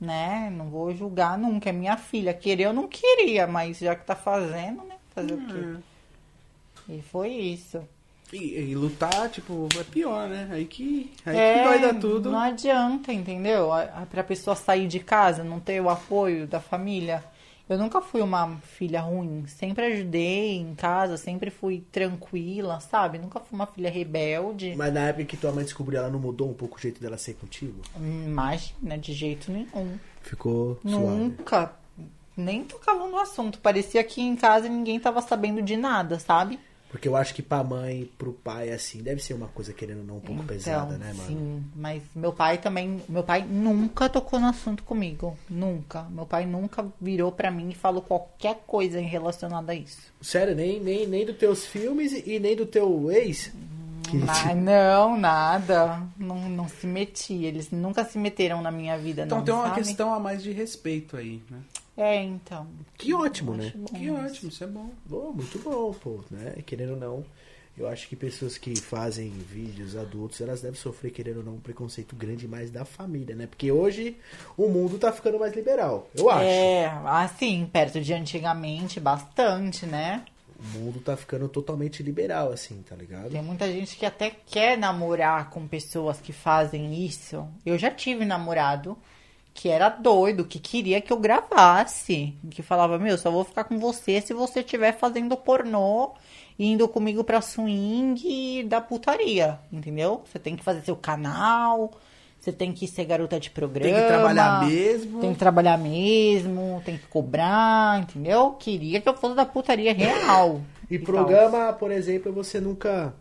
S2: né? Não vou julgar nunca, é minha filha. Querer eu não queria, mas já que tá fazendo, né? Fazer o quê? E foi isso.
S3: E, e lutar, tipo, é pior, né? Aí que, aí
S2: É,
S3: que vai dar tudo.
S2: Não adianta, entendeu? A, a, pra pessoa sair de casa, não ter o apoio da família. Eu nunca fui uma filha ruim. Sempre ajudei em casa, sempre fui tranquila, sabe? Nunca fui uma filha rebelde.
S1: Mas na época que tua mãe descobriu, ela não mudou um pouco o jeito dela ser contigo?
S2: Imagina, de jeito nenhum.
S1: Ficou suave.
S2: Nunca. Nem tocava no assunto. Parecia que em casa ninguém tava sabendo de nada, sabe?
S1: Porque eu acho que pra mãe e pro pai, assim, deve ser uma coisa, querendo ou não, um pouco pesada, né, mano?
S2: Então, Sim, mas meu pai também, meu pai nunca tocou no assunto comigo, nunca. Meu pai nunca virou pra mim e falou qualquer coisa relacionada a isso.
S1: Sério, nem, nem, nem dos teus filmes e nem do teu ex?
S2: Ah, não, nada. Não, não se metia. Eles nunca se meteram na minha vida,
S3: Então
S2: não,
S3: tem uma
S2: sabe?
S3: questão a mais de respeito aí, né?
S2: É, então.
S1: que ótimo, né?
S2: Bom
S3: Que ótimo, isso é bom.
S1: Pô, muito bom, pô, né? Querendo ou não, eu acho que pessoas que fazem vídeos adultos, elas devem sofrer, querendo ou não, um preconceito grande mais da família, né? Porque hoje o mundo tá ficando mais liberal, eu acho.
S2: É, assim, perto de antigamente, bastante, né?
S1: O mundo tá ficando totalmente liberal, assim, tá ligado?
S2: Tem muita gente que até quer namorar com pessoas que fazem isso. Eu já tive namorado que era doido, que queria que eu gravasse. Que falava, meu, só vou ficar com você se você estiver fazendo pornô, indo comigo pra swing da putaria, entendeu? Você tem que fazer seu canal, você tem que ser garota de programa.
S3: Tem que trabalhar mesmo.
S2: Tem que trabalhar mesmo, tem que cobrar, entendeu? Queria que eu fosse da putaria real.
S1: E
S2: tal.
S1: programa, por exemplo, você nunca.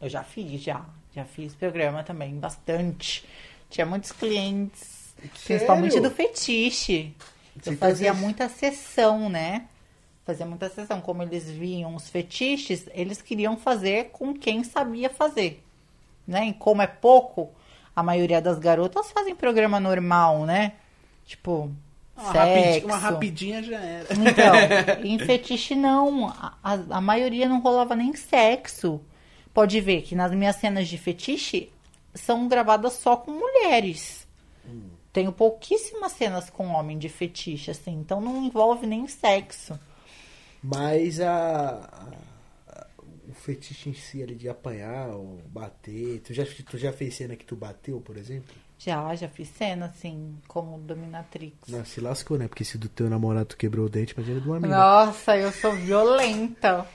S2: Eu já fiz, já. Já fiz programa também, bastante. Tinha muitos clientes, principalmente do fetiche.
S1: Você
S2: Eu fazia
S1: fazia-
S2: muita sessão, né? Fazia muita sessão. Como eles viam os fetiches, eles queriam fazer com quem sabia fazer. Né? E como é pouco, a maioria das garotas fazem programa normal, né? Tipo,
S3: Uma,
S2: sexo.
S3: rapidinha, uma rapidinha já era.
S2: Então, <laughs> em fetiche não. A- a maioria não rolava nem sexo. Pode ver que nas minhas cenas de fetiche são gravadas só com mulheres. Tenho pouquíssimas cenas com homem de fetiche, assim. Então não envolve nem sexo.
S1: Mas a, a- o fetiche em si ali de apanhar ou bater. Tu já, tu já fez cena que tu bateu, por exemplo?
S2: Já, já fiz cena, assim, como dominatrix.
S1: Não, se lascou, né? Porque se do teu namorado tu quebrou o dente, imagina do amigo.
S2: Nossa, eu sou violenta.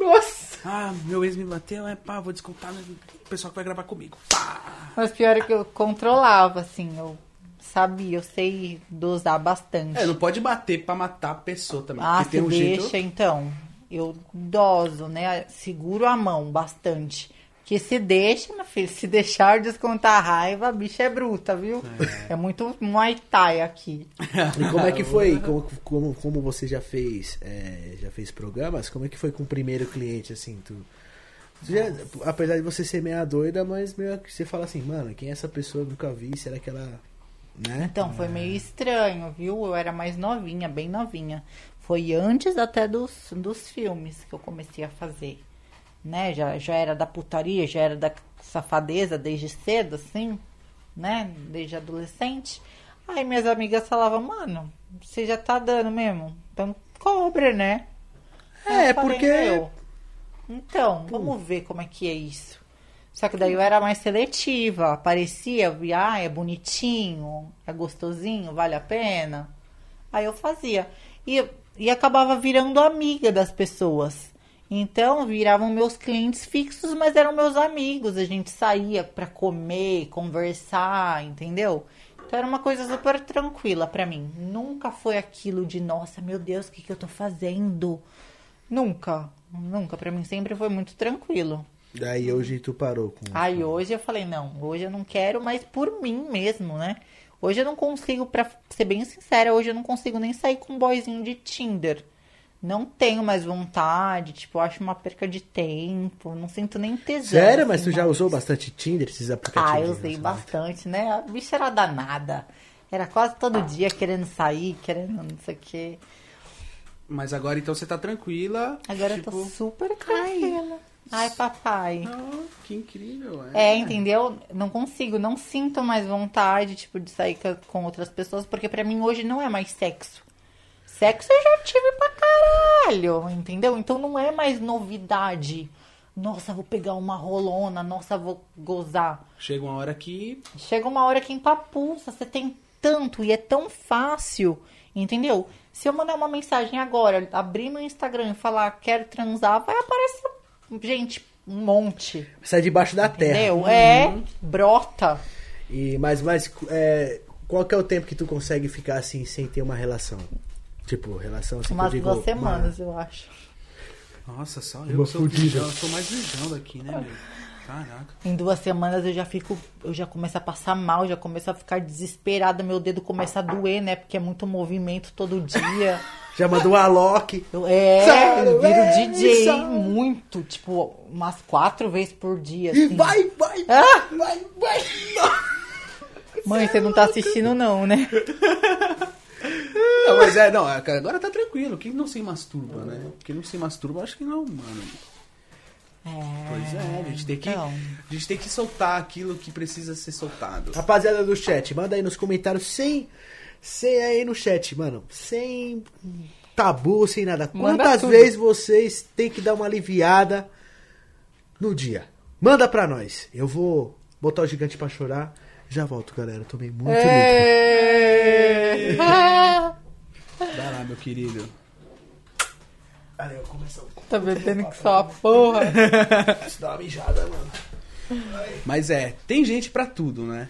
S1: Nossa!
S3: Ah, meu ex me bateu, é pá, vou descontar no pessoal que vai gravar comigo. Pá!
S2: Mas pior é que eu controlava, assim. Eu sabia, eu sei dosar bastante.
S3: É, não pode bater pra matar a pessoa também.
S2: Ah, se
S3: tem um
S2: deixa,
S3: jeito.
S2: então. Eu doso, né? Seguro a mão bastante. Porque se deixa, meu filho, se deixar descontar a raiva, a bicha é bruta, viu? É, muito Muay Thai aqui.
S1: E como é que foi? Como, como, como você já fez, é, já fez programas? Como é que foi com o primeiro cliente, assim? Tu, tu já- apesar de você ser meia doida, mas meio que você fala assim, mano, quem é essa pessoa? Eu nunca vi, será que ela. Né?
S2: Então, foi meio estranho, viu? Eu era mais novinha, bem novinha. Foi antes até dos, dos filmes que eu comecei a fazer. Né? Já, já era da putaria, já era da safadeza desde cedo, assim, né? Desde adolescente. Aí minhas amigas falavam, mano, você já tá dando mesmo? Então cobra, né?
S1: É,
S2: falei,
S1: porque-
S2: "Meu, Então, vamos ver como é que é isso. Só que daí eu era mais seletiva. Aparecia, via, ah, é bonitinho, é gostosinho, vale a pena. Aí eu fazia. E, e acabava virando amiga das pessoas. Então viravam meus clientes fixos, mas eram meus amigos. A gente saía pra comer, conversar, entendeu? Então era uma coisa super tranquila pra mim. Nunca foi aquilo de, nossa, meu Deus, o que, que eu tô fazendo? Nunca, nunca. Pra mim sempre foi muito tranquilo.
S1: Daí hoje tu parou com.
S2: Aí hoje eu falei, não, hoje eu não quero, mas por mim mesmo, né? Hoje eu não consigo, pra ser bem sincera, hoje eu não consigo nem sair com um boyzinho de Tinder. Não tenho mais vontade, tipo, eu acho uma perca de tempo, não sinto nem tesão.
S1: Sério? Mas
S2: assim,
S1: tu já usou bastante Tinder, esses aplicativos?
S2: Ah, eu usei bastante, né? A bicha era danada. Era quase todo dia querendo sair, querendo não sei o quê.
S3: Mas agora então você tá tranquila.
S2: Agora
S3: tipo...
S2: eu tô super tranquila. Ai, papai.
S3: Ah, que incrível,
S2: É, entendeu? Não consigo, não sinto mais vontade, tipo, de sair com outras pessoas, porque pra mim hoje não é mais sexo. Sexo eu já tive pra caralho, entendeu? Então não é mais novidade. Nossa, vou pegar uma rolona, nossa, vou gozar.
S3: Chega uma hora que.
S2: Chega uma hora que empapuça, você tem tanto e é tão fácil, entendeu? Se eu mandar uma mensagem agora, abrir meu Instagram e falar quero transar, vai aparecer, gente, um monte.
S1: Sai debaixo da terra.
S2: Entendeu? É, brota.
S1: E, mas, mas é, qual que é o tempo que tu consegue ficar assim sem ter uma relação? Tipo, relação assim que
S2: Umas
S1: eu digo,
S2: duas semanas,
S1: uma-
S2: eu acho.
S3: Nossa, só
S1: Uma
S3: eu sou virgão, eu sou mais virgão daqui, né, meu? Caraca.
S2: Em duas semanas eu já fico, eu já começo a passar mal, já começo a ficar desesperada, meu dedo começa a doer, né? Porque é muito movimento todo dia. <laughs>
S1: Já mandou um Alok.
S2: Eu, é,
S1: Sério,
S2: eu viro
S1: é,
S2: DJ
S1: sério.
S2: muito, tipo, umas quatro vezes por dia.
S1: E
S2: assim.
S1: vai, vai,
S2: Ah!
S1: vai, vai. <laughs>
S2: Mãe, você não tá assistindo não, né?
S3: Não, mas é, não, é, agora tá tranquilo. Quem não se masturba, né? Quem não se masturba, acho que não, mano.
S2: É,
S3: Pois é, a gente tem que,
S2: então.
S3: a gente tem que soltar aquilo que precisa ser soltado.
S1: Rapaziada do chat, manda aí nos comentários sem. Sem aí no chat, mano. Sem tabu, sem nada.
S2: Manda
S1: Quantas
S2: tudo.
S1: vezes vocês têm que dar uma aliviada no dia? Manda pra nós. Eu vou botar o gigante pra chorar. Já volto, galera. Tomei muito
S2: É. <laughs>
S3: Vai lá, meu querido.
S1: Valeu, começou.
S2: tá bebendo que só a porra.
S1: Isso dá uma mijada, mano.
S3: Mas é, tem gente pra tudo, né?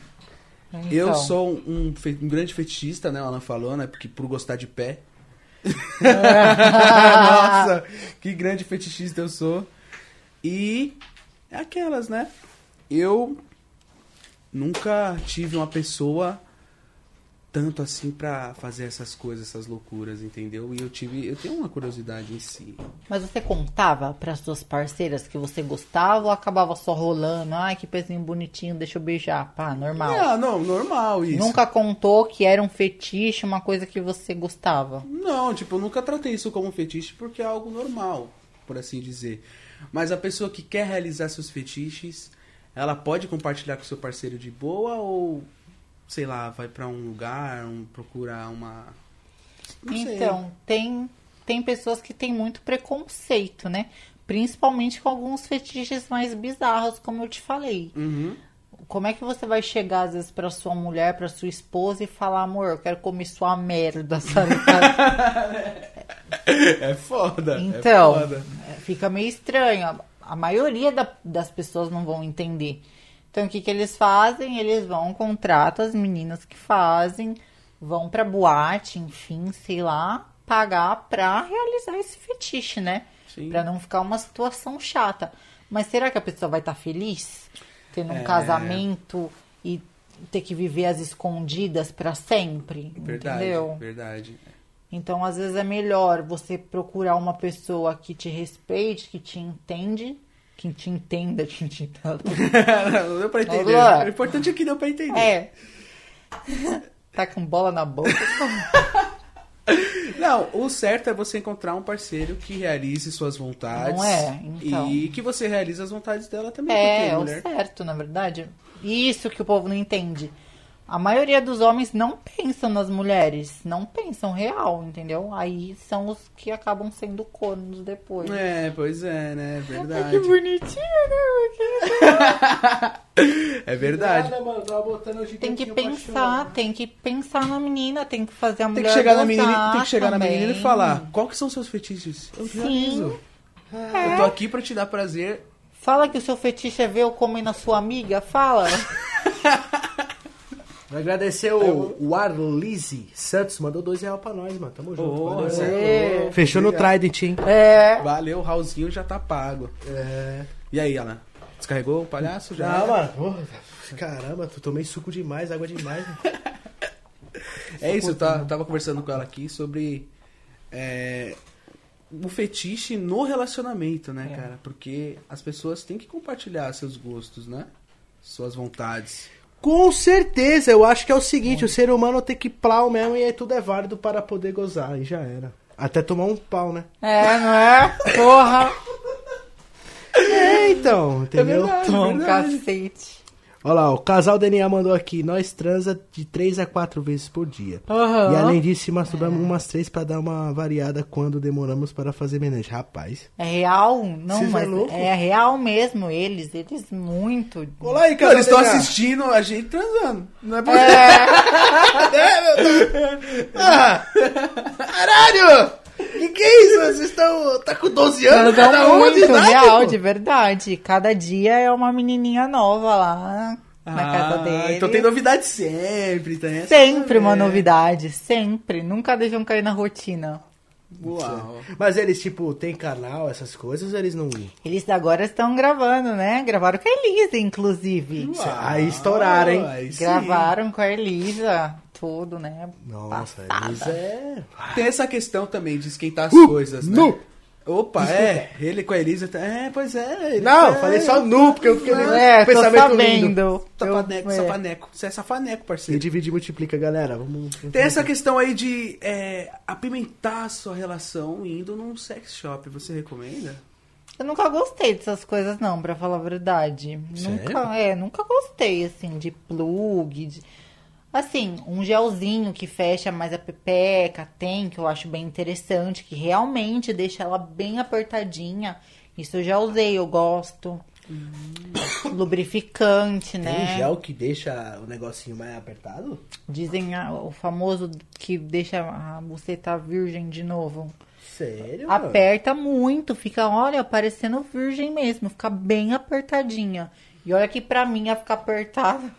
S3: Eu
S2: Então.
S3: sou um, fe- um grande fetichista, né? O Alan falou, né? Porque por gostar de pé. <laughs> Nossa, que grande fetichista eu sou. E é aquelas, né? Eu nunca tive uma pessoa tanto assim pra fazer essas coisas, essas loucuras, entendeu? E eu tive, eu tenho uma curiosidade em si.
S2: Mas você contava pras suas parceiras que você gostava ou acabava só rolando? Ai, que pezinho bonitinho, deixa eu beijar. Pá, normal.
S3: Ah, não, normal isso.
S2: Nunca contou que era um fetiche, uma coisa que você gostava.
S3: Não, tipo, eu nunca tratei isso como fetiche porque é algo normal, por assim dizer. Mas a pessoa que quer realizar seus fetiches, ela pode compartilhar com seu parceiro de boa ou, sei lá, vai pra um lugar, um, procurar uma.
S2: Então, tem, tem pessoas que têm muito preconceito, né? Principalmente com alguns fetiches mais bizarros, como eu te falei.
S3: Uhum.
S2: Como é que você vai chegar, às vezes, pra sua mulher, pra sua esposa e falar, amor, eu quero comer sua merda, <laughs> sabe?
S3: É foda.
S2: Então,
S3: é foda.
S2: é, fica meio estranho. A, a maioria da- das pessoas não vão entender. Então, o que, que eles fazem? Eles vão, contratam as meninas que fazem, vão pra boate, enfim, sei lá, pagar pra realizar esse fetiche, né?
S3: Sim.
S2: Pra não ficar uma situação chata. Mas será que a pessoa vai estar feliz? Tendo um
S3: É.
S2: casamento e ter que viver as escondidas pra sempre?
S3: Verdade,
S2: Entendeu?
S3: verdade.
S2: Então, às vezes é melhor você procurar uma pessoa que te respeite, que te entende, que te entenda, que te entenda. <laughs>
S3: não deu pra entender.
S2: Olá.
S3: O importante é que deu pra entender.
S2: É. Tá com bola na boca.
S3: Não, o certo é você encontrar um parceiro que realize suas vontades.
S2: Não é? Então.
S3: E que você realize as vontades dela também.
S2: É, é o certo, na verdade. Isso que o povo não entende. A maioria dos homens não pensam nas mulheres, não pensam real, entendeu? Aí são os que acabam sendo cornos depois.
S3: É, pois é, né?
S2: Que
S3: Verdade.
S2: bonitinho, né? <laughs>
S3: É verdade.
S2: Tem que pensar, tem que pensar na menina, tem que fazer a
S3: Tem
S2: mulher
S3: que chegar na menina, tem que chegar na menina e falar, qual que são os seus fetiches? Eu
S2: Sim.
S3: realizo. Eu tô aqui pra te dar prazer.
S2: Fala que o seu fetiche é ver eu comendo a sua amiga, fala. <laughs>
S1: Vou agradecer o, o Arlise Santos, mandou dois reais pra nós, mano. Tamo junto.
S3: Ô,
S1: valeu.
S3: é.
S1: Fechou no Trident, hein?
S2: É.
S3: Valeu, o Raulzinho já tá pago.
S1: É.
S3: E aí, Alan? Descarregou o palhaço já?
S1: Não, mano. porra, Caramba, tu tomei suco demais, água demais. mano.
S3: É isso, eu ta- tava conversando com ela aqui sobre é, o fetiche no relacionamento, né,
S2: É.
S3: cara? Porque as pessoas têm que compartilhar seus gostos, né? Suas vontades.
S1: Com certeza, eu acho que é o seguinte, o ser humano tem que plau mesmo e aí tudo é válido para poder gozar, aí já era. Até tomar um pau, né?
S2: É, não é? Porra.
S1: É, então, entendeu?
S3: verdade.
S2: Tom,
S3: verdade.
S2: cacete.
S1: Olha lá, o casal DNA mandou aqui, nós transa de 3 a 4 vezes por dia.
S2: Aham.
S1: E além disso, se masturbamos umas três pra dar uma variada quando demoramos para fazer menage. Rapaz.
S2: É real? Não,
S1: Vocês é
S2: mas
S1: louco?
S2: é real mesmo, eles, eles muito.
S1: Olá aí,
S3: Não, eles estão assistindo a gente transando. Não é por <laughs> <laughs>
S1: Ah, caralho! Que que é isso? Vocês estão. Tá com 12 anos?
S2: Transam
S1: Cada de
S2: muito,
S1: idade,
S2: real,
S1: pô.
S2: de verdade. Cada dia é uma menininha nova lá na casa dele.
S3: Então tem novidade sempre, tem essa-
S2: Sempre uma novidade, sempre. Nunca deixam cair na rotina.
S3: Uau.
S1: Mas eles, tipo, tem canal, essas coisas, ou eles não.
S2: Eles agora estão gravando, né? Gravaram com a Elisa, inclusive.
S3: Uau,
S1: Aí estouraram, hein?
S3: aí.
S2: Gravaram com a Elisa, tudo, né?
S1: Nossa,
S2: Passada.
S1: eles é.
S3: Tem essa questão também de esquentar as
S1: Uh,
S3: coisas, né?
S1: nu.
S3: Opa, é. Ele com a Elisa. tá- É, pois é. ele
S1: Não,
S3: é,
S1: falei só nu, porque eu fiquei
S2: É, tô
S1: pensamento lindo.
S2: sabendo.
S3: Safaneco,
S2: Eu- é.
S3: safaneco. Você é safaneco,
S1: E
S3: parceiro.
S1: divide e multiplica, galera. Vamos.
S3: Tem essa questão aí de é, apimentar a sua relação indo num sex shop. Você recomenda?
S2: Eu nunca gostei dessas coisas, não, pra falar a verdade.
S1: Sério?
S2: Nunca, é, nunca gostei, assim, de plug, de... Assim, um gelzinho que fecha mais a pepeca, tem, que eu acho bem interessante, que realmente deixa ela bem apertadinha. Isso eu já usei, eu gosto. lubrificante, né?
S1: Tem gel que deixa o negocinho mais apertado?
S2: Dizem ah, o famoso que deixa a buceta virgem de novo.
S1: Sério? mano?
S2: Aperta muito, fica, olha, parecendo virgem mesmo, fica bem apertadinha. E olha que pra mim ia ficar apertada.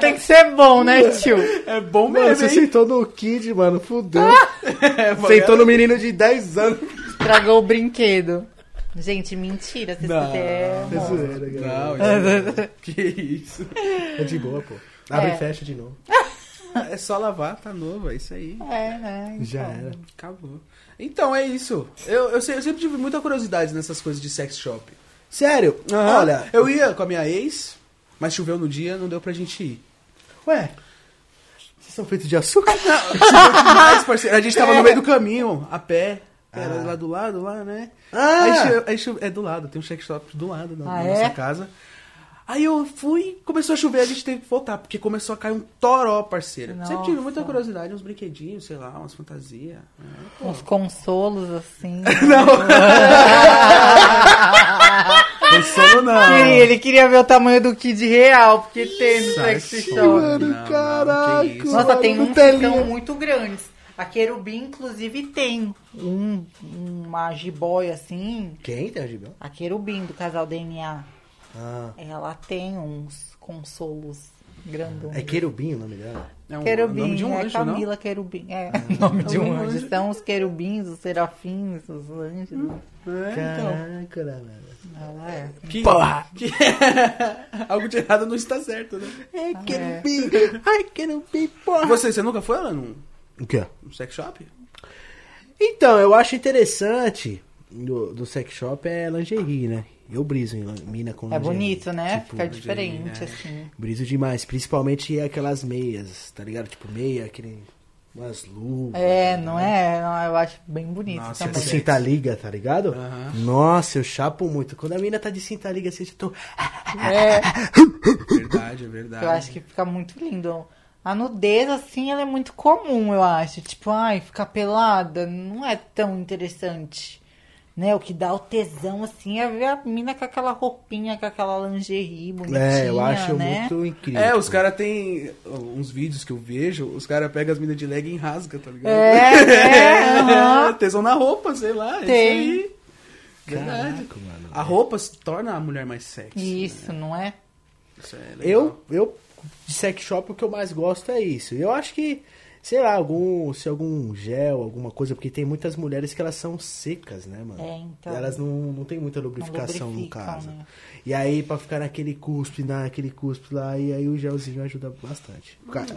S2: Tem que ser bom, né, tio?
S3: É bom
S1: Mano,
S3: mesmo,
S1: você
S3: hein?
S1: sentou no kid, mano, fudeu.
S3: É, <laughs>
S1: sentou no menino de 10 anos.
S2: Estragou o brinquedo. Gente, mentira, se
S3: Não.
S2: você é.
S1: É zoeira,
S3: Não,
S1: galera.
S3: isso- que isso.
S1: É de boa, pô. Abre
S2: É.
S1: e fecha de novo.
S3: É só lavar, tá novo, é isso aí.
S2: É, né?
S1: Já
S2: então.
S1: era.
S3: Acabou. Então é isso. Eu, eu, sei- eu sempre tive muita curiosidade nessas coisas de sex shop.
S1: Sério?
S3: Aham.
S1: Olha,
S3: eu ia com a minha ex, mas choveu no dia, não deu pra gente ir.
S1: ué, vocês são feitos de açúcar? <laughs>
S3: Choveu demais, parceiro. A gente tava no meio do caminho, a pé. Era lá do lado, lá, né?
S1: Ah.
S3: Aí, cho- aí cho- é do lado, tem um sex shop do lado da,
S2: Ah, é?
S3: nossa casa. Aí eu fui, começou a chover, a gente teve que voltar, porque começou a cair um toró, parceira. Sempre tive muita
S2: Nossa.
S3: curiosidade, uns brinquedinhos, sei lá, umas fantasias.
S2: Uns consolos assim. <laughs> <laughs>
S3: Pensando não.
S2: Queria- ele queria ver o tamanho do kid real, porque tem no
S3: Sai
S2: sex
S3: fora.
S2: shop.
S1: Mano, caraca.
S2: Nossa, tem uns que são muito grandes. A Querubim, inclusive, tem um, uma jiboia assim.
S1: Quem tem a Gibel?
S2: A Querubim, do casal DNA.
S1: Ah,
S2: Ela tem uns consolos grandões.
S1: é querubim o nome dela?
S3: É um
S2: Querubim,
S3: nome de um
S2: é
S3: anjo, não?
S2: Camila Querubim. É, <laughs> o nome de um anjo. São os querubins, os serafins, os anjos.
S3: É, então.
S1: Caraca, galera.
S2: Ela é.
S3: Que,
S1: Porra!
S3: que- <laughs> Algo de errado não está certo, né?
S1: É querubim! Ai, querubim, porra!
S3: Você, você nunca foi lá num,
S1: O quê?
S3: num sex shop?
S1: Então, eu acho interessante do, do sex shop é lingerie, né? Eu briso em mina com
S2: É
S1: lingerie.
S2: bonito, né?
S1: Tipo,
S2: Fica diferente,
S3: é.
S2: assim.
S1: Briso demais, principalmente aquelas meias, tá ligado? Tipo, meia, aquele. Umas luvas.
S2: É, não é? Não, eu acho bem bonito
S3: Nossa,
S1: Tipo,
S2: também.
S1: cinta liga, tá ligado? Nossa, eu chapo muito. Quando a mina tá de cinta liga assim, eu tô.
S2: É, <laughs>
S3: Verdade, é verdade.
S2: eu acho que fica muito lindo. A nudez, assim, ela é muito comum, eu acho. Tipo, ai, ficar pelada não é tão interessante. Né? O que dá o tesão, assim, é ver a mina com aquela roupinha, com aquela lingerie bonitinha,
S1: É, eu acho
S2: né?
S1: muito incrível.
S3: É, os caras têm uns vídeos que eu vejo, os caras pegam as minas de leg e rasga, tá ligado?
S2: É, <laughs> é, aham.
S3: tesão na roupa, sei lá,
S2: Tem.
S3: isso aí. Verdade.
S1: Caraca, mano.
S3: A roupa se torna a mulher mais sexy.
S2: Isso, não é?
S3: Isso é legal.
S1: Eu, eu, de sex shop, o que eu mais gosto é isso. Eu acho que, sei lá, algum, se algum gel, alguma coisa, porque tem muitas mulheres que elas são secas, né, mano?
S2: É, então.
S1: Elas não, não tem muita lubrificação no caso.
S2: né?
S1: E aí, pra ficar naquele cuspe, naquele cuspe lá, e aí o gelzinho ajuda bastante. Cara.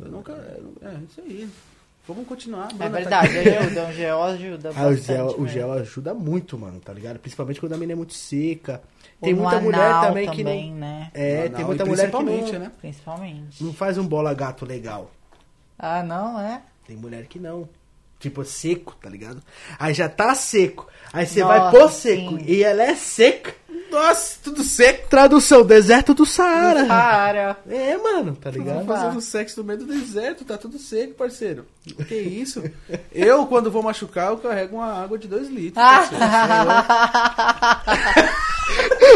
S3: Eu nunca. É, isso aí. Vamos continuar.
S2: É
S3: Bruna tá
S2: verdade, ajuda. O gel ajuda
S1: ah, o, gel, o gel ajuda muito, mano, tá ligado? Principalmente quando a menina é muito seca. Tem muita mulher também, que
S2: também,
S1: não...
S2: né?
S1: É, tem muita mulher que
S3: principalmente,
S1: não,
S3: né?
S2: Principalmente.
S1: não faz um bola gato legal.
S2: Ah, não, é?
S1: Tem mulher que não. Tipo, seco, tá ligado? Aí já tá seco. Aí você
S2: Nossa,
S1: vai pôr seco.
S2: sim.
S1: E ela é seca.
S3: Nossa, tudo seco.
S1: Tradução, deserto do Saara.
S2: Para.
S1: É, mano, tá ligado?
S3: Fazendo sexo no meio do deserto, tá tudo seco, parceiro. Que isso? Eu, quando vou machucar, eu carrego uma água de 2 litros. parceiro. <laughs>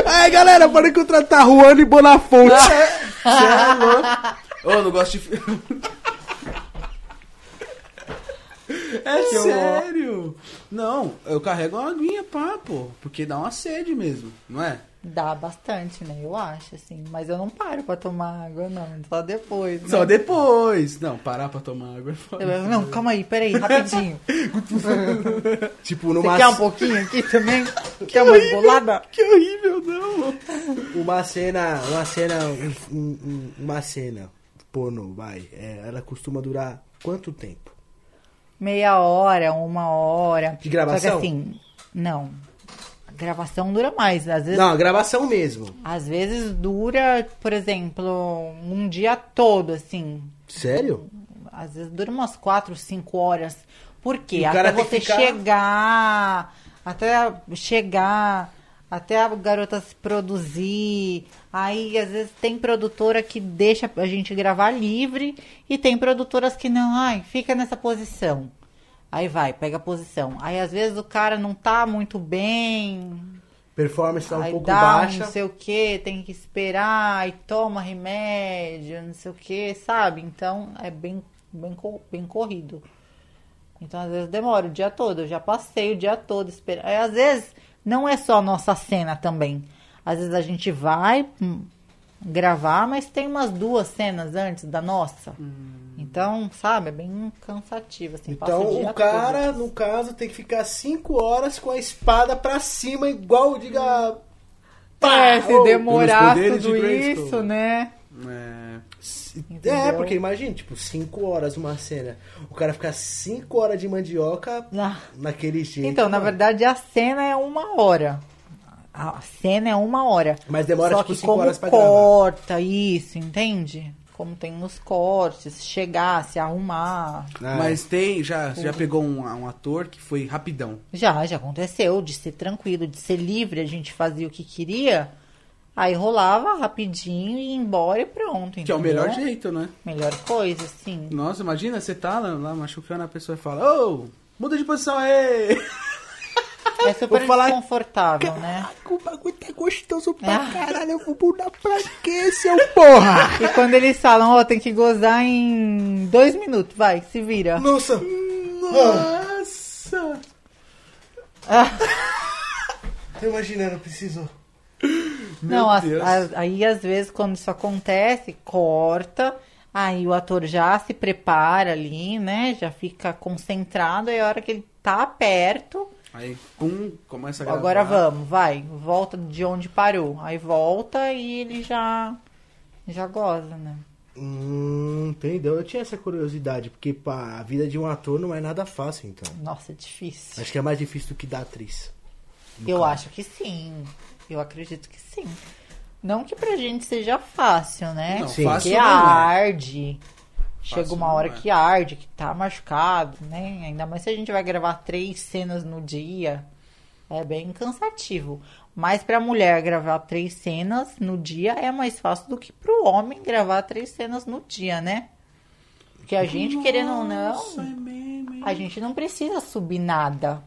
S1: Aí, galera, pode contratar Juan e Bonafonte.
S3: Você é louco. Ô, não gosto de. É
S2: Que
S3: sério? Não, eu carrego uma aguinha, pá, pô. Porque dá uma sede mesmo, não é?
S2: Dá bastante, né? Eu acho, assim. Mas eu não paro pra tomar água, não. Só depois. né?
S3: Só depois. Não, parar pra tomar água é foda.
S2: Eu- Não, calma aí, peraí, rapidinho. <laughs>
S1: tipo,
S2: Você
S1: numa,
S2: quer um pouquinho aqui também? <laughs> Quer uma bolada?
S3: Que horrível, não.
S1: uma cena, uma cena, um- um- um- uma cena porno, vai. é, ela costuma durar quanto tempo?
S2: Meia hora, uma hora.
S1: De gravação?
S2: Só que assim, não. A gravação dura mais. Às vezes,
S1: Não, a gravação mesmo.
S2: às vezes dura, por exemplo, um dia todo, assim.
S1: Sério?
S2: Às vezes dura umas 4, 5 horas. Por quê? Até você
S1: ficar-
S2: chegar, até chegar, até a garota se produzir. Aí, às vezes, tem produtora que deixa a gente gravar livre e tem produtoras que não, ai, fica nessa posição. Aí vai, pega a posição. Aí, às vezes, o cara não tá muito bem.
S1: Performance tá um pouco
S2: dá
S1: baixa.
S2: não sei o que, tem que esperar, e toma remédio, não sei o que, sabe? Então é bem, bem, bem corrido. Então às vezes demora o dia todo, eu já passei o dia todo esperando. Aí, às vezes não é só a nossa cena também. Às vezes a gente vai hum, gravar, mas tem umas duas cenas antes da nossa. Então, sabe, é bem cansativo, assim. passa
S1: Então
S2: dia
S1: o cara,
S2: todo.
S1: no caso, tem que ficar 5 horas com a espada pra cima, igual diga.
S2: É, se
S1: Ô,
S2: demorar
S3: pelos poderes
S2: tudo
S3: de
S2: isso, né?
S3: É,
S1: É,
S2: Entendeu?
S1: porque imagina, tipo, 5 horas uma cena. O cara ficar 5 horas de mandioca
S2: Ah.
S1: naquele jeito.
S2: Então, na
S1: mano.
S2: verdade, a cena é uma hora. A cena é uma hora.
S1: Mas demora,
S2: Só
S1: tipo,
S2: que
S1: cinco
S2: como
S1: horas pra gravar.
S2: corta isso, entende? Como tem nos cortes, chegar, se arrumar.
S1: Ah,
S3: Mas tem, já, você já pegou um, um ator que foi rapidão.
S2: Já, já aconteceu, de ser tranquilo, de ser livre, a gente fazia o que queria. Aí rolava rapidinho e ia embora e pronto.
S3: Que é o
S2: entendeu?
S3: melhor jeito, né?
S2: Melhor coisa, sim.
S3: Nossa, imagina, você tá lá, lá machucando a pessoa e fala, ô, muda de posição aí!
S2: É super
S1: Vou falar-
S2: desconfortável, né?
S1: O bagulho tá gostoso pra
S2: Ah.
S1: caralho. Eu vou mudar pra quê, seu porra?
S2: E quando eles falam, ó, tem que gozar em dois minutos, vai, se vira.
S1: Nossa.
S3: Nossa!
S2: Ah.
S1: Tô imaginando, preciso.
S2: Não, as- as- aí às vezes quando isso acontece, corta, aí o ator já se prepara ali, né? Já fica concentrado, aí a hora que ele tá perto,
S3: Aí, pum, começa a gravar.
S2: agora vamos, vai, volta de onde parou. Aí volta e ele já já goza, né?
S1: Hum, entendeu? Eu tinha essa curiosidade, porque pá, a vida de um ator não é nada fácil, então.
S2: Nossa, é difícil.
S1: Acho que é mais difícil do que da atriz.
S2: Eu acho que sim. Eu acredito que sim. Não que pra gente seja fácil, né?
S3: Não,
S1: Sim.
S3: fácil
S2: Porque
S3: não é.
S2: arde. Chega
S3: Fácil
S2: uma hora
S3: é.
S2: que arde, que tá machucado, né? Ainda mais se a gente vai gravar três cenas no dia. É bem cansativo. Mas pra mulher gravar três cenas no dia é mais fácil do que pro homem gravar três cenas no dia, né? Porque a gente, querendo ou não,
S3: Nossa, é mesmo,
S2: a gente não precisa subir nada.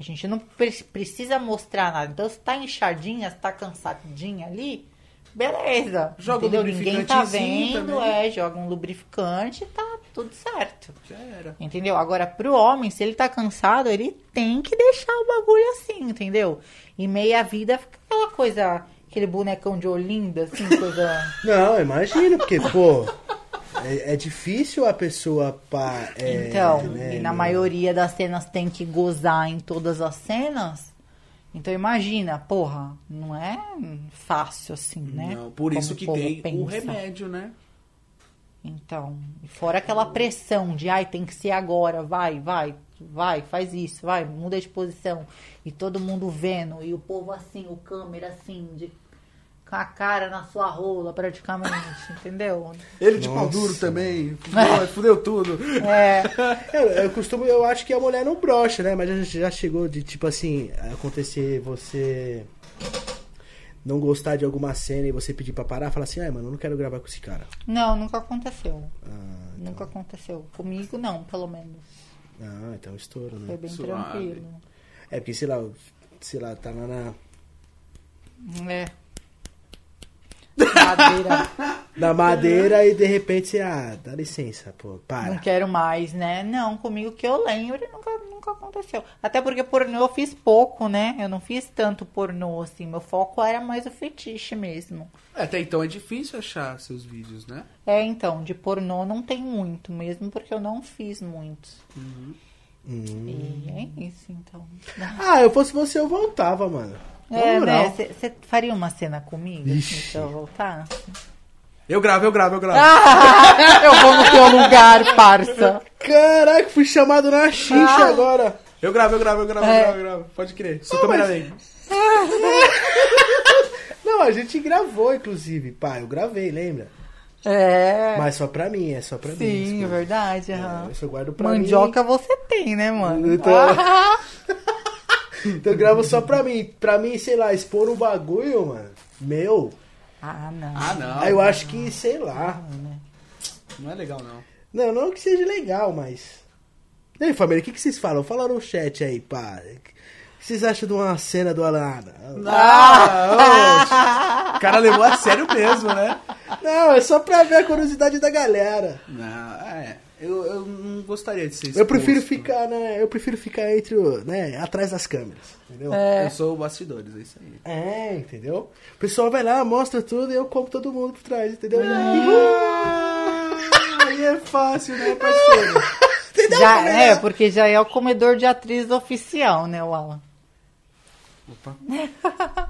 S2: A gente não pre- precisa mostrar nada. Então, se tá inchadinha, se tá cansadinha ali, beleza.
S3: Joga um
S2: entendeu? Ninguém tá vendo,
S3: também.
S2: é, joga um lubrificante tá tudo certo.
S3: Já era.
S2: Entendeu? Agora, pro homem, se ele tá cansado, ele tem que deixar o bagulho assim, entendeu? E meia vida fica aquela coisa, aquele bonecão de Olinda, assim, coisa. <laughs>
S1: Não, imagina, porque, pô, é, é difícil a pessoa pá. é,
S2: Então,
S1: né,
S2: e na
S1: meu?
S2: maioria das cenas tem que gozar em todas as cenas. Então imagina, porra, não é fácil assim, né?
S3: Não, por
S2: Como
S3: isso que tem o
S2: pensa.
S3: remédio, né?
S2: Então, fora aquela pressão de, ai, tem que ser agora, vai, vai, vai, faz isso, vai, muda de posição. E todo mundo vendo, e o povo assim, o câmera assim, de, com a cara na sua rola praticamente, <laughs> entendeu?
S3: Ele de pau
S1: Nossa.
S3: duro também. Fudeu, <laughs> fudeu tudo.
S2: É, <laughs>
S1: Eu, eu costumo, eu acho que a mulher não brocha, né? Mas já, já chegou de, tipo assim, acontecer você não gostar de alguma cena e você pedir pra parar, falar assim, ai, mano, eu não quero gravar com esse cara.
S2: não, nunca aconteceu.
S1: Ah,
S2: Nunca aconteceu. Comigo não, pelo menos.
S1: ah então estouro,
S2: Foi
S1: né?
S2: bem
S3: Suave.
S2: tranquilo.
S1: É porque, sei lá, sei lá, tá lá na,
S2: É. Madeira. <laughs>
S1: na madeira e de repente você, ah, dá licença, pô,
S2: Não
S1: para.
S2: quero mais, né? Não, comigo que eu lembro nunca, nunca aconteceu. Até porque pornô eu fiz pouco, né? Eu não fiz tanto pornô, assim. Meu foco era mais o fetiche mesmo.
S3: Até então é difícil achar seus vídeos, né?
S2: É, então, de pornô não tem muito, mesmo porque eu não fiz muitos.
S1: Hum.
S2: E é isso, então.
S1: Ah, eu fosse você, eu voltava, mano.
S2: É, né? Você faria uma cena comigo? assim,
S1: Ixi.
S2: eu voltar?
S3: Eu gravo, eu gravo, eu gravo.
S2: Ah, <laughs> eu vou no teu lugar, parça.
S1: Caraca, fui chamado na xincha
S2: Ah.
S1: agora.
S3: Eu gravo, eu gravo, eu gravo,
S2: É.
S3: eu gravo, eu gravo. Pode crer. Sou cameraman. <laughs>
S1: Não, a gente gravou, inclusive. Pá, eu gravei, lembra?
S2: É.
S1: Mas só pra mim, é só pra mim.
S2: Sim, verdade.
S1: É,
S2: aham.
S1: eu guardo pra
S2: Mandioca você tem, né, mano?
S1: Então-
S2: Ah,
S1: mim. <laughs> Então eu gravo só pra mim. Pra mim, sei lá, expor um bagulho, mano. Meu.
S2: ah, não.
S3: Ah, não.
S1: Aí eu acho que, sei lá.
S3: Não é legal, não.
S1: Não, não que seja legal, mas. E aí, família, o que, que vocês falam? Fala no chat aí, pá. O que vocês acham de uma cena do Alana?
S3: Ah, o cara levou a sério mesmo, né?
S1: Não, é só pra ver a curiosidade da galera.
S3: Não, é. Eu, eu não gostaria de ser
S1: Eu prefiro
S3: exposto.
S1: ficar, né? Eu prefiro ficar entre o, né, atrás das câmeras, entendeu?
S2: É.
S3: Eu sou o bastidores, é isso aí.
S1: É, entendeu? O pessoal vai lá, mostra tudo e eu como todo mundo por trás, entendeu?
S3: Ah, <laughs> aí é fácil, né, parceiro? <laughs>
S2: Já, é, porque já é o comedor de atriz oficial, né, o Alan?
S3: Opa. <laughs>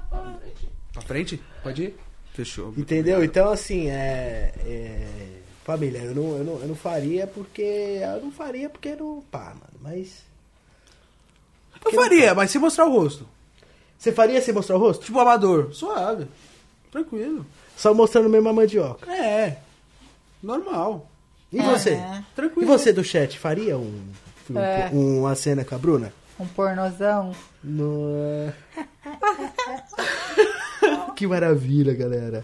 S3: Pra frente? Pode ir? Fechou.
S1: Entendeu? Então, assim, é, é, Família, eu não, eu, não, eu não faria porque. Eu não faria porque não. Pá, mano, mas.
S3: Eu faria, mas se mostrar o rosto.
S1: Você faria sem mostrar o rosto?
S3: Tipo amador. Suave. Tranquilo.
S1: Só mostrando mesmo a mandioca.
S3: É. Normal.
S1: E
S2: É.
S1: você?
S3: Tranquilo.
S1: E você do chat, faria um, um-
S2: É.
S1: uma cena com a Bruna?
S2: Um pornozão.
S1: No... <laughs> que maravilha, galera.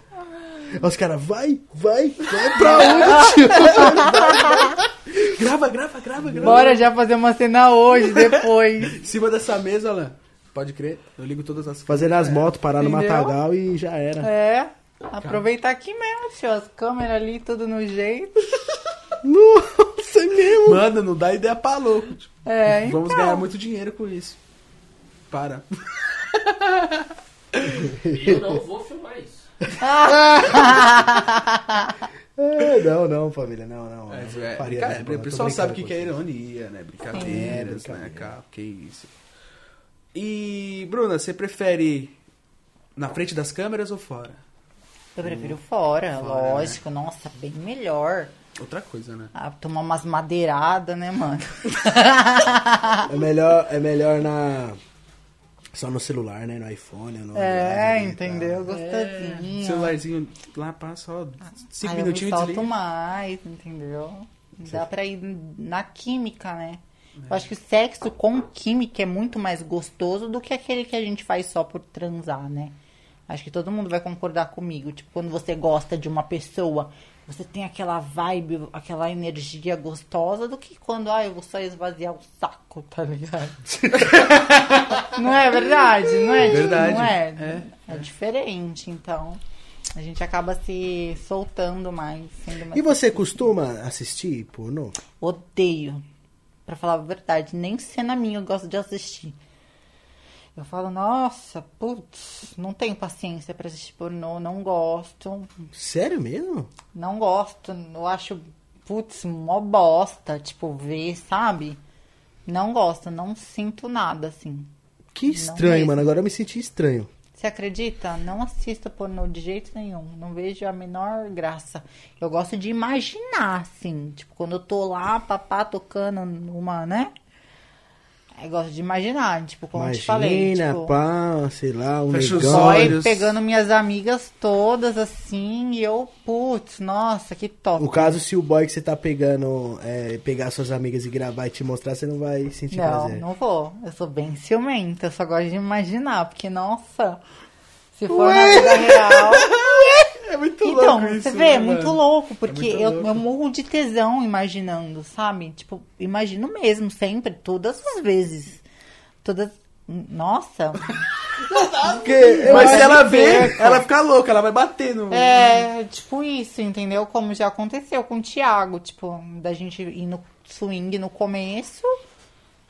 S1: Os caras, vai, vai, vai pra <laughs> onde, tio? <laughs> grava, grava, grava, grava.
S2: Bora já fazer uma cena hoje, <laughs> depois.
S3: Em cima dessa mesa, Alan. Pode crer. Eu ligo todas as
S1: Fazendo as motos, parar no
S2: Entendeu?
S1: matagal e já era.
S2: É. Aproveitar aqui mesmo, tio. As câmeras ali, tudo no jeito.
S1: Nossa, é mesmo.
S3: Mano, não dá ideia pra louco. tipo.
S2: É,
S3: Vamos
S2: então.
S3: ganhar muito dinheiro com isso. Para.
S4: Eu não vou filmar isso. <laughs>
S1: É, não, não, família, não, não.
S3: É, é,
S1: faria
S3: cara,
S1: mesmo,
S3: o pessoal sabe o que, que é ironia, né? Brincadeiras,
S1: É,
S3: né, cara? Que isso. E, Bruna, você prefere na frente das câmeras ou fora?
S2: Eu prefiro fora,
S3: Fora, né?
S2: lógico. Nossa, bem melhor.
S3: Outra coisa, né?
S2: Ah, tomar umas madeiradas, né, mano? <laughs>
S1: É melhor, é melhor na. Só no celular, né? No iPhone. No
S2: É,
S1: Android,
S2: entendeu? Gostosinho.
S3: Celularzinho lá passa ó, cinco
S2: Aí eu me
S3: minutinhos e
S2: solto mais, entendeu? Dá pra ir na química, né? Eu acho que o sexo com química é muito mais gostoso do que aquele que a gente faz só por transar, né? Acho que todo mundo vai concordar comigo. Tipo, quando você gosta de uma pessoa, você tem aquela vibe, aquela energia gostosa do que quando, ah, eu vou só esvaziar o saco, tá ligado? <laughs> não é verdade? Não é?
S3: Verdade.
S2: Não é?
S3: É,
S2: é diferente, então. A gente acaba se soltando mais, sendo mais
S1: E você costuma assistir pornô?
S2: Odeio. Pra falar a verdade, nem cena minha eu gosto de assistir. Eu falo, nossa, putz, não tenho paciência pra assistir pornô, não gosto,
S1: Sério mesmo?
S2: não gosto, eu acho, putz, mó bosta, tipo, ver, sabe? Não gosto, não sinto nada, assim.
S1: Que estranho, mano. Agora eu me senti estranho.
S2: Você acredita? Não assisto pornô de jeito nenhum. Não vejo a menor graça. Eu gosto de imaginar, assim. Tipo, quando eu tô lá, papá tocando numa, né? Eu gosto de imaginar, tipo, como eu te falei.
S1: Imagina,
S2: Tipo,
S1: pá, sei lá, um
S3: Fecha os
S1: negão.
S3: olhos.
S2: pegando minhas amigas todas, assim, e eu, putz, nossa, que top.
S1: No caso, se o boy que você tá pegando é, pegar suas amigas e gravar e te mostrar, você não vai sentir
S2: Não,
S1: prazer.
S2: não vou. Eu sou bem ciumenta, eu só gosto de imaginar, porque, nossa, se for na vida real. <laughs>
S3: É muito
S2: Então,
S3: louco isso,
S2: você vê,
S3: né,
S2: é muito
S3: mano?
S2: louco, porque
S3: muito
S2: eu,
S3: louco.
S2: eu morro de tesão imaginando, sabe? Tipo, imagino mesmo, sempre, todas as vezes. Todas. Nossa.
S1: Porque
S3: Mas se ela
S1: que-
S3: vê, ela fica louca, ela vai bater no.
S2: É, tipo isso, entendeu? Como já aconteceu com o Thiago, tipo, da gente ir no swing no começo.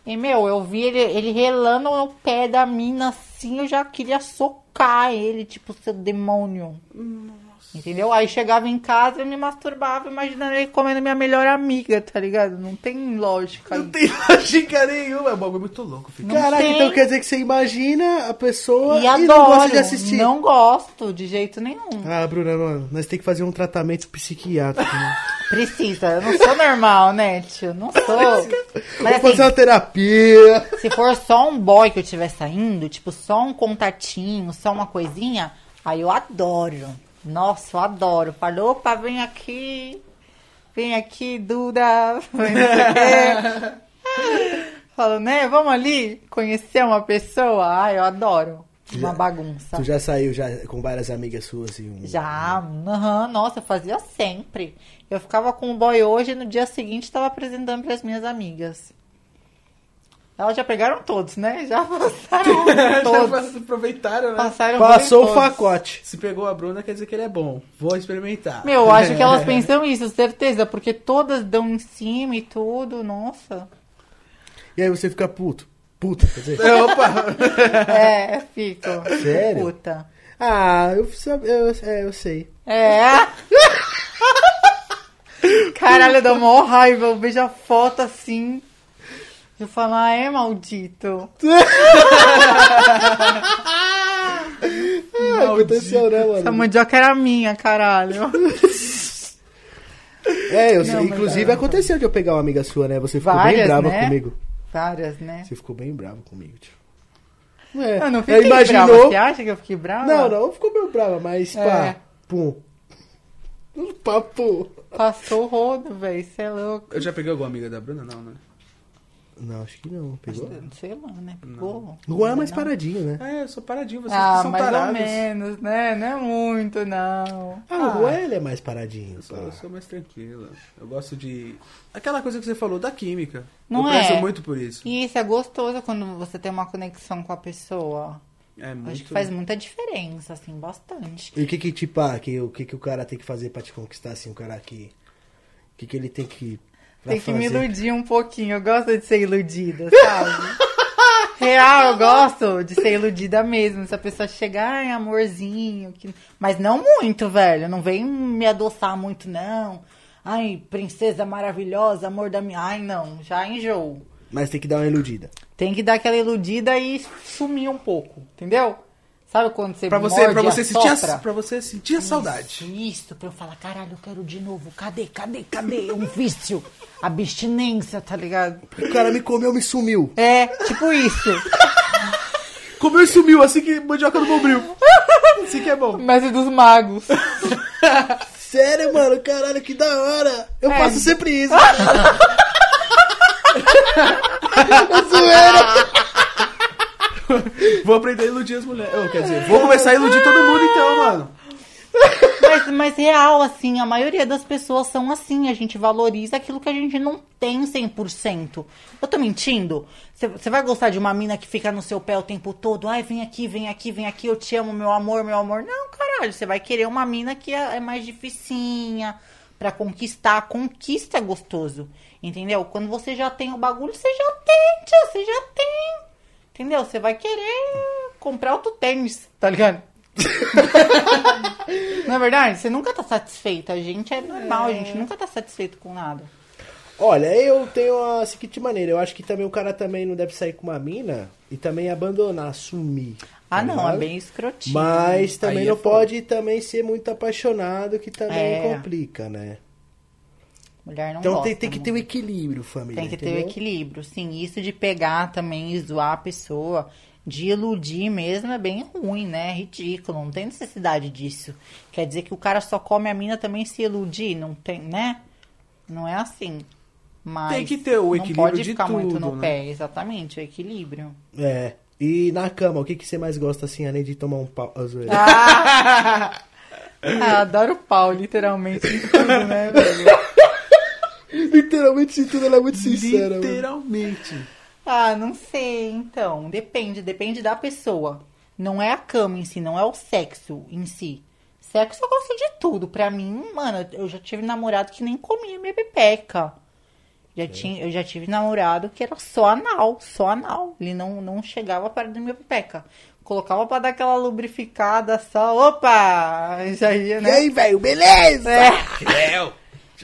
S2: E, meu, eu vi ele, ele relando no pé da mina assim, eu já queria socar ele, tipo, seu demônio. Entendeu? Aí chegava em casa e me masturbava, imaginando ele comendo minha melhor amiga, tá ligado? Não tem lógica.
S3: Não tem <laughs> lógica nenhuma. É um bagulho muito louco, filho.
S2: Não
S1: Caraca,
S2: tem.
S1: então quer dizer que você imagina a pessoa
S2: E
S1: e,
S2: adoro.
S1: não gosta de assistir.
S2: Não gosto de jeito nenhum.
S1: Ah, Bruna, mano, nós temos que fazer um tratamento psiquiátrico. Né? <laughs>
S2: Precisa. Eu não sou normal, né, tio? Não sou. <laughs> Mas
S1: Vamos
S2: assim,
S1: fazer uma terapia.
S2: Se for só um boy que eu estiver saindo, tipo, só um contatinho, só uma coisinha, aí eu adoro. Nossa, eu adoro. Falou, opa, vem aqui. Vem aqui, Duda. Vem não sei o quê. <laughs> Falo, né? Vamos ali conhecer uma pessoa. Ai, eu adoro. Uma
S1: Já-
S2: bagunça.
S1: Tu já saiu já com várias amigas suas assim? um-
S2: Já, aham, nossa, eu fazia sempre. Eu ficava com o boy hoje e no dia seguinte tava apresentando para as minhas amigas. Elas já pegaram todos, né? <laughs> Já passaram <laughs> todos.
S3: Já aproveitaram, né?
S2: Passaram
S1: Passou o
S2: todos.
S1: pacote.
S3: Se pegou a Bruna, quer dizer que ele é bom. Vou experimentar.
S2: Meu, eu acho que elas <laughs> pensam isso, certeza, porque todas dão em cima e tudo, nossa.
S1: E aí você fica puto. Puta, quer dizer.
S3: Opa!
S2: É, fico.
S1: Sério?
S2: Puta.
S1: Ah, eu, eu, é, eu sei.
S2: É. Caralho, dá mó raiva. Eu vejo a foto assim. Eu falo, ah, é maldito.
S1: Ah, <laughs> aconteceu, né,
S2: Essa
S1: mano?
S2: mandioca era minha, caralho.
S1: É, eu sei.
S2: Não,
S1: Inclusive
S2: é.
S1: aconteceu de eu pegar uma amiga sua, né? Você ficou bem
S2: Várias,
S1: brava
S2: né?
S1: comigo.
S2: Várias, né?
S1: Você ficou bem brava comigo, tio. É,
S2: Eu não fiquei
S1: imaginou...
S2: brava. Você acha que eu fiquei brava?
S1: Não, não ficou meio brava, mas
S2: É.
S1: pá, pum. Pum.
S2: Passou o rodo, velho. Você é louco.
S3: Eu já peguei alguma amiga da Bruna? Não, né?
S1: Não, acho que não, pegou.
S2: Sei lá, né? Pegou.
S1: O Juan é mais
S2: Não.
S1: paradinho, né?
S3: É, eu sou paradinho, vocês
S2: Ah,
S3: são
S2: mais
S3: parados.
S2: ou menos, né? Não é muito, não.
S1: Ah, o Juan ele é mais paradinho.
S3: Eu sou, eu sou mais tranquilo. Eu gosto de. Aquela coisa que você falou, da química.
S2: Não
S3: eu
S2: é?
S3: prezo muito por isso.
S2: E isso é gostoso quando você tem uma conexão com a pessoa.
S3: É muito.
S2: Acho que faz muita diferença, assim, bastante.
S1: E o que que, tipo, ah, que, o que que o cara tem que fazer pra te conquistar, assim, o cara que... O que que ele tem que...
S2: Tem que me iludir um pouquinho. Eu gosto de ser iludida, sabe? <laughs> Real, eu gosto de ser iludida mesmo. Se a pessoa chegar, ai, amorzinho. Que... Mas não muito, velho. Não vem me adoçar muito, não. Ai, princesa maravilhosa, amor da minha. Ai, não. Já enjoo.
S1: Mas tem que dar uma iludida.
S2: Tem que dar aquela iludida e sumir um pouco, entendeu? Sabe quando você
S3: Pra você,
S2: morde
S3: pra você sentir, a, pra você sentir a saudade.
S2: Isso, isso, pra eu falar, caralho, eu quero de novo. Cadê, cadê, cadê? Um vício. Abstinência, tá ligado?
S1: O cara me comeu, me sumiu.
S2: É, tipo isso. <laughs>
S3: Comeu e sumiu, assim que mandioca no bombril. assim que é bom.
S2: Mestre dos magos. <laughs>
S1: Sério, mano, caralho, que da hora. Eu
S2: É.
S1: faço sempre isso. <laughs> é zoeira. <laughs>
S3: Vou aprender a iludir as mulheres. Oh, quer dizer, vou começar a iludir todo mundo então, mano.
S2: Mas, mas real, assim, a maioria das pessoas são assim. A gente valoriza aquilo que a gente não tem 100%. Eu tô mentindo? Você- vai gostar de uma mina que fica no seu pé o tempo todo? Ai, vem aqui, vem aqui, vem aqui, eu te amo, meu amor, meu amor. Não, caralho. Você vai querer uma mina que é, é mais dificinha pra conquistar. Conquista é gostoso. Entendeu? Quando você já tem o bagulho, você já tem, você já tem. Entendeu? Você vai querer comprar outro tênis, tá ligado? <laughs> Não é verdade? Você nunca tá satisfeita. A gente é normal, a gente nunca tá satisfeito com nada.
S1: Olha, eu tenho a seguinte maneira. Eu acho que também o cara também não deve sair com uma mina e também abandonar, sumir.
S2: Ah,
S1: tá
S2: não,
S1: ligado?
S2: é bem escrotinho.
S1: Mas também
S3: Aí é
S1: não
S3: foda.
S1: pode também ser muito apaixonado, que também
S2: É.
S1: complica, né?
S2: Mulher não
S1: Então tem, tem que ter o
S2: muito.
S1: equilíbrio, família.
S2: Tem que ter o
S1: entendeu?
S2: equilíbrio, sim. Isso de pegar também e zoar a pessoa, de iludir mesmo, é bem ruim, né? É ridículo, não tem necessidade disso. Quer dizer que o cara só come a mina também se iludir, não tem, né? Não é assim. Mas
S3: Tem que ter o
S2: não
S3: equilíbrio
S2: pode
S3: de
S2: ficar muito
S3: tudo,
S2: no
S3: né?
S2: pé, exatamente, o equilíbrio.
S1: É. E na cama, o que, que você mais gosta, assim, além de tomar um pau? Ah. <laughs>
S2: Ah, adoro pau, literalmente, tudo, né, <laughs> velho?
S1: Literalmente, sim, tudo ela é muito sincera. mano.
S3: Literalmente.
S2: Ah, não sei, então. Depende, depende da pessoa. Não é a cama em si, não é o sexo em si. Sexo eu gosto de tudo. Pra mim, mano, eu já tive namorado que nem comia minha pepeca. Já tinha, eu já tive namorado que era só anal, só anal. Ele não, não chegava perto da minha pepeca. Colocava pra dar aquela lubrificada só, opa! Já ia,
S1: E
S2: né?
S1: aí, velho, beleza?
S2: É.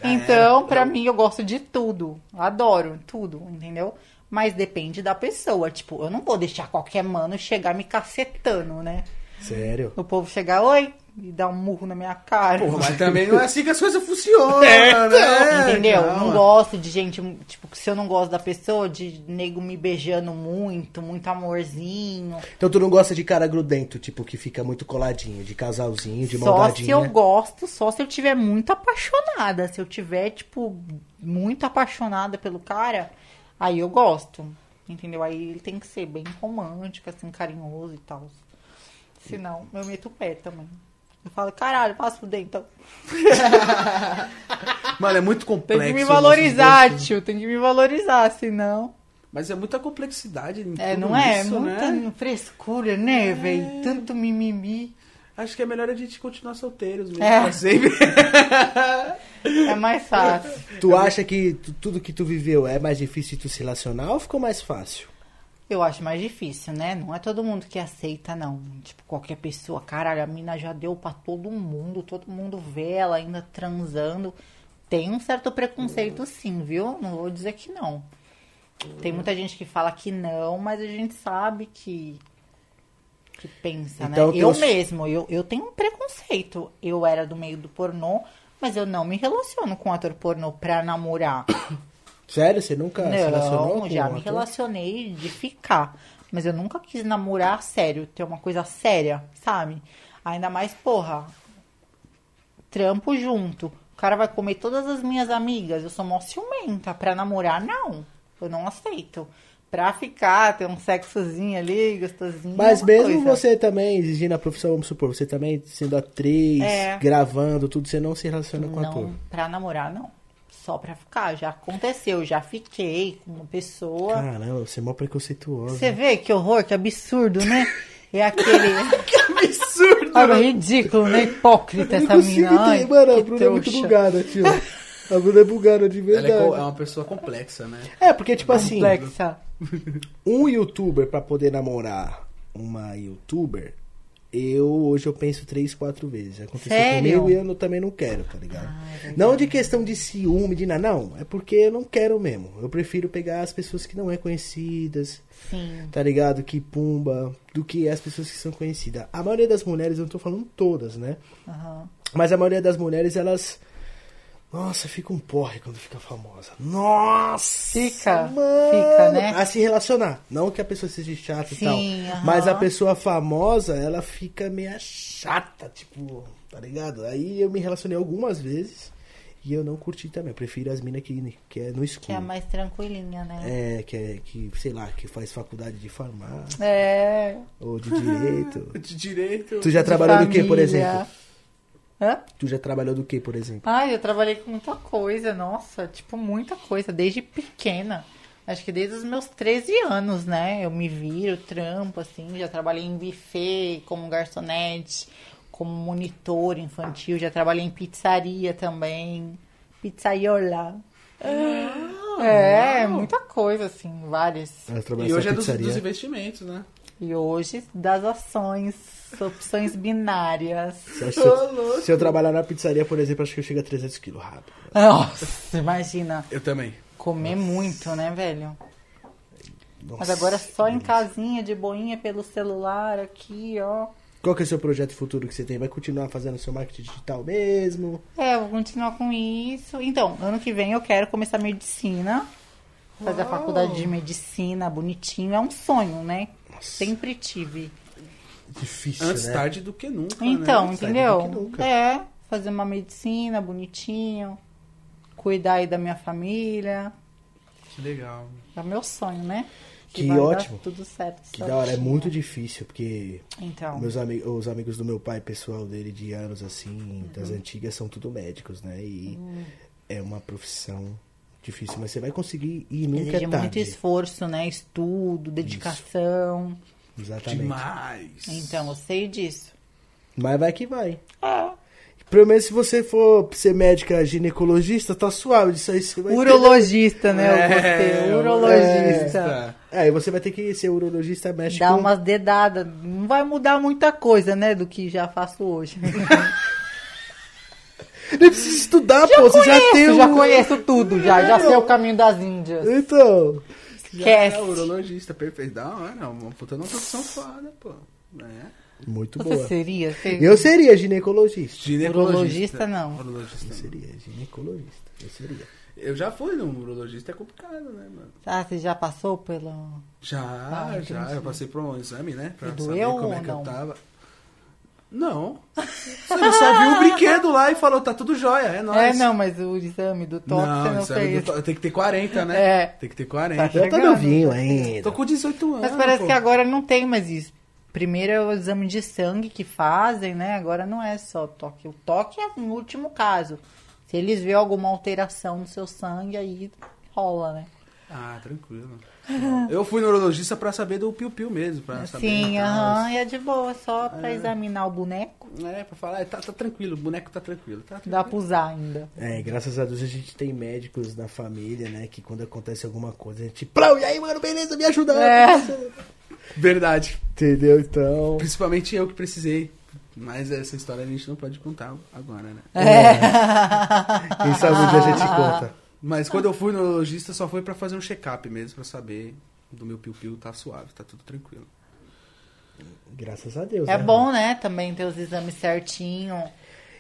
S2: Então, pra mim, eu gosto de tudo. Adoro tudo, entendeu? Mas depende da pessoa. Tipo, eu não vou deixar qualquer mano chegar me cacetando, né?
S1: Sério?
S2: O povo chegar, oi, e dar um murro na minha cara.
S3: Porra, mas também não é assim que as coisas funcionam, <laughs>
S1: É,
S3: né?
S2: Entendeu?
S3: Calma.
S2: Não gosto de gente, tipo, se eu não gosto da pessoa, de nego me beijando muito, muito amorzinho.
S1: Então tu não gosta de cara grudento, tipo, que fica muito coladinho, de casalzinho, de
S2: Só
S1: dadinha?
S2: se eu gosto, só se eu tiver muito apaixonada. Se eu tiver, tipo, muito apaixonada pelo cara, aí eu gosto. Entendeu? Aí ele tem que ser bem romântico, assim, carinhoso e tal. Senão, eu meto o pé também. Eu falo, caralho, passa fuder então. <laughs>
S3: Mano, é muito
S2: Tem
S3: complexo.
S2: que me valorizar, tio. Tem que me valorizar, senão.
S3: Mas é muita complexidade em
S2: É,
S3: tudo
S2: não é?
S3: isso,
S2: Muita
S3: né?
S2: frescura, né, velho? Tanto mimimi.
S3: Acho que é melhor a gente continuar solteiros mesmo,
S2: É.
S3: sempre. <laughs>
S2: É mais fácil.
S1: Tu acha que tu- tudo que tu viveu é mais difícil de tu se relacionar ou ficou mais fácil?
S2: Eu acho mais difícil, né? Não é todo mundo que aceita, não. Tipo, qualquer pessoa. Caralho, a mina já deu pra todo mundo. Todo mundo vê ela ainda transando. Tem um certo preconceito, sim, viu? Não vou dizer que não. Tem muita gente que fala que não, mas a gente sabe que. Que pensa,
S1: Então,
S2: né? Eu mesmo, eu, eu tenho um preconceito. Eu era do meio do pornô, mas eu não me relaciono com ator pornô pra namorar.
S1: Sério? Você nunca se relacionou
S2: Não, já me
S1: ator?
S2: relacionei de ficar. Mas eu nunca quis namorar sério, ter uma coisa séria, sabe? Ainda mais, porra, trampo junto. O cara vai comer todas as minhas amigas. Eu sou mó ciumenta. Pra namorar, não. Eu não aceito. Pra ficar, ter um sexozinho ali, gostosinho.
S1: Mas
S2: é
S1: mesmo
S2: coisa.
S1: você também exigindo a profissão, vamos supor, você também sendo atriz,
S2: É.
S1: gravando, tudo, você não se relaciona com ator.
S2: Não, pra namorar, não. Só pra ficar. Já aconteceu, já fiquei com uma pessoa.
S1: Caramba, você é mó preconceituoso.
S2: Você vê que horror, que absurdo, né? É aquele. <laughs>
S3: Absurdo!
S2: Olha, ridículo, né? Hipócrita essa mina. Ai.
S1: Mano, a
S2: que
S1: Bruna é muito bugada, tio. A Bruna é bugada de
S3: Ela
S1: verdade.
S3: é, co- é uma pessoa complexa, né?
S1: É, porque, tipo assim,
S2: Complexa.
S1: um youtuber pra poder namorar uma youtuber, eu hoje eu penso três, quatro vezes. Aconteceu
S2: Sério?
S1: comigo e eu não- também não quero, tá ligado? não de questão de ciúme, de nada, não. É porque eu não quero mesmo. Eu prefiro pegar as pessoas que não é conhecidas,
S2: Sim.
S1: tá ligado? Que pumba, do que as pessoas que são conhecidas. A maioria das mulheres, eu não tô falando todas, né?
S2: Aham.
S1: Mas a maioria das mulheres, elas. Nossa, fica um porre quando fica famosa. Nossa!
S2: Fica,
S1: mano,
S2: fica, né?
S1: A se relacionar. Não que a pessoa seja chata
S2: Sim,
S1: e tal.
S2: aham.
S1: Mas a pessoa famosa, ela fica meio chata, tipo, tá ligado? Aí eu me relacionei algumas vezes e eu não curti também. Eu prefiro as minas que, que é no escuro.
S2: Que é mais tranquilinha, né?
S1: É, que é, que, sei lá, que faz faculdade de farmácia
S2: É.
S1: ou de direito. <laughs>
S3: De direito.
S1: tu já
S2: de
S1: trabalhou do que, por
S2: família.
S1: exemplo?
S2: Hã?
S1: Tu já trabalhou do que, por exemplo?
S2: Ai, eu trabalhei com muita coisa, nossa, tipo, muita coisa, desde pequena. Acho que desde os meus 13 anos, né? Eu me viro, trampo, assim, já trabalhei em buffet, como garçonete, como monitor infantil, já trabalhei em pizzaria também. Pizzaiola. é, muita coisa, assim, várias.
S3: E hoje é dos, dos investimentos, né?
S2: E hoje, das ações, opções binárias.
S1: Se eu, se eu- se eu trabalhar na pizzaria, por exemplo, acho que eu chego a 300 quilos rápido.
S2: Nossa, imagina.
S3: Eu também.
S2: Comer muito, né, velho?
S1: Nossa.
S2: Mas agora só em casinha, de boinha, pelo celular, aqui, ó.
S1: Qual que é o seu projeto futuro que você tem? Vai continuar fazendo seu marketing digital mesmo?
S2: É, eu vou continuar com isso. Então, ano que vem eu quero começar medicina. Fazer a faculdade de medicina bonitinho. É um sonho, né? Sempre tive.
S1: Difícil,
S3: Antes
S1: né?
S3: tarde do que nunca,
S2: Então,
S3: né?
S2: Entendeu?
S1: do que nunca.
S2: É, fazer uma medicina bonitinho. Cuidar aí da minha família.
S3: Que legal.
S2: É meu sonho, né?
S1: Que
S2: dar
S1: ótimo.
S2: tudo certo.
S1: Que da hora, é muito difícil, porque
S2: Então.
S1: meus ami os amigos do meu pai, pessoal dele de anos assim, das antigas, são tudo médicos, né? E é uma profissão difícil, mas você vai conseguir e nunca
S2: Exige
S1: é tarde.
S2: muito esforço, né? Estudo, dedicação.
S1: Exatamente.
S3: Demais.
S2: Então, eu sei disso.
S1: Mas vai que vai.
S2: É.
S1: Pelo menos se você for ser médica ginecologista, tá suave disso aí. Você vai ter-
S2: Urologista, né? Eu
S3: É,
S2: gostei. Urologista.
S1: É, e você vai ter que ser urologista médico.
S2: Dá umas dedadas. Não vai mudar muita coisa, né? Do que já faço hoje. <laughs>
S1: Nem precisa estudar, pô. Você já tem
S2: Eu
S1: um...
S2: já conheço tudo, já. Já sei o caminho das Índias.
S1: Então.
S3: Já
S2: Esquece.
S3: é urologista, perfeito. Da hora, uma puta uma profissão foda, pô. É.
S1: Muito
S2: Você
S1: boa.
S2: seria? Você-
S1: Eu seria ginecologista.
S3: Ginecologista.
S2: Urologista, não.
S3: Urologista,
S1: Eu
S3: não.
S1: seria ginecologista. Eu seria.
S3: Eu já fui num urologista, é complicado, né, mano?
S2: Ah, você já passou pelo.
S3: Já,
S2: Ah,
S3: já. Eu passei por um exame, né? Pra
S2: E
S3: saber
S2: doeu
S3: como é que
S2: não?
S3: eu tava. Não. Ele só viu o brinquedo lá e falou, tá tudo jóia, é nóis.
S2: É, não, mas o exame do toque você não
S3: exame
S2: fez.
S3: do to- tem que ter 40, né?
S2: É.
S3: Tem que ter 40.
S2: Tá
S1: Eu tô novinho ainda.
S3: Tô com 18 anos.
S2: Mas parece
S3: pô.
S2: que agora não tem mais isso. Primeiro é o exame de sangue que fazem, né? Agora não é só toque. O toque é no último caso. Se eles vêem alguma alteração no seu sangue, aí rola, né?
S3: Ah, tranquilo. <laughs> Eu fui no urologista pra saber do piu-piu mesmo, pra saber.
S2: Sim,
S3: e tal.
S2: aham, e é de boa, só pra examinar o boneco.
S3: É, pra falar, é, tá, tá tranquilo, o boneco tá tranquilo. Tá tranquilo.
S2: Dá pra usar ainda.
S1: É, graças a Deus a gente tem médicos na família, né? Que quando acontece alguma coisa, a gente. Plau, e aí, mano, beleza, me ajuda.
S2: É.
S3: Verdade.
S1: Entendeu? Então.
S3: Principalmente eu que precisei. Mas essa história a gente não pode contar agora, né?
S1: Quem sabe um dia a gente <laughs> conta.
S3: Mas quando eu fui no urologista só foi pra fazer um check-up mesmo, pra saber do meu piu-piu tá suave, tá tudo tranquilo.
S1: Graças a Deus.
S2: É
S1: né,
S2: bom, né? Também ter os exames certinho.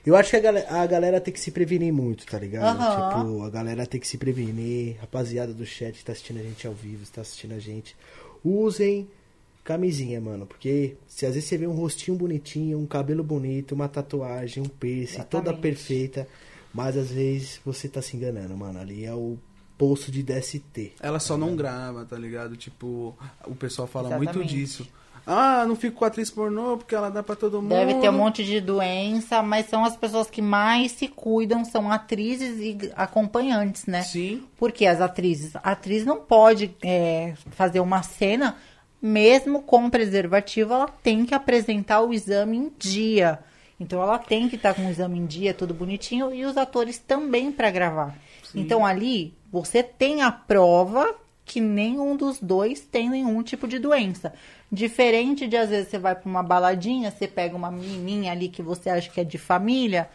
S1: Eu acho que a galera, a galera tem que se prevenir muito, tá ligado?
S2: Aham.
S1: Tipo, a galera tem que se prevenir. Rapaziada do chat que tá assistindo a gente ao vivo, está assistindo a gente. Usem camisinha, mano. Porque se às vezes você vê um rostinho bonitinho, um cabelo bonito, uma tatuagem, um piercing, toda perfeita. Mas às vezes você tá se enganando, mano. Ali é o poço de DST.
S3: Ela só não grava, tá ligado? Tipo, o pessoal fala
S2: Exatamente.
S3: muito disso. Ah, não fico com atriz pornô porque ela dá pra todo mundo.
S2: Deve ter um monte de doença, mas são as pessoas que mais se cuidam, são atrizes e acompanhantes, né?
S3: Sim.
S2: Porque as atrizes, a atriz não pode é, fazer uma cena, mesmo com preservativo, ela tem que apresentar o exame em dia. Então ela tem que estar com o exame em dia, tudo bonitinho, e os atores também para gravar. Então ali você tem a prova que nenhum dos dois tem nenhum tipo de doença. Diferente de às vezes você vai para uma baladinha, você pega uma menininha ali que você acha que é de família,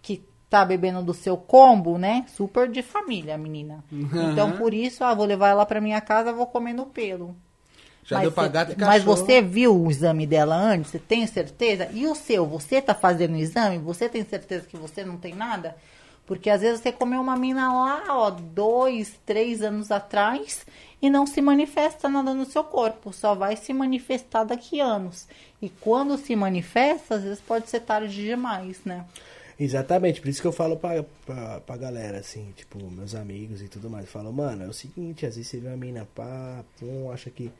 S2: que tá bebendo do seu combo, né? Super de família, a menina. Então, por isso, ah, vou levar ela pra minha casa, vou comer no pelo.
S3: Já
S2: mas
S3: deu pra
S2: você-
S3: gato e
S2: Mas
S3: cachorro.
S2: você viu o exame dela antes? Você tem certeza? E o seu? Você tá fazendo o exame? Você tem certeza que você não tem nada? Porque às vezes você comeu uma mina lá, ó, dois, três anos atrás e não se manifesta nada no seu corpo. Só vai se manifestar daqui a anos. E quando se manifesta, às vezes pode ser tarde demais, né?
S1: Exatamente, por isso que eu falo pra, pra, pra galera, assim, tipo, meus amigos e tudo mais. Falam, mano, é o seguinte, às vezes você vê uma mina pá, pum, acha que.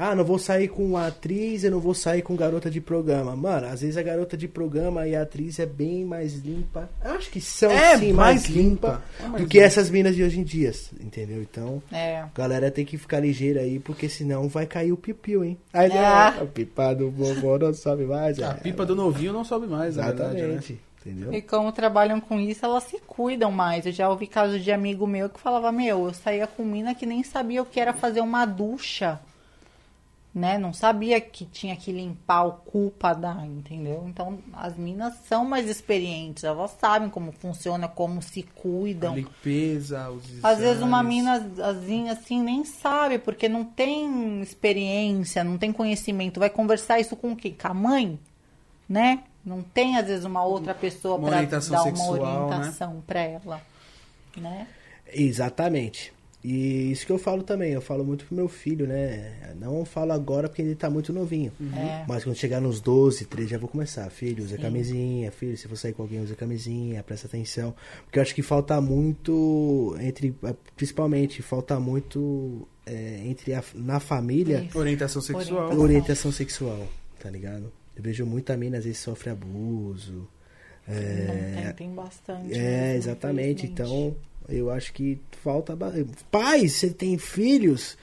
S1: Ah, não vou sair com atriz, eu não vou sair com garota de programa. Mano, às vezes a garota de programa e a atriz é bem mais limpa. Eu Acho que são
S3: É,
S1: sim
S3: mais
S1: mais limpa,
S3: limpa. É mais
S1: do que
S3: limpa.
S1: essas minas de hoje em dia, entendeu? Então,
S2: É.
S1: galera tem que ficar ligeira aí, porque senão vai cair o pipiu, hein? Aí,
S2: Ah.
S1: a pipa do vovô não sobe mais.
S3: A
S1: é.
S3: pipa do novinho não sobe mais, na verdade, né?
S1: Exatamente, entendeu?
S2: E como trabalham com isso, elas se cuidam mais. Eu já ouvi casos de amigo meu que falava, meu, eu saía com mina que nem sabia o que era fazer uma ducha. Né? Não sabia que tinha que limpar o cu pra dar, entendeu? Então, as minas são mais experientes, elas sabem como funciona, como se
S3: A
S2: cuidam.
S3: limpeza, os
S2: Às vezes uma
S3: exames.
S2: minazinha assim nem sabe, porque não tem experiência, não tem conhecimento. Vai conversar isso com quem? Com a mãe? Né? Não tem, às vezes, uma outra pessoa para dar
S3: sexual,
S2: uma
S3: né?
S2: orientação pra ela. Né?
S1: Exatamente. E isso que eu falo também, eu falo muito pro meu filho, né? Não falo agora porque ele tá muito novinho.
S2: É.
S1: Mas quando chegar nos 12, 13, já vou começar. Filho, usa
S2: Sim.
S1: camisinha. Filho, se for sair com alguém, usa camisinha. Presta atenção. Porque eu acho que falta muito, entre principalmente, falta muito é, entre a, na família
S2: Isso.
S3: Orientação sexual.
S2: Orientação.
S1: orientação sexual, tá ligado? Eu vejo muita mina, às vezes, sofre abuso. É,
S2: Não tem, tem bastante.
S1: é,
S2: mesmo,
S1: exatamente. Então, eu acho que falta. Pais, você tem filhos?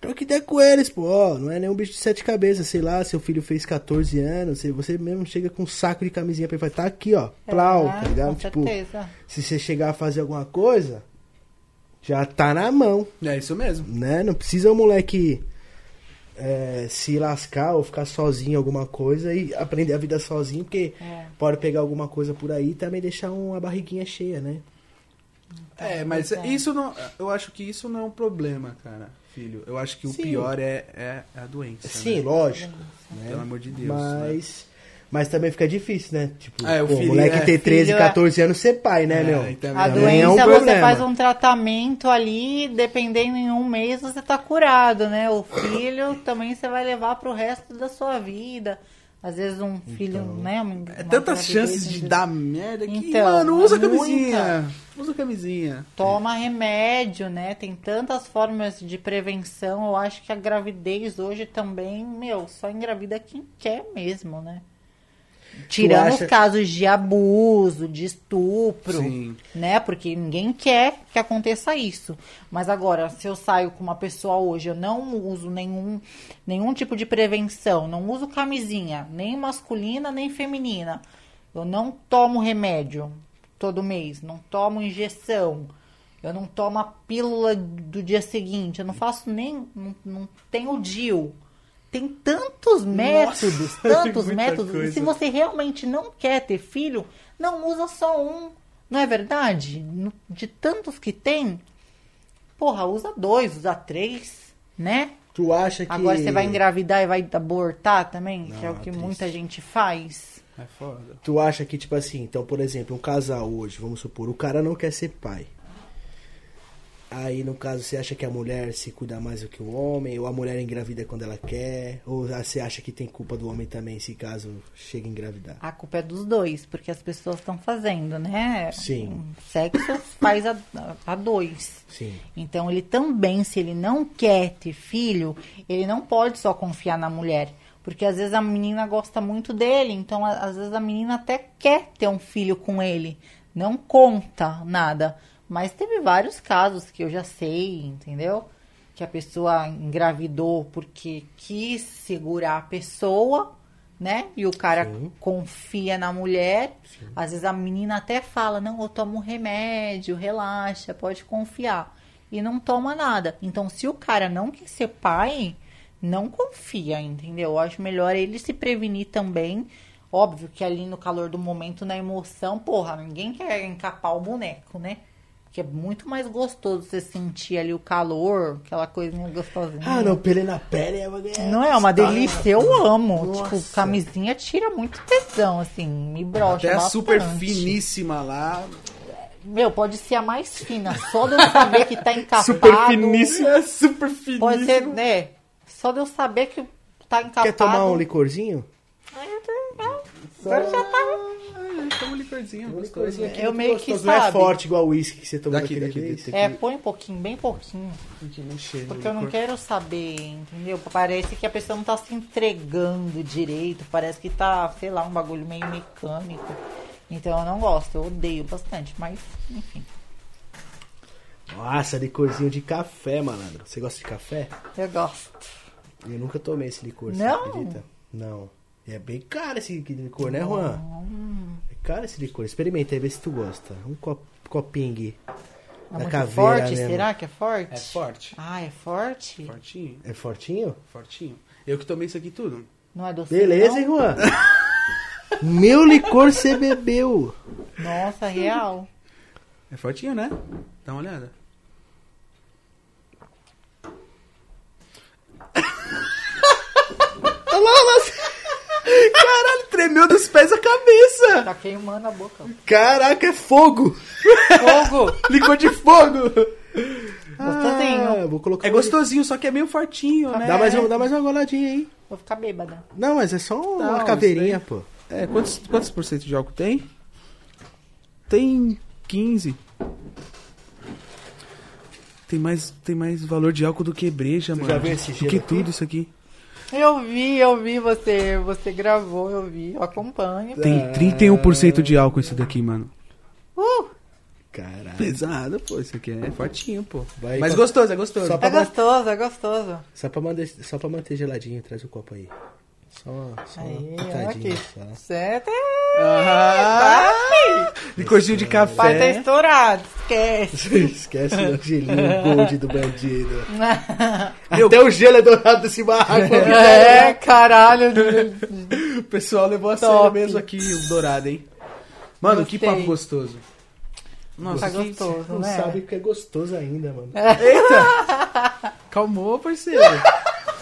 S1: Troca ideia com eles, pô. ó, Não é nenhum bicho de sete cabeças. Sei lá, seu filho fez 14 anos. Você você mesmo chega com um saco de camisinha pra ele falar, tá aqui, ó. Plau,
S2: É,
S1: tá ligado?
S2: Com
S1: Tipo,
S2: certeza.
S1: se você chegar a fazer alguma coisa, já tá na mão,
S3: É isso mesmo.
S1: né? Não precisa o moleque é, se lascar ou ficar sozinho em alguma coisa e aprender a vida sozinho, porque
S2: É.
S1: pode pegar alguma coisa por aí e também deixar uma barriguinha cheia, né?
S3: É, mas
S2: é.
S3: isso não. Eu acho que isso não é um problema, cara, filho. Eu acho que o
S1: Sim.
S3: pior é, é a doença.
S1: Sim,
S3: né?
S1: lógico. né?
S3: Pelo amor de Deus. né?
S1: Mas, mas também fica difícil, né? Tipo,
S3: É, o
S1: pô,
S3: filho-
S1: moleque
S3: é,
S1: ter 13,
S2: filho é-
S1: 14 anos ser pai, né,
S3: É,
S1: meu?
S3: e também-
S2: A
S1: Também é um
S2: doença, você
S1: problema.
S2: faz um tratamento ali, dependendo em um mês, você tá curado, né? O filho também você vai levar pro resto da sua vida. Às vezes um filho, né? uma-
S3: É tantas chances de dar merda que,
S2: Então,
S3: mano, usa
S2: é
S3: camisinha. Usa camisinha.
S2: Toma remédio, né? Tem tantas formas de prevenção. Eu acho que a gravidez hoje também, meu, só engravida quem quer mesmo, né? Tirando
S1: acha-
S2: os casos de abuso, de estupro,
S3: Sim.
S2: né? Porque ninguém quer que aconteça isso. Mas agora, se eu saio com uma pessoa hoje, eu não uso nenhum, nenhum tipo de prevenção, não uso camisinha, nem masculina, nem feminina. Eu não tomo remédio todo mês, não tomo injeção. Eu não tomo a pílula do dia seguinte, eu não faço nem. Não, não tenho DIL. Tem tantos métodos, <laughs> tantos
S3: muita
S2: métodos. E
S3: coisa.
S2: se você realmente não quer ter filho, não usa só um. Não é verdade? De tantos que tem, porra, usa dois, usa três, né?
S1: Tu acha que.
S2: Agora você vai engravidar e vai abortar também, que é o
S1: Não,
S2: que
S1: triste.
S2: muita gente faz.
S3: É foda.
S1: Tu acha que, tipo assim, então, por exemplo, um casal hoje, vamos supor, o cara não quer ser pai. Aí, no caso, você acha que a mulher se cuida mais do que o homem? Ou a mulher engravida quando ela quer? Ou você acha que tem culpa do homem também, se caso chega a engravidar?
S2: A culpa é dos dois, porque as pessoas estão fazendo, né?
S1: Sim.
S2: Sexo faz a, a dois.
S1: Sim.
S2: Então ele também, se ele não quer ter filho, ele não pode só confiar na mulher. Porque às vezes a menina gosta muito dele, então às vezes a menina até quer ter um filho com ele. Não conta nada. Mas teve vários casos que eu já sei, entendeu? Que a pessoa engravidou porque quis segurar a pessoa, né? E o cara
S1: Sim.
S2: confia na mulher. Às vezes a menina até fala: Não, eu tomo um remédio, relaxa, pode confiar. E não toma nada. Então, se o cara não quer ser pai, não confia, entendeu? Eu acho melhor ele se prevenir também. Óbvio que ali no calor do momento, na emoção, porra, ninguém quer encapar o boneco, né? Porque é muito mais gostoso você sentir ali o calor, aquela coisinha gostosinha.
S1: Ah, não, pele na pele é uma...
S2: Não é uma delícia, eu amo.
S1: Nossa.
S2: Tipo, camisinha tira muito tesão, assim, me brocha
S3: Até a
S2: bastante.
S3: super finíssima lá.
S2: Meu, pode ser a mais fina, só de eu saber que tá <laughs> encapado.
S3: Super finíssima. Super finíssima.
S2: Pode ser, né? Só de eu saber que tá encapado.
S1: Quer tomar um licorzinho?
S2: Ai, eu tô- Agora já tá.
S3: Toma um licorzinho,
S1: Um
S3: gostoso.
S1: licorzinho aqui,
S2: Eu meio que
S1: gostoso. Não é
S2: sabe.
S1: forte igual o uísque que você tomou
S3: Daqui, daqui,
S1: vez?
S3: daqui.
S2: É, põe um pouquinho, bem pouquinho.
S3: Cheiro.
S2: Porque eu não quero saber, entendeu? Parece que a pessoa não tá se entregando direito. Parece que tá, sei lá, um bagulho meio mecânico. Então eu não gosto, eu odeio bastante, mas enfim.
S1: Nossa, licorzinho de café, malandro. Você gosta de café?
S2: Eu gosto.
S1: Eu nunca tomei esse licor,
S2: Não?
S1: você acredita? Não. É bem caro esse licor, né, Juan? É caro esse licor. Experimenta aí, vê se tu gosta. Um cop, copingue
S2: É
S1: da caveira
S2: forte?
S1: mesmo.
S2: Será que é forte?
S3: É forte.
S2: Ah, é forte?
S3: Fortinho.
S1: É fortinho?
S3: Fortinho. Eu que tomei isso aqui tudo.
S2: Não é doce?
S1: Beleza, hein, Juan? <laughs> Meu licor você bebeu.
S2: Nossa, real.
S3: É fortinho, né? Dá uma olhada.
S1: Olha lá, olha lá.
S3: Caralho, tremeu dos pés à cabeça.
S2: Tá queimando a boca.
S1: Caraca, é fogo.
S2: Fogo! <laughs>
S3: Licor de fogo.
S2: Gostosinho.
S1: Ah, vou colocar
S3: É
S1: um-
S3: gostosinho, só que é meio fortinho, né?
S1: Dá mais, um, dá mais uma goladinha aí.
S2: Vou ficar bêbada.
S1: Não, mas é só uma
S3: Não,
S1: caveirinha, pô.
S3: É, quantos, quantos por cento de álcool tem? Tem 15. Tem mais, tem mais valor de álcool do que breja,
S1: Tu
S3: mano.
S1: já viu esse
S3: do que
S1: aqui?
S3: tudo isso aqui.
S2: Eu vi, eu vi você, você gravou, eu vi, eu acompanho.
S3: Tem 31% de álcool isso daqui, mano.
S2: Uh,
S1: Caralho.
S3: Pesado, pô. Isso aqui é fortinho, pô.
S1: Vai
S3: Mas
S1: pra-
S3: gostoso, é gostoso.
S1: Só
S2: é gostoso, é gostoso.
S1: só, pra manter, só pra manter geladinho, traz o copo aí. Só, só
S2: Aí,
S1: uma
S2: olha
S1: pitadinha
S2: aqui.
S1: só.
S2: Certo?
S3: Ah, licorzinho de
S2: Vai ter
S3: café.
S2: estourado, esquece. <laughs>
S1: Esquece o gelinho gold do bandido.
S3: Meu- <laughs>
S1: Até o gelo é dourado desse barraco.
S2: é, <laughs> caralho.
S3: O pessoal levou a
S2: Top.
S3: sério mesmo aqui o dourado, hein? Mano, que
S2: Gostei.
S3: papo gostoso. Nossa,
S2: Tá
S3: que-
S2: gostoso,
S1: Não
S2: né?
S1: sabe que é gostoso ainda, mano.
S3: Eita! Calmou, parceiro.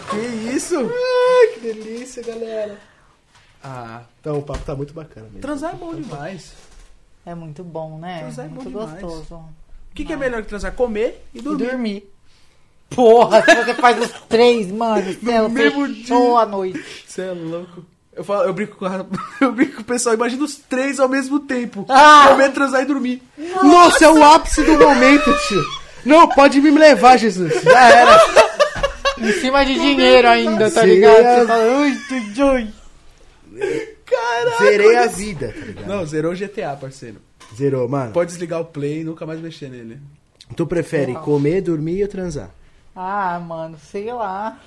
S3: Que isso?
S1: Ai, que delícia, galera.
S3: Ah,
S1: Então, o papo tá muito bacana mesmo.
S3: transar é bom demais.
S2: É muito bom, né?
S3: Transar é
S2: muito
S3: bom demais.
S2: gostoso.
S3: O que, que é melhor que transar? Comer e
S2: E
S3: dormir.
S2: dormir. Porra, se você faz os três, mano, <laughs> você
S3: mesmo
S2: fechou
S3: dia.
S2: a noite.
S3: Você é louco. Eu, falo, eu, brinco com a, <laughs> eu brinco com o pessoal, imagina os três ao mesmo tempo.
S2: Ah!
S3: Comer, transar e dormir.
S1: Nossa, é o ápice do momento, tio. Não, pode me levar, Jesus. Já era.
S2: Em cima de dinheiro ainda, tá ligado?
S1: é.
S2: Você fala, ui, ui.
S1: Zerei a vida, tá ligado?
S3: Não, zerou o GTA, parceiro.
S1: Zerou, mano.
S3: Pode desligar o play e nunca mais mexer nele.
S1: Tu prefere
S2: Não.
S1: comer, dormir ou transar?
S2: Ah, mano, sei lá.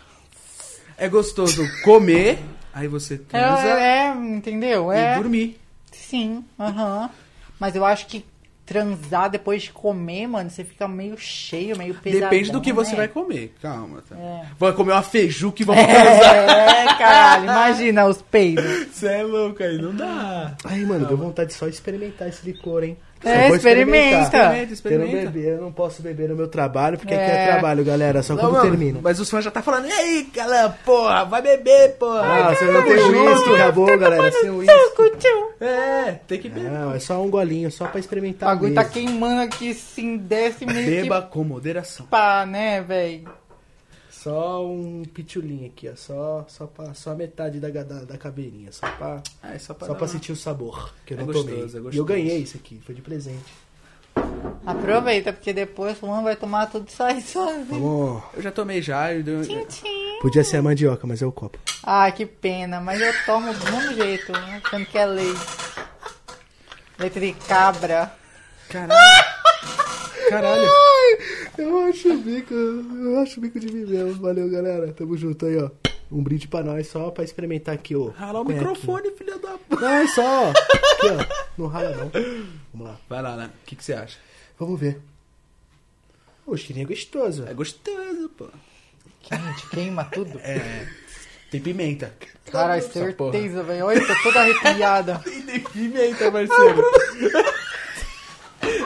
S3: É gostoso comer, aí você transa
S2: É, é, entendeu?
S3: e
S2: É.
S3: dormir.
S2: Sim, aham. Mas eu acho que transar depois de comer, mano, você fica meio cheio, meio pesadão,
S3: Depende do que você
S2: né?
S3: vai comer. Calma, tá?
S2: É.
S3: Vai comer uma feijuca e vamos transar.
S2: É, caralho, imagina os peidos.
S3: Você é louco aí, não dá.
S1: Ai, mano, deu vontade só de experimentar esse licor, hein?
S2: É,
S1: vou
S2: experimenta.
S3: Experimenta,
S1: Eu não
S3: experimenta.
S1: beber, eu não posso beber no meu trabalho, porque aqui
S2: É.
S1: é trabalho, galera. Só
S3: Não,
S1: quando
S3: mano,
S1: termina.
S3: Mas os fãs já tá falando, e aí, galera, porra, vai beber, porra.
S1: Ah, você não tem
S3: tamo
S1: uísque, acabou, galera. Sem uísque.
S3: É, tem que beber.
S1: Não, é só um golinho, só pra
S2: O
S1: experimentar
S2: bagulho tá queimando aqui, assim, desce meio
S3: Beba
S2: que
S3: com moderação.
S2: pá, né, velho?
S1: Só um pitulinho aqui, ó. Só, só, pra, só a metade da, da, da caveirinha. Só pra,
S3: Ah, é só pra,
S1: só pra
S3: uma-
S1: sentir o sabor, que eu
S3: É
S1: não
S3: gostoso,
S1: tomei.
S3: é gostoso.
S1: E eu ganhei isso aqui, foi de presente.
S2: Aproveita, porque depois o Luan vai tomar tudo isso aí sozinho.
S3: Eu já tomei já. Eu dei...
S2: Tchim, tchim.
S1: Podia ser a mandioca, mas é o copo.
S2: Ai, que pena, mas eu tomo do mesmo jeito, né? achando que é leite. Leite de cabra.
S3: Caralho. <laughs> Caralho.
S1: Eu acho o bico, eu acho o bico de mim mesmo. Valeu, galera. Tamo junto aí, ó. Um brinde pra nós, só pra experimentar aqui, ó.
S3: Rala o
S1: Conhaquinho.
S3: microfone, filha da p.
S1: Não, é só, ó. Aqui, ó. Não rala, não. Vamos lá.
S3: Vai lá, né? O que, que você acha?
S1: Vamos ver. O cheirinho é gostoso.
S3: É gostoso, pô.
S2: Quente, queima tudo.
S3: É. Tem pimenta.
S2: Caralho, certeza, velho. Olha, tô toda arrepiada. <laughs>
S3: Tem pimenta, parceiro.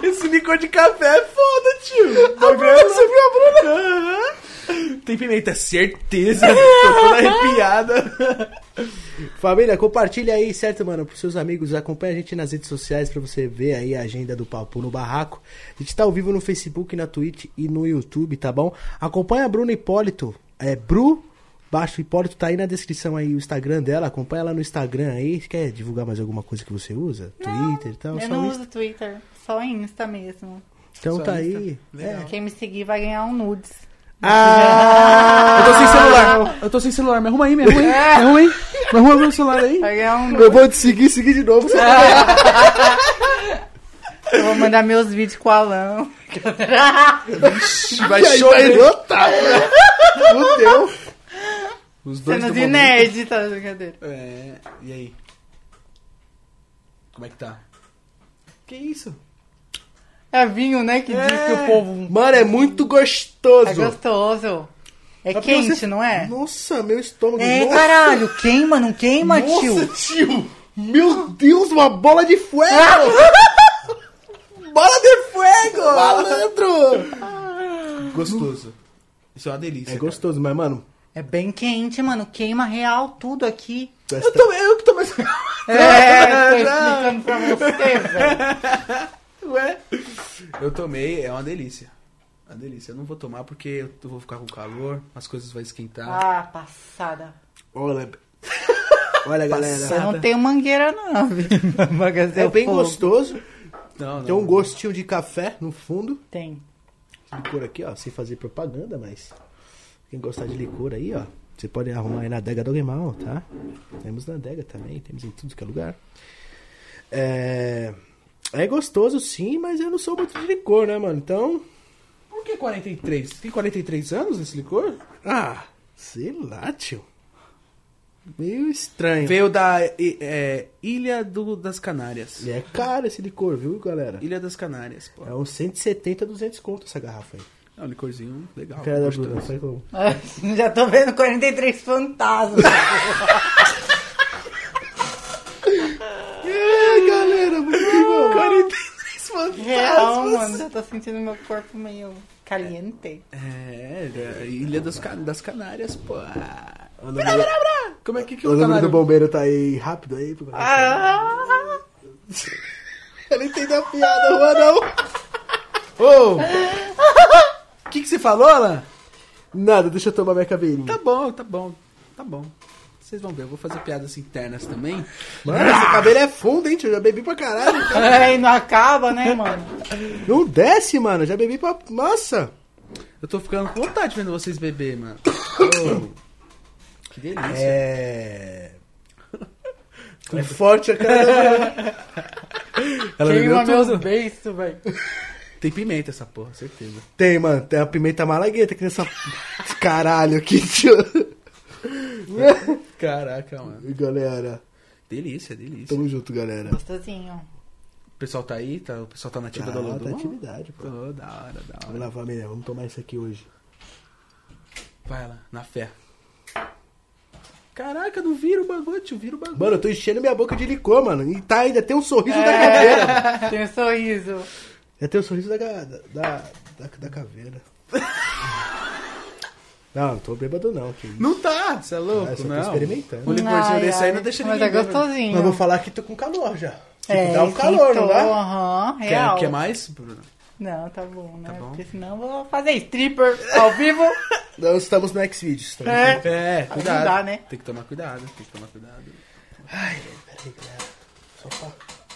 S3: Esse licor de café é foda, tio. Bruna, você viu a Bruna? Tem pimenta, certeza. Tô toda arrepiada.
S1: Família, compartilha aí, certo, mano, pros seus amigos. Acompanha a gente nas redes sociais pra você ver aí a agenda do Papo no Barraco. A gente tá ao vivo no Facebook, na Twitch e no YouTube, tá bom? Acompanha a Bruna Hipólito. É Bru Baixo Hipólito tá aí na descrição aí o Instagram dela. Acompanha ela no Instagram aí. Quer divulgar mais alguma coisa que você usa? Twitter e tal?
S2: Eu
S1: Só
S2: não
S1: Insta.
S2: uso Twitter, só Insta mesmo.
S1: Então
S3: Só
S1: tá
S3: Insta.
S1: aí. É.
S2: Quem me seguir vai ganhar um nudes.
S1: Ah!
S3: Eu tô sem celular. Eu tô sem celular. Me arruma aí, me arruma aí. Me arruma aí. Me arruma meu celular aí.
S2: Vai ganhar um
S1: Eu vou te seguir, seguir de novo. Você
S2: Eu vou mandar meus vídeos com o Alan. <laughs>
S3: Vai
S1: E aí vai
S3: chover.
S1: lotar, né? Fudeu.
S3: Os dois
S2: Cenas
S3: do
S2: de
S3: momento.
S2: nerd, tá? Brincadeira.
S3: É. E aí? Como é que tá? Que isso?
S2: É vinho, né? Que diz que o povo
S1: Mano, é muito gostoso.
S2: é gostoso. É
S1: Mas
S2: quente,
S1: você-
S2: não é?
S1: Nossa, meu estômago.
S2: É,
S1: Nossa,
S2: caralho. Queima, não queima,
S1: Nossa,
S2: tio?
S1: tio. Meu Deus, uma bola de fuego. <laughs> bola de fuego. Malandro.
S3: Gostoso. Isso é uma delícia.
S1: É gostoso, mas, mano...
S2: É bem quente, mano. Queima real tudo aqui.
S3: Eu, tô, eu que tô mais.
S2: É, <laughs> tô explicando pra você, velho.
S3: Ué? Eu tomei, é uma delícia. Uma delícia. Eu não vou tomar porque eu vou ficar com calor, as coisas vão esquentar.
S2: Ah, passada.
S1: Olha, <laughs> olha galera.
S2: Eu não tenho mangueira, não, viu? <laughs>
S1: É bem
S2: fogo.
S1: gostoso.
S3: Não, não.
S1: Tem um gostinho de café no fundo.
S2: Tem.
S1: Licor aqui, ó, sem fazer propaganda, mas quem gostar de licor aí, ó, você pode arrumar aí na Adega do Mal, tá? Temos na Adega também, temos em tudo que é lugar. É... é gostoso sim, mas eu não sou muito de licor, né, mano? Então,
S3: Por que 43? Tem 43 anos esse licor?
S1: ah, sei lá, tio. Meio estranho.
S3: Veio da é, Ilha do, das Canárias.
S1: E é caro esse licor, viu, galera?
S3: Ilha das Canárias, pô.
S1: É uns 170, 200 conto essa garrafa aí.
S3: É um licorzinho legal.
S1: Cara da. Bruna, foi como?
S2: É, <laughs> Já tô vendo 43 fantasmas. <laughs>
S1: É, galera, muito bom. <laughs>
S3: 43 fantasmas.
S2: Real, mano. Já tô sentindo meu corpo meio caliente.
S3: É, da Ilha das, das Canárias, pô.
S1: O número,
S3: Como é que, que
S1: o
S3: o
S1: número do bombeiro tá aí rápido aí.
S2: Ah,
S1: Eu não entendi a piada, Juan, não.
S3: Ô! O que, que você falou, Alan?
S1: Nada, deixa eu tomar minha caveirinha.
S3: Tá bom, tá bom, tá bom. Vocês vão ver, eu vou fazer piadas internas também.
S1: Mano, esse cabelo é fundo, hein, tio? Já bebi pra caralho. <laughs>
S2: é, e não acaba, né, mano?
S1: Não desce, mano. Já bebi pra... Nossa.
S3: Eu tô ficando com vontade vendo vocês beber, mano. Ô, <coughs> que delícia.
S1: É... Com forte a cara. <laughs>
S3: Ela
S2: Queima meus beiços, velho.
S3: Tem pimenta essa porra, certeza.
S1: Tem, mano. Tem a pimenta malagueta aqui nessa... <laughs> Caralho aqui, tio. <laughs>
S3: Caraca, mano.
S1: E, galera,
S3: Delícia, delícia.
S1: tamo junto, galera.
S2: Gostosinho.
S3: O pessoal tá aí? Tá, o pessoal tá na ativa
S1: Ah,
S3: da Lodum?
S1: tá atividade, pô.
S3: Pô, da hora, da
S1: Vamos
S3: hora.
S1: lá, família. Vamos tomar isso aqui hoje.
S3: Vai lá, na fé. Caraca, não vira o bagulho, tio, vira o bagulho.
S1: Mano, eu tô enchendo minha boca de licor, mano. E tá ainda tem um sorriso da caveira. <laughs>
S2: Tem um sorriso.
S1: Já tem o sorriso da, da, da, da, da caveira. <laughs> Não, não tô bêbado não. Que isso.
S3: Não tá, você é louco,
S1: Ah, eu só tô
S3: não.
S1: experimentando.
S3: Um licorzinho
S2: Ai,
S3: desse aí
S2: ai.
S3: não deixa
S2: Mas
S3: ninguém
S2: é
S3: bêbado.
S2: gostosinho.
S1: Mas vou falar que tô com calor já. Tipo,
S2: É,
S1: dá um calor, não
S2: esquentou,
S1: dá?
S2: Aham,
S3: Quer,
S2: real.
S3: quer mais, Bruno?
S2: Não, tá bom, né?
S3: Tá bom.
S2: Porque senão eu vou fazer stripper ao vivo. <laughs>
S1: Nós estamos no Xvideos. Tá
S2: É.
S3: É, cuidado.
S2: não dá, né?
S3: Tem que tomar cuidado, tem que tomar cuidado.
S1: Ai, peraí, galera. Só pra...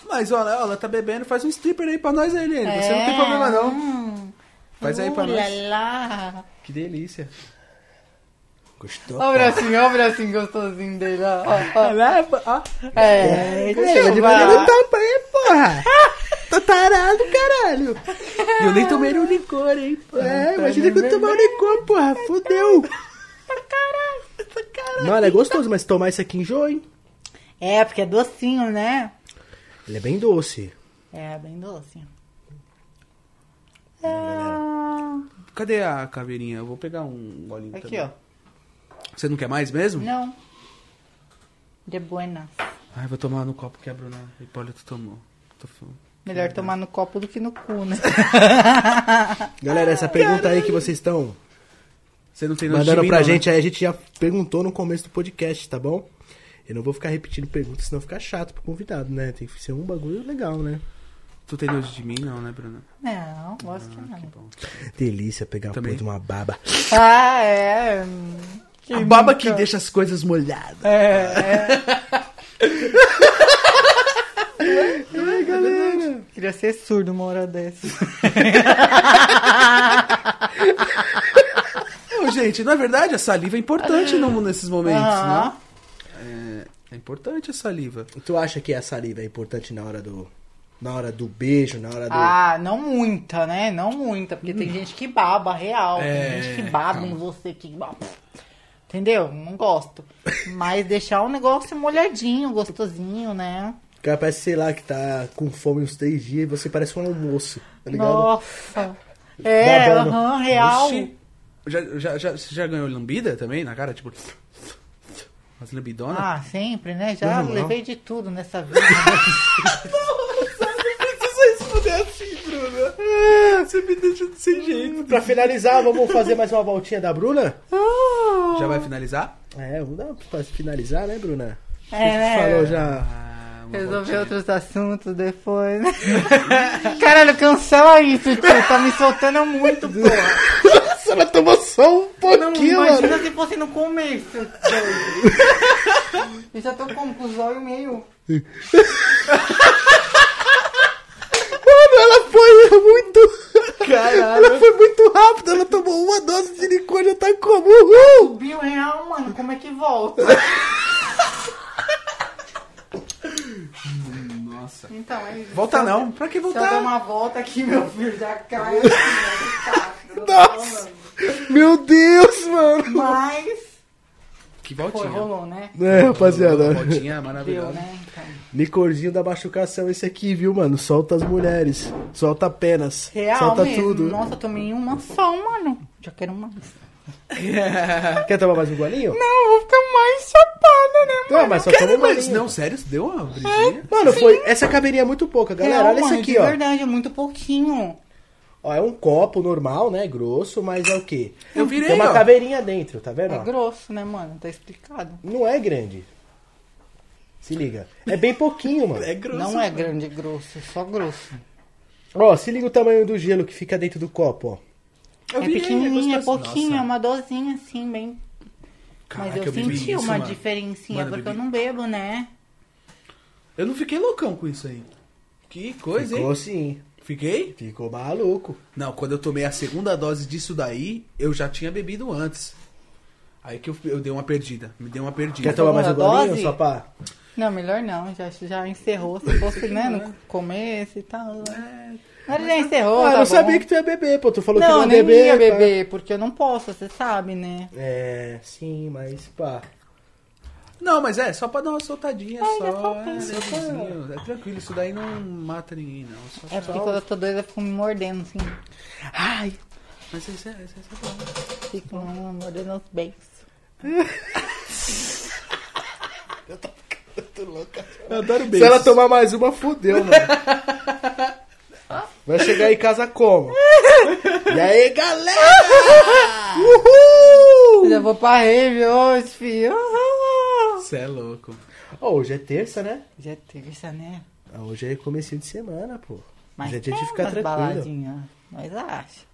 S3: Mas, olha, ela tá bebendo, faz um stripper aí pra nós aí, Lene. Você não tem
S2: É,
S3: problema, não.
S2: hum.
S3: Faz aí pra
S2: Uh,
S3: nós.
S2: lá, lá.
S3: Que delícia.
S1: Gostou?
S2: Olha o bracinho, olha o bracinho gostosinho dele, ó. ó, ó. É,
S1: É,
S2: deixa eu
S1: de
S2: vai.
S1: maneira tapa aí, porra. Tá tarado, caralho.
S3: E eu nem tomei um licor, hein?
S1: É, imagina que eu tomar um licor, porra. Fudeu. Mano, é gostoso, mas tomar isso aqui enjoa, hein?
S2: É, porque é docinho, né?
S1: Ele é bem doce.
S2: É, bem doce.
S3: Cadê a caveirinha? Eu vou pegar um golinho
S2: Aqui,
S3: também.
S2: ó.
S3: Você não quer mais mesmo?
S2: Não. De buena.
S3: Ai, vou tomar no copo que a Bruna Hipólito tomou. Tô.
S2: Melhor tomar no copo do que no cu, né? <laughs>
S1: Galera, essa pergunta aí que vocês estão
S3: Você não tem
S1: mandando pra
S3: não, né?
S1: gente aí, a gente já perguntou no começo do podcast, tá bom? Eu não vou ficar repetindo perguntas, senão fica chato pro convidado, né? Tem que ser um bagulho legal, né?
S3: Tu tem nojo de mim, não, né, Bruna?
S2: Não, gosto que
S3: Ah, que
S2: não.
S3: bom.
S1: Delícia pegar
S3: Também.
S1: uma de uma baba.
S2: Ah, é. Que
S3: A baba que deixa as coisas molhadas.
S2: É,
S1: Ai, galera.
S2: Queria ser surdo uma hora dessa. <laughs>
S3: Gente, na verdade, a saliva é importante no, nesses momentos, né? É, é importante a saliva.
S1: Tu acha que a saliva é importante na hora do. Na hora do beijo, na hora do.
S2: Ah, não muita, né? Não muita, porque tem gente que baba real.
S3: É,
S2: tem gente que baba em você que. Entendeu? Não gosto. Mas deixar o negócio molhadinho, gostosinho, né?
S1: O cara parece, sei lá, que tá com fome uns três dias e você parece um almoço, tá ligado?
S2: Nossa. É, aham, real.
S3: Oxi. Já, já, já, você já ganhou lambida também na cara? Tipo, umas lambidonas?
S2: Ah, sempre, né? Já
S1: Normal.
S2: levei de tudo nessa vida. <laughs>
S3: precisa responder assim, Bruna. Você me deixa sem jeito.
S1: Pra finalizar, vamos fazer mais uma voltinha da Bruna?
S3: Já vai finalizar?
S1: É, vamos dar pra finalizar, né, Bruna?
S2: É,
S1: Você
S2: né?
S1: falou já.
S3: Ah,
S2: Resolver outros assuntos depois. <laughs> Caralho, cancela isso, tio. Tá me soltando muito, porra. <laughs>
S1: Nossa, ela tomou só um
S2: Não,
S1: pouquinho,
S2: imagina
S1: mano.
S2: se fosse no começo. <laughs> Eu já tô com, com os olhos meio.
S1: Mano, ela foi muito.
S3: Caralho.
S1: Ela foi muito rápida. Ela tomou uma dose de licor já tá como. Uhul!
S2: Subiu real, mano. Como é que volta?
S3: Nossa.
S2: Então, é isso.
S3: Volta não. Pra que
S2: Se eu der
S3: voltar?
S2: uma volta aqui, meu filho já cai. <laughs>
S1: Nossa.
S2: falando.
S1: Meu Deus, mano.
S2: Mas.
S3: Que
S2: Foi,
S3: voltinha.
S2: rolou, né?
S1: É, rapaziada.
S3: Voltinha
S2: Deu,
S3: maravilhosa.
S2: né? Então.
S1: Licorzinho da machucação esse aqui, viu, mano? Solta as mulheres. Solta penas.
S2: Real
S1: solta
S2: mesmo.
S1: tudo.
S2: Nossa, tomei uma só, mano. Já quero mais. <laughs>
S1: Quer tomar mais um golinho?
S2: Não, eu vou ficar mais chapada, né,
S1: Não, mas só toma golinho.
S3: não, sério, deu uma brisinha?
S1: Mano, foi. Essa caveirinha é muito pouca, galera.
S2: Real,
S1: Olha isso
S2: mano,
S1: aqui,
S2: de
S1: ó.
S2: verdade, é muito pouquinho.
S1: Ó, é um copo normal, né? Grosso, mas é o quê?
S3: Eu virei,
S1: Tem uma
S3: ó.
S1: caveirinha dentro, tá vendo?
S2: É
S1: ó?
S2: grosso, né, mano? Tá explicado.
S1: Não é grande. Se liga. É bem pouquinho, mano.
S3: É grosso.
S2: Não é grande e grosso, é só grosso.
S1: Ó, se liga o tamanho do gelo que fica dentro do copo, ó.
S3: Eu
S2: é
S3: virei,
S2: pequenininho, é pouquinho, é uma dosinha assim, bem.
S3: Caraca,
S2: Mas eu,
S3: bebi
S2: senti
S3: isso,
S2: uma
S3: mano.
S2: diferencinha,
S3: Mano,
S2: porque
S3: bebi-
S2: eu não bebo, né?
S3: Eu não fiquei loucão com isso aí. Que coisa,
S1: Ficou
S3: hein?
S1: sim.
S3: Fiquei?
S1: Ficou maluco.
S3: Não, quando eu tomei a segunda dose disso daí, eu já tinha bebido antes. Aí que eu, eu dei uma perdida. Me dei uma perdida.
S1: Quer tomar mais um
S2: Segunda
S1: golinho,
S2: dose?
S1: só pra...
S2: Não, melhor não, já, já encerrou. Se fosse, né, no <laughs> começo e tal. né? Agora já encerrou,
S1: ah, eu
S2: tá
S1: não
S2: bom.
S1: sabia que tu ia beber, pô. Tu falou que
S2: Não,
S1: não ia
S2: nem
S1: beber.
S2: ia
S1: pá.
S2: beber, porque eu não posso, você sabe, né?
S1: É, sim, mas pá.
S3: Não, mas é, só pra dar uma soltadinha
S2: Ai,
S3: só.
S2: já só
S3: É,
S2: pensa.
S3: levezinho. é tranquilo, isso daí não mata ninguém, não. Só,
S2: É porque
S3: só-
S2: quando eu tô doida, eu fico me mordendo, assim.
S1: Ai,
S3: Mas isso é, isso é bom.
S2: Fico me mordendo os beijos.
S3: Eu adoro
S1: se ela tomar mais uma, fudeu, mano. Vai chegar em casa como? E aí, galera? Uhul!
S2: Já vou pra rave hoje, filho.
S3: Você é louco.
S1: Ó, hoje é terça, né?
S2: Já é terça, né?
S1: Ah, Hoje é comecinho de semana, pô.
S2: Mas
S1: Hoje é dia de ficar tranquilo.
S2: baladinhas, Mas acho.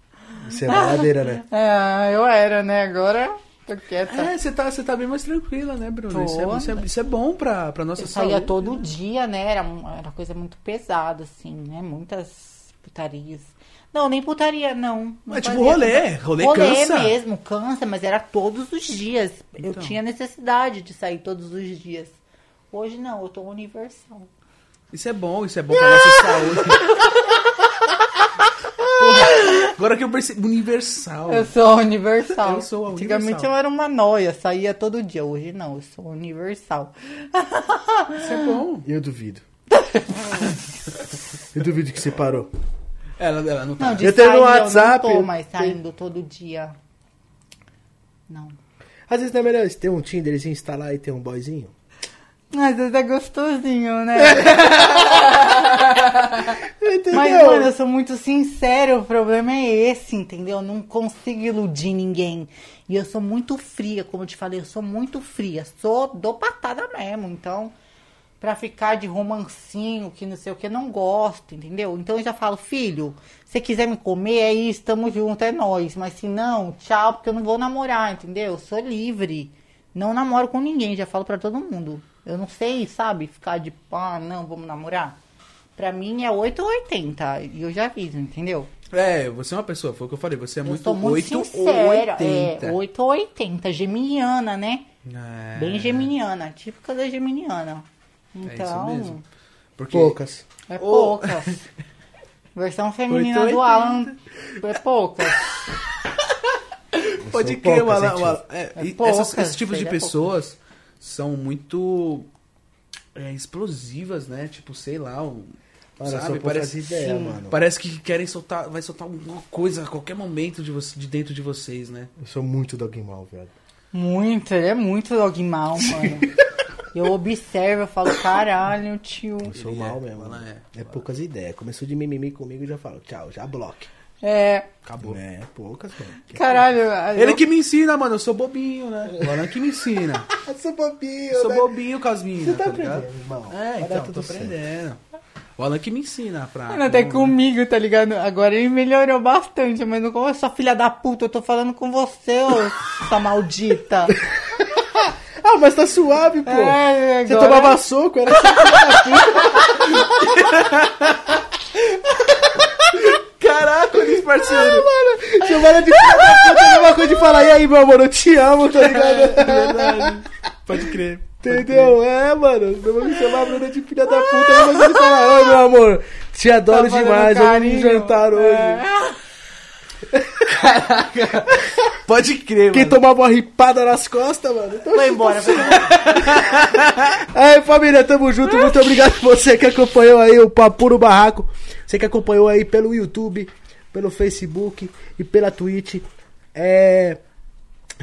S1: Isso é baladeira, né? <laughs>
S2: É, eu era, né? Agora tô quieta.
S3: É, você tá, você tá bem mais tranquila, né, Bruno? Isso é, isso é, isso é bom pra, pra nossa
S2: Eu
S3: saúde.
S2: saía todo dia, né? Era, era coisa muito pesada, assim, né? Muitas putarias. Não, nem putaria, não. não
S3: É tipo rolê, rolê
S2: rolê
S3: cansa.
S2: mesmo, cansa, mas era todos os dias. Eu
S3: Então.
S2: tinha necessidade de sair todos os dias. Hoje não, eu tô universal.
S3: Isso é bom, isso é bom pra nossa saúde. <laughs> Porra, agora que eu percebi. Universal.
S2: Eu sou universal.
S3: Eu sou a
S2: Antigamente
S3: universal.
S2: eu era uma noia, saía todo dia. Hoje não, eu sou universal.
S3: Isso é bom.
S1: Eu duvido. <laughs> Eu duvido que você parou.
S3: Ela, ela não tá.
S2: Não, de
S1: Eu tenho no WhatsApp,
S2: eu não tô mais saindo todo dia. Não.
S1: Às vezes não é melhor ter um Tinderzinho, instalar e ter um boyzinho?
S2: Às vezes é gostosinho, né? <laughs> Mas, mano, eu sou muito sincero, o problema é esse, entendeu? Eu não consigo iludir ninguém. E eu sou muito fria, como eu te falei, eu sou muito fria. Sou do patada mesmo, então... Pra ficar de romancinho, que não sei o que, não gosto, entendeu? Então eu já falo, filho, se quiser me comer, é isso, tamo junto, é nós. Mas se não, tchau, porque eu não vou namorar, entendeu? Eu sou livre. Não namoro com ninguém, já falo pra todo mundo. Eu não sei, sabe, ficar de pá, não, vamos namorar. Pra mim é 8 ou 80, e eu já aviso, entendeu?
S3: É, você é uma pessoa, foi o que eu falei, você é
S2: eu
S3: muito
S2: muito
S3: 8
S2: sincera,
S3: ou 80.
S2: é 8 ou 80, geminiana, né?
S3: É,
S2: Bem geminiana, típica da geminiana. Então,
S3: É isso mesmo. Porque
S1: Poucas.
S2: é poucas. <laughs> Versão feminina
S3: 8 ou
S2: do
S3: 80.
S2: Alan é poucas. <laughs>
S3: Pode crer,
S1: poucas,
S3: Alan, é,
S2: É poucas,
S3: essas- esses tipos de pessoas são muito é, explosivas, né? Tipo, sei lá, um, sabe? Parece,
S1: ideias,
S2: sim.
S1: mano.
S3: parece que querem soltar, vai soltar alguma coisa a qualquer momento de, você, de dentro de vocês, né?
S1: Eu sou muito dogmal, velho.
S2: Muito, ele é muito dogmal, mano. <laughs> Eu observo, eu falo, caralho, tio.
S1: Eu sou
S3: Ele
S1: mal
S3: é,
S1: mesmo.
S3: é.
S1: É. poucas ideias. Começou de mimimi comigo e já falo, tchau, já bloque.
S2: É,
S3: Acabou.
S1: É, poucas, mano.
S2: caralho.
S3: Ele
S2: eu-
S3: que me ensina, mano. Eu sou bobinho, né? O Alan que me ensina. <laughs>
S1: Eu sou bobinho,
S3: Eu sou
S1: né?
S3: bobinho com as minas,
S1: Você tá
S3: tá ligado?
S1: aprendendo, irmão.
S3: É, então, tô
S1: certo.
S3: aprendendo. O Alan que me ensina pra...
S2: Mano, até
S3: como-
S2: comigo, tá ligado? Agora ele melhorou bastante, mas não como sua filha da puta, eu tô falando com você, ô sua maldita. <laughs>
S1: Ah, mas tá suave, pô.
S2: É,
S1: Você
S2: agora-
S1: tomava soco, era assim. <laughs>
S3: Caraca, Luiz parceiro.
S1: Chamada de filha da puta, é a mesma coisa de falar, e aí, meu amor, eu te amo, tá ligado?
S3: É verdade. Pode crer.
S1: Entendeu? É, mano. Não vou me chamar a Bruna de filha da puta, é a mesma coisa de falar, ô, meu amor, te adoro
S2: Tá
S1: demais, vamos jantar hoje.
S2: É.
S3: Pode crer,
S1: Quem
S3: mano.
S1: tomava uma ripada nas costas, mano. Então,
S2: Foi embora, foi embora. <laughs>
S1: Aí, família, tamo junto. Muito obrigado você que acompanhou aí o Papo no Barraco. Você que acompanhou aí pelo YouTube, pelo Facebook e pela Twitch. É...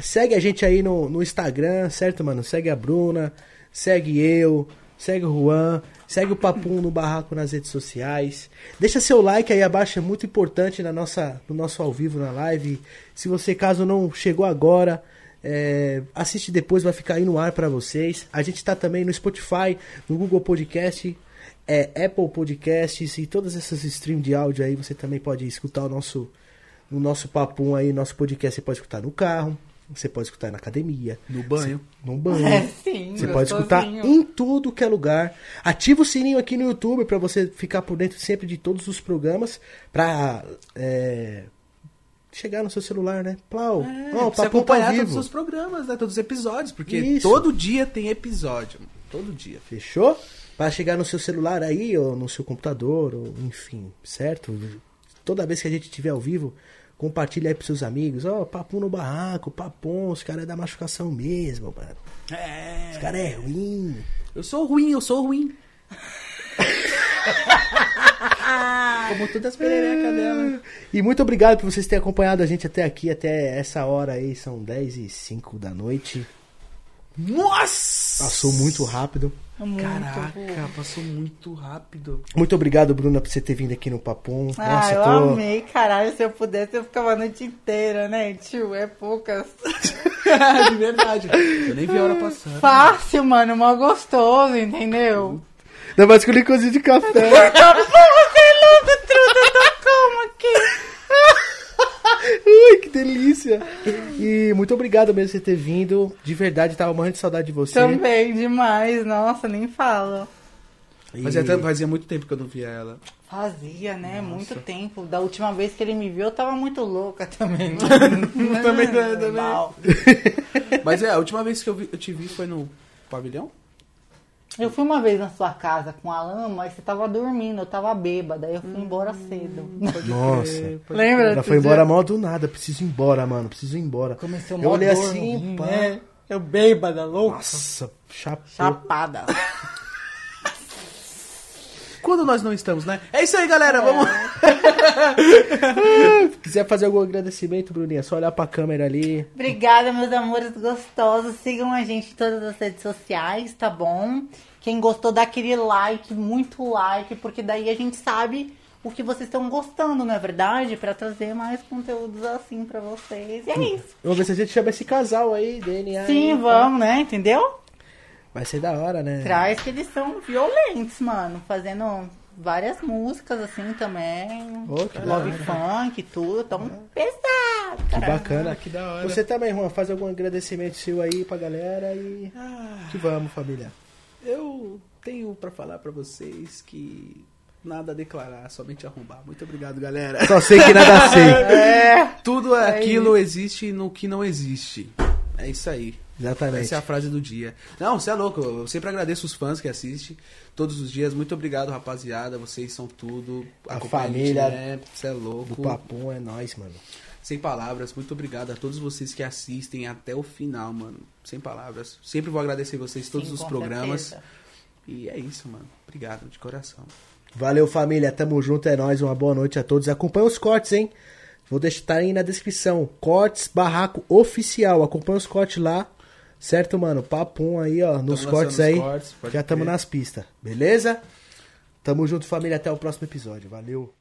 S1: Segue a gente aí no, no Instagram, certo, mano? Segue a Bruna, segue eu, segue o Juan, segue o Papum no Barraco nas redes sociais. Deixa seu like aí abaixo, é muito importante na nossa, no nosso ao vivo na live. Se você, caso não chegou agora, é, assiste depois, vai ficar aí no ar pra vocês. A gente tá também no Spotify, no Google Podcast, é, Apple Podcasts e todas essas streams de áudio aí. Você também pode escutar o nosso, o nosso papum aí, nosso podcast. Você pode escutar no carro, você pode escutar na academia,
S3: No banho.
S1: no banho.
S2: É, sim,
S1: Você pode escutar em tudo que é lugar. Ativa o sininho aqui no YouTube pra você ficar por dentro sempre de todos os programas. Pra é, chegar no seu celular, né? Plau.
S3: É,
S1: Ó, o
S3: pra você
S1: papo ao
S3: acompanhar
S1: vivo.
S3: todos os programas, né? Todos os episódios, porque
S1: Isso.
S3: todo dia tem episódio. Todo dia.
S1: Fechou? Pra chegar no seu celular aí, ou no seu computador, ou enfim, certo? Toda vez que a gente estiver ao vivo, compartilha aí pros seus amigos. Ó, papo no barraco, papum, os caras é da machucação mesmo, mano.
S3: É.
S1: Os caras é ruim.
S3: Eu sou ruim, eu sou ruim. <laughs> Como todas as pererecas dela.
S1: E muito obrigado por vocês terem acompanhado a gente até aqui, até essa hora aí, são 10 e 5 da noite.
S3: Nossa!
S1: Passou muito rápido.
S2: Muito
S3: Caraca,
S2: bom.
S3: passou muito rápido.
S1: Muito obrigado, Bruna, por você ter vindo aqui no Papum.
S2: Ah, eu
S1: tô...
S2: amei, caralho. Se eu pudesse, eu ficava a noite inteira, né, tio? É poucas. <laughs>
S3: De verdade. Eu nem vi a hora passar.
S2: Fácil, mano. Mó gostoso, entendeu?
S1: Ainda mais com licorzinho de café.
S2: Você é louco, truta. Eu tô como aqui?
S1: Ai, que delícia. E muito obrigado mesmo por você ter vindo. De verdade, tava morrendo de saudade de você.
S2: Também, demais. Nossa, nem falo.
S1: E-
S3: Fazia, tanto- fazia muito tempo que eu não via ela.
S2: Fazia, né? Muito tempo. Da última vez que ele me viu, eu tava muito louca também. <laughs>
S3: Também, também. Mas é, a última vez que eu, vi- eu te vi foi no pavilhão?
S2: Eu fui uma vez na sua casa com a Alan, mas você tava dormindo, eu tava bêbada, aí eu fui embora cedo.
S1: Nossa.
S2: Lembra?
S1: Ela foi embora mal do nada. Preciso ir embora, mano. Preciso ir embora.
S2: Começou
S1: Eu
S2: mó
S1: olhei assim,
S2: rim,
S1: pá.
S2: né? Eu bêbada, louca.
S1: Nossa, chapou.
S2: Chapada. <laughs>
S3: Quando nós não estamos, né? É isso aí, galera. Vamos. <laughs>
S1: Se quiser fazer algum agradecimento, Bruninha, é só olhar pra câmera ali.
S2: Obrigada, meus amores gostosos. Sigam a gente em todas as redes sociais, tá bom? Quem gostou, dá aquele like, muito like, porque daí a gente sabe o que vocês estão gostando, não é verdade? Pra trazer mais conteúdos assim pra vocês. E é isso.
S1: Vamos ver se a gente chama esse casal aí, DNA.
S2: Sim,
S1: aí,
S2: vamos, né? Entendeu?
S1: Vai ser da hora, né?
S2: Traz que eles são violentos, mano. Fazendo várias músicas assim também.
S1: Que
S2: Love funk, tudo. Tão pesado,
S1: Que
S2: cara.
S1: bacana.
S3: que da hora.
S1: Você também, Juan, faz algum agradecimento seu aí pra galera e
S3: Ah,
S1: que vamos, família.
S3: eu tenho pra falar pra vocês que nada a declarar, somente arrombar. Muito obrigado, galera.
S1: Só sei que nada sei. <laughs>
S2: É.
S3: Tudo aquilo existe no que não existe. É isso aí.
S1: Exatamente.
S3: Essa é a frase do dia. Não, você é louco. Eu sempre agradeço os fãs que assistem todos os dias. Muito obrigado, rapaziada. Vocês são tudo.
S1: A família
S3: né? Você é louco.
S1: Do Papum é nóis, mano.
S3: Sem palavras. Muito obrigado a todos vocês que assistem até o final, mano. Sem palavras. Sempre vou agradecer vocês todos
S2: Sim,
S3: os programas.
S2: certeza.
S3: E é isso, mano. Obrigado de coração.
S1: Valeu, família. Tamo junto, é nóis. Uma boa noite a todos. Acompanha os cortes, hein? Vou deixar aí na descrição. Cortes Barraco Oficial. Acompanha os cortes lá. Certo, mano? Papum aí, ó. Nos
S3: lançando
S1: cortes aí.
S3: cortes,
S1: Já tamo
S3: crer.
S1: nas pistas. Beleza? Tamo junto, família. Até o próximo episódio. Valeu.